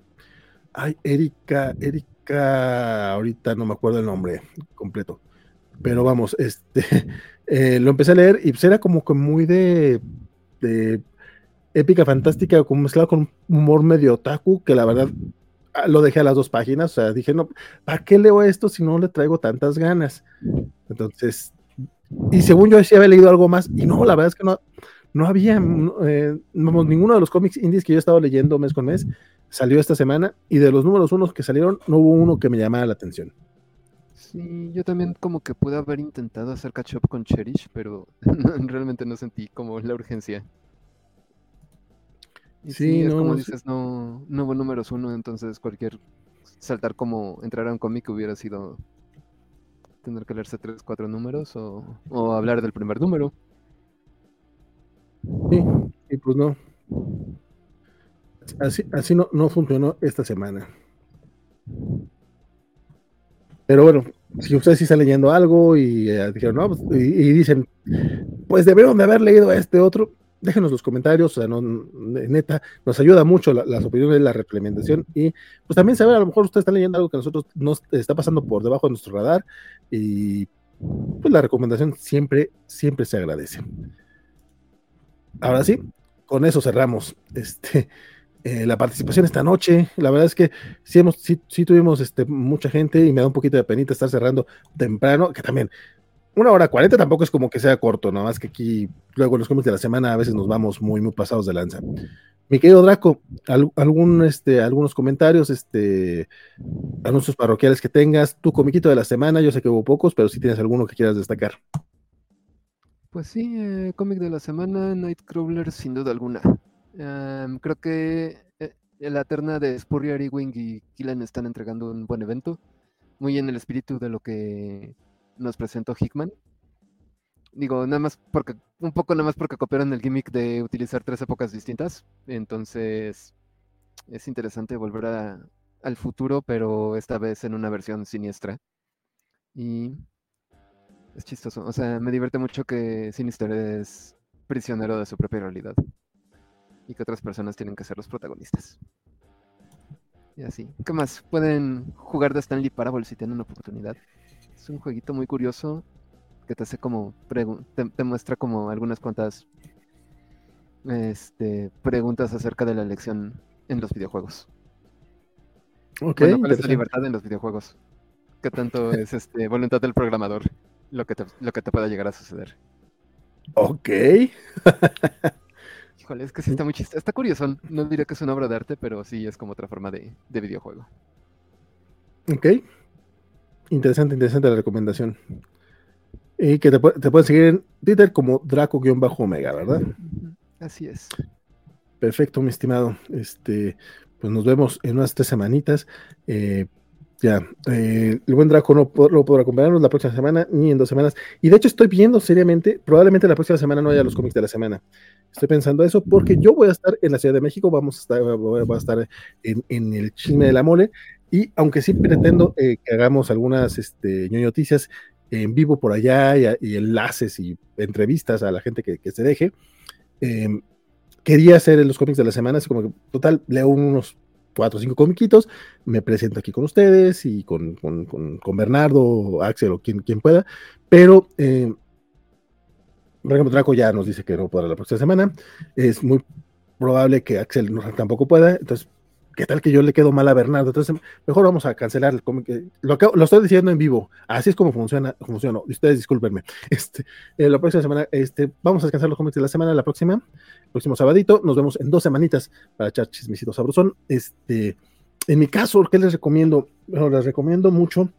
Ay, Erika, Erika ahorita no me acuerdo el nombre completo, pero vamos, este, eh, lo empecé a leer y pues era como que muy de, épica fantástica, como mezclado con humor medio otaku, que la verdad ah, lo dejé a las dos páginas, o sea, dije, no, ¿para qué leo esto si no le traigo tantas ganas? Entonces, y según yo sí había leído algo más, y no, la verdad es que no, no había, eh, ninguno de los cómics indies que yo he estado leyendo mes con mes salió esta semana y de los números unos que salieron no hubo uno que me llamara la atención. Sí, yo también como que pude haber intentado hacer catch up con Cherish, pero realmente no sentí como la urgencia. sí, no, como dices, no, no hubo números uno, entonces cualquier saltar como entrar a un cómic hubiera sido tener que leerse tres, cuatro números o, o hablar del primer número. Sí, y pues no. Así, así no, no funcionó esta semana. Pero bueno, si ustedes sí están leyendo algo y eh, dijeron, pues", y, dicen, pues debieron de haber leído este otro, déjenos los comentarios, o sea, no, neta, nos ayuda mucho las opiniones, la recomendación y pues también saber, a lo mejor ustedes están leyendo algo que nosotros nos está pasando por debajo de nuestro radar y pues la recomendación siempre, siempre se agradece. Ahora sí, con eso cerramos este eh, la participación esta noche. La verdad es que sí, hemos, sí, tuvimos este, mucha gente y me da un poquito de penita estar cerrando temprano, que también una hora cuarenta tampoco es como que sea corto, nada más que aquí luego en los cómics de la semana a veces nos vamos muy, muy pasados de lanza. Mi querido Draco, algún, este, algunos comentarios, este, anuncios parroquiales que tengas, tu comiquito de la semana, yo sé que hubo pocos, pero si tienes alguno que quieras destacar. Pues sí, eh, cómic de la semana, Nightcrawler sin duda alguna. Em, creo que eh, la terna de Spurrier, Wing y Killen están entregando un buen evento, muy en el espíritu de lo que nos presentó Hickman. Digo, nada más porque, un poco nada más porque copiaron el gimmick de utilizar tres épocas distintas. Entonces, es interesante volver al futuro, pero esta vez en una versión siniestra. Y es chistoso. O sea, me divierte mucho que Sinister es prisionero de su propia realidad y que otras personas tienen que ser los protagonistas. Y así. ¿Qué más? Pueden jugar de Stanley Parable si tienen oportunidad. Es un jueguito muy curioso que te hace como te, muestra como algunas cuantas este, preguntas acerca de la elección en los videojuegos. Ok. ¿Cuál es la libertad en los videojuegos? ¿Qué tanto es este voluntad del programador lo que te, lo que te pueda llegar a suceder? Ok. es que sí está muy chistoso. Está curioso. No diría que es una obra de arte, pero sí es como otra forma de, videojuego. Ok. Interesante, interesante la recomendación. Y que te, te pueden seguir en Twitter como Draco-Omega, ¿verdad? Así es. Perfecto, mi estimado. Este, pues nos vemos en unas tres semanitas. Eh, ya, eh, el buen Draco no, lo podrá acompañarnos la próxima semana ni en dos semanas. Y de hecho estoy viendo seriamente, probablemente la próxima semana no haya los cómics de la semana. Estoy pensando eso porque yo voy a estar en la Ciudad de México, vamos a estar, voy a estar en, el chisme de la mole. Y aunque sí pretendo eh, que hagamos algunas este, noticias en vivo por allá y, enlaces y entrevistas a la gente que, se deje, em, quería hacer los cómics de la semana, así como que total, leo unos cuatro o cinco comiquitos, me presento aquí con ustedes y con, con, con, Bernardo, Axel o quien, quien pueda, pero eh, ejemplo, Draco ya nos dice que no podrá la próxima semana, es muy probable que Axel tampoco pueda, entonces ¿qué tal que yo le quedo mal a Bernardo? Entonces, mejor vamos a cancelar el cómic. Lo, lo estoy diciendo en vivo, así es como funciona, funciona. Ustedes discúlpenme. Este, eh, la próxima semana, este, vamos a descansar los cómics de la semana, la próxima, próximo sabadito, nos vemos en dos semanitas para echar chismecito sabrosón. Este, en mi caso, ¿qué les recomiendo? Les recomiendo mucho.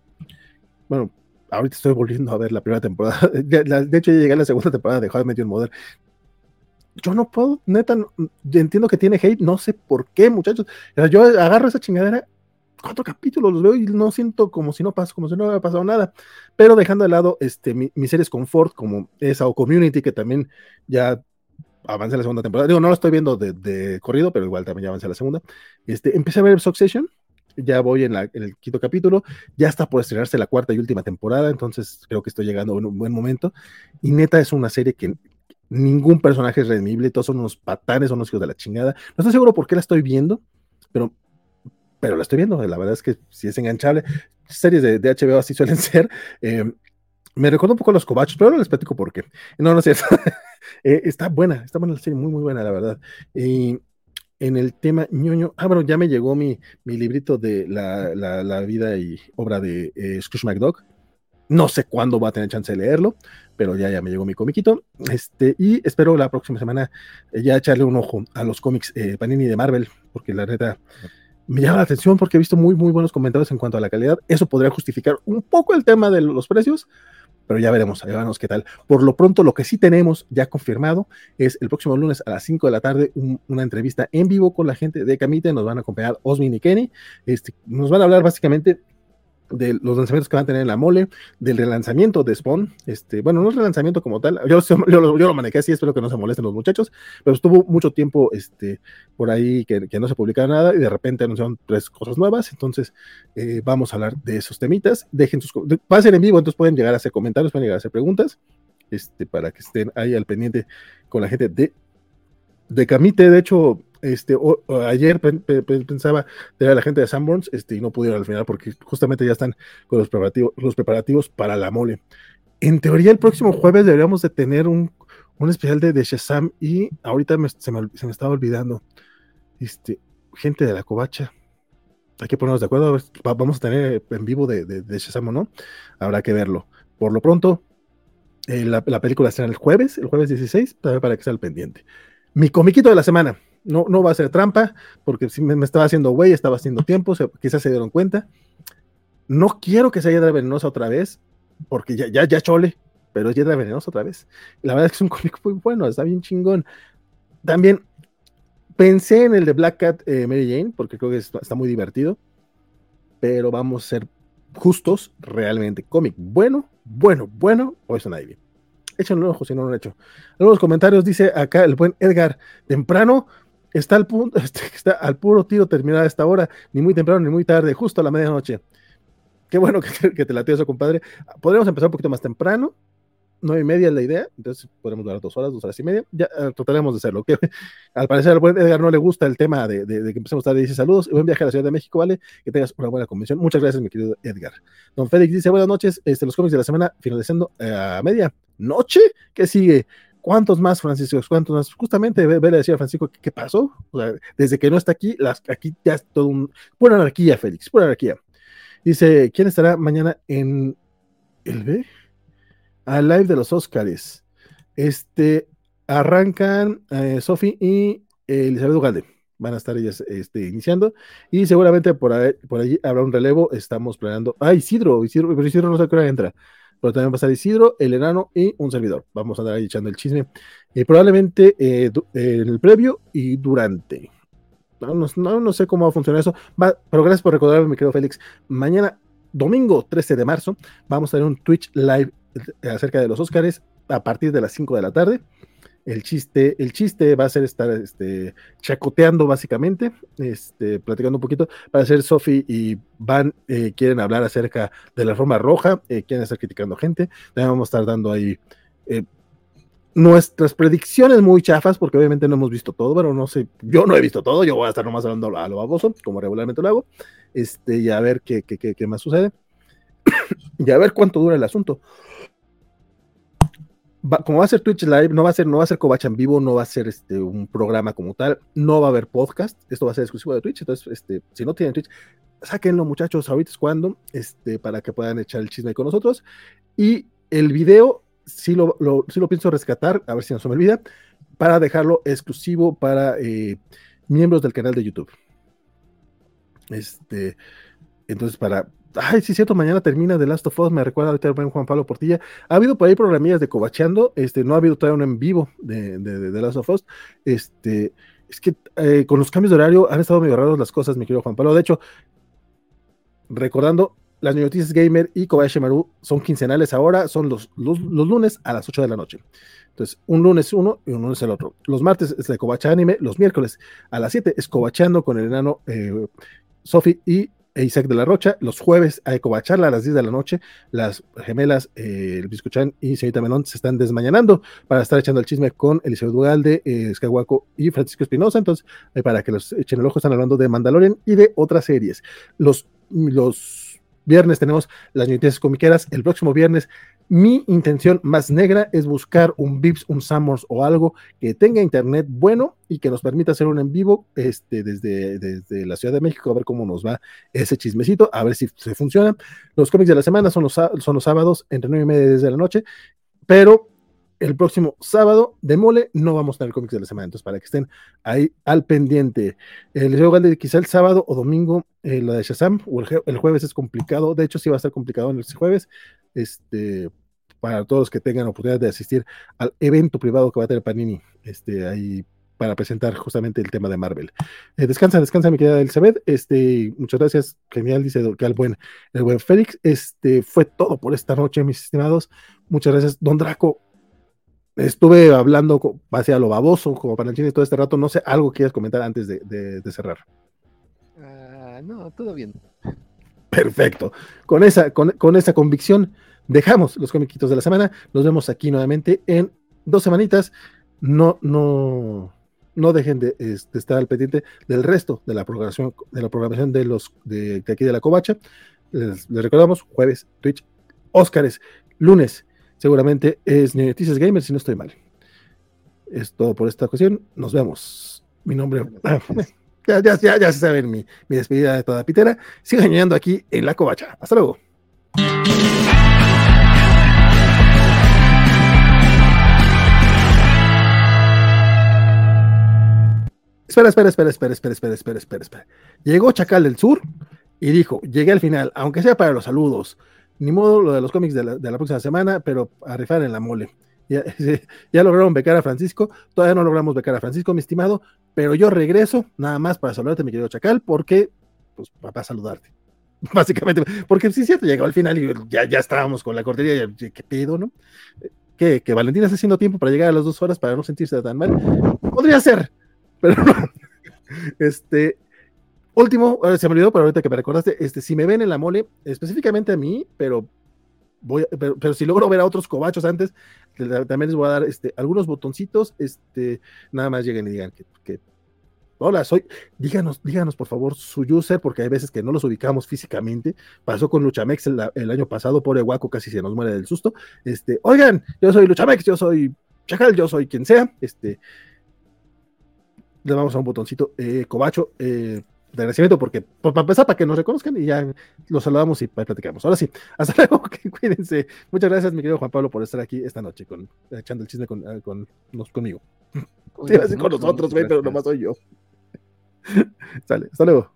Bueno, ahorita estoy volviendo a ver la primera temporada. De hecho, ya llegué a la segunda temporada de How I Met Your Mother. Yo no puedo, neta, entiendo que tiene hate, no sé por qué, muchachos. Yo agarro esa chingadera, cuatro capítulos los veo y no siento como si no pasó, como si no hubiera pasado nada. Pero dejando de lado este, mi, mis series confort, como esa o Community, que también ya avancé la segunda temporada. Digo, no lo estoy viendo de, corrido, pero igual también ya avancé la segunda. Este, empecé a ver Succession, ya voy en, el quinto capítulo, ya está por estrenarse la cuarta y última temporada, entonces creo que estoy llegando en un buen momento. Y neta es una serie que ningún personaje es redimible, todos son unos patanes, son unos hijos de la chingada. No estoy seguro por qué la estoy viendo, pero, pero la estoy viendo, la verdad es que si es enganchable. Series de, HBO así suelen ser. Eh, me recuerdo un poco a los cobachos, pero no les platico por qué. No, no es cierto. Eh, está buena, está buena la serie, muy, muy buena, la verdad. Y en el tema ñoño, ah, bueno, ya me llegó mi, mi librito de la, la, vida y obra de eh, Scrooge McDuck. No sé cuándo va a tener chance de leerlo, pero ya, ya me llegó mi comiquito. Este, y espero la próxima semana eh, ya echarle un ojo a los cómics Panini de Marvel, porque la neta me llama la atención porque he visto muy, muy buenos comentarios en cuanto a la calidad. Eso podría justificar un poco el tema de los precios, pero ya veremos, ya veremos qué tal. Por lo pronto, lo que sí tenemos ya confirmado es el próximo lunes a las 5 de la tarde una entrevista en vivo con la gente de Camite, nos van a acompañar Osmin y Kenny, este, nos van a hablar básicamente de los lanzamientos que van a tener en la mole, del relanzamiento de Spawn, este, bueno, no es relanzamiento como tal, yo, lo manejé así, espero que no se molesten los muchachos, pero estuvo mucho tiempo este, por ahí que, no se publicaba nada y de repente anunciaron tres cosas nuevas, entonces eh, vamos a hablar de esos temitas, dejen sus, pasen en vivo, entonces pueden llegar a hacer comentarios, pueden llegar a hacer preguntas, este, para que estén ahí al pendiente con la gente de, de Camite, de hecho, este, ayer pensaba tener a la gente de Sanborns este, y no pudieron al final porque justamente ya están con los preparativos, los preparativos para la mole. En teoría, el próximo jueves deberíamos de tener un, un especial de, de Shazam y ahorita se, me, se, me, estaba olvidando. Este, gente de la covacha. Hay que ponernos de acuerdo. vamos a tener en vivo de, de, Shazam o no. Habrá que verlo. Por lo pronto, eh, la, la, película será el jueves, el jueves 16, para que sea al pendiente. Mi comiquito de la semana no, no va a ser trampa, porque si me, estaba haciendo güey, estaba haciendo tiempo, quizás se dieron cuenta. No quiero que sea Hiedra Venenosa otra vez, porque ya, ya, ya chole, pero es Hiedra Venenosa otra vez. La verdad es que es un cómic muy bueno, está bien chingón. También pensé en el de Black Cat eh, Mary Jane, porque creo que está, muy divertido, pero vamos a ser justos, realmente. Cómic bueno, bueno, bueno, Poison Ivy. Échenle un ojo si no lo han hecho. Algunos comentarios dice acá el buen Edgar, temprano, está al punto, este, está al puro tiro terminada esta hora, ni muy temprano ni muy tarde, justo a la medianoche. Qué bueno que te, que te eso, compadre. Podríamos empezar un poquito más temprano, nueve y media es la idea, entonces podemos durar dos horas, dos horas y media, ya eh, trataremos de hacerlo. Que, al parecer al buen Edgar no le gusta el tema de, de, que empecemos tarde, dice saludos, buen viaje a la Ciudad de México, vale, que tengas una buena convención. Muchas gracias, mi querido Edgar. Don Félix dice, buenas noches, este, los cómics de la semana finalizando eh, a media noche, ¿qué sigue? ¿Cuántos más, Francisco? ¿Cuántos más? Justamente, ve, le decía a Francisco, ¿qué, pasó? Desde que no está aquí, aquí ya es todo un... Pura anarquía, Félix, pura anarquía. Dice, ¿quién estará mañana en el B? Al live de los Oscars. Este, arrancan eh, Sofi y Elizabeth Ugalde. Van a estar ellas este, iniciando. Y seguramente por, ahí, allí habrá un relevo. Estamos planeando. Ah, Isidro, Isidro, pero Isidro no sé qué hora entra pero también va a estar Isidro, el enano y un servidor. Vamos a andar ahí echando el chisme. Y probablemente eh, el previo y durante. No, no, sé cómo va a funcionar eso, pero gracias por recordarme, mi querido Félix. Mañana, domingo 13 de marzo, vamos a tener un Twitch live acerca de los Oscars a partir de las 5 de la tarde. El chiste, el chiste va a ser estar este, chacoteando básicamente, este, platicando un poquito, para hacer Sofi y Van eh, quieren hablar acerca de la forma roja, eh, quieren estar criticando gente, también vamos a estar dando ahí eh, nuestras predicciones muy chafas, porque obviamente no hemos visto todo, pero no sé, yo no he visto todo, yo voy a estar nomás hablando a lo baboso, como regularmente lo hago, este, y a ver qué, qué, qué, qué más sucede, y a ver cuánto dura el asunto como va a ser Twitch Live, no va a ser, no va a ser en vivo, no va a ser este, un programa como tal, no va a haber podcast, esto va a ser exclusivo de Twitch, entonces, este, si no tienen Twitch, sáquenlo muchachos, ahorita es cuando, este, para que puedan echar el chisme con nosotros, y el video, sí lo, lo, lo pienso rescatar, a ver si no se me olvida, para dejarlo exclusivo para eh, miembros del canal de YouTube. Este, entonces, para. Ay, sí, cierto, mañana termina The Last of Us, me recuerda ahorita el buen Juan Pablo Portilla. Ha habido por ahí programillas de cobacheando, este, no ha habido todavía uno en vivo de, de, The Last of Us. Este, es que eh, con los cambios de horario han estado medio raros las cosas, mi querido Juan Pablo. De hecho, recordando, las noticias gamer y Kobayashi Maru son quincenales ahora, son los, los, lunes a las 8 de la noche. Entonces, un lunes uno y un lunes el otro. Los martes es de Kobacha Anime, los miércoles a las 7 es Cobachando con el enano eh, Sofi y Isaac de la Rocha. Los jueves hay Cobacharla a las 10 de la noche. Las gemelas, eh, el Biscuchan y Señorita Melón se están desmañanando para estar echando el chisme con Eliseo Dugalde, eh, y Francisco Espinosa. Entonces, eh, para que los echen el ojo, están hablando de Mandalorian y de otras series. Los, los viernes tenemos las noticias comiqueras. El próximo viernes, mi intención más negra es buscar un Vips, un Summers o algo que tenga internet bueno y que nos permita hacer un en vivo este, desde, desde la Ciudad de México, a ver cómo nos va ese chismecito, a ver si se funciona. Los cómics de la semana son los, son los sábados entre 9 y media desde la noche, pero el próximo sábado de mole no vamos a tener cómics de la semana, entonces para que estén ahí al pendiente. El deseo de quizá el sábado o domingo eh, la de Shazam, o el, jueves es complicado, de hecho sí va a estar complicado en el jueves, este, para todos los que tengan oportunidad de asistir al evento privado que va a tener Panini, este, ahí para presentar justamente el tema de Marvel. Eh, descansa, descansa, mi querida Elizabeth. Este, muchas gracias. Genial, dice que el buen, el buen Félix. Este fue todo por esta noche, mis estimados. Muchas gracias. Don Draco, estuve hablando hacia lo baboso, como el todo este rato. No sé, algo quieras comentar antes de, cerrar. Ah, no, todo bien. Perfecto. Con esa, con, esa convicción, dejamos los comiquitos de la semana. Nos vemos aquí nuevamente en dos semanitas. No, no, no dejen de, estar al pendiente del resto de la programación, de la programación de los de, aquí de la Covacha. Les, recordamos, jueves, Twitch, Óscares, lunes, seguramente es Noticias Gamer, si no estoy mal. Es todo por esta ocasión. Nos vemos. Mi nombre. ya, ya, ya, ya se saben mi, mi, despedida de toda pitera. Sigan llegando aquí en la covacha. Hasta luego. Espera, espera, espera, espera, espera, espera, espera, espera. Llegó Chacal del Sur y dijo, llegué al final, aunque sea para los saludos, ni modo lo de los cómics de la, próxima semana, pero a rifar en la mole. Ya, lograron becar a Francisco, todavía no logramos becar a Francisco, mi estimado, pero yo regreso nada más para saludarte, mi querido Chacal, porque, pues, para saludarte. Básicamente, porque sí, cierto, llegó al final y ya, ya estábamos con la cortería, ¿qué pedo, no? Que, que Valentina está haciendo tiempo para llegar a las dos horas para no sentirse tan mal. Podría ser, pero. Este, Último, se me olvidó, pero ahorita que me recordaste, este, si me ven en la mole, específicamente a mí, pero voy, pero, si logro ver a otros cobachos antes, también les voy a dar este, algunos botoncitos, este, nada más lleguen y digan que, hola, soy, díganos, díganos por favor su user, porque hay veces que no los ubicamos físicamente, pasó con Luchamex el, año pasado, pobre guaco casi se nos muere del susto, este, oigan, yo soy Luchamex, yo soy Chacal, yo soy quien sea, este, le vamos a un botoncito, eh, cobacho, eh, de agradecimiento, porque pues, para empezar, para que nos reconozcan y ya los saludamos y platicamos. Ahora sí, hasta luego, cuídense. Muchas gracias, mi querido Juan Pablo, por estar aquí esta noche con, echando el chisme con, eh, con, conmigo. Sí, con nosotros, güey, pero nomás soy yo. Sale, hasta luego.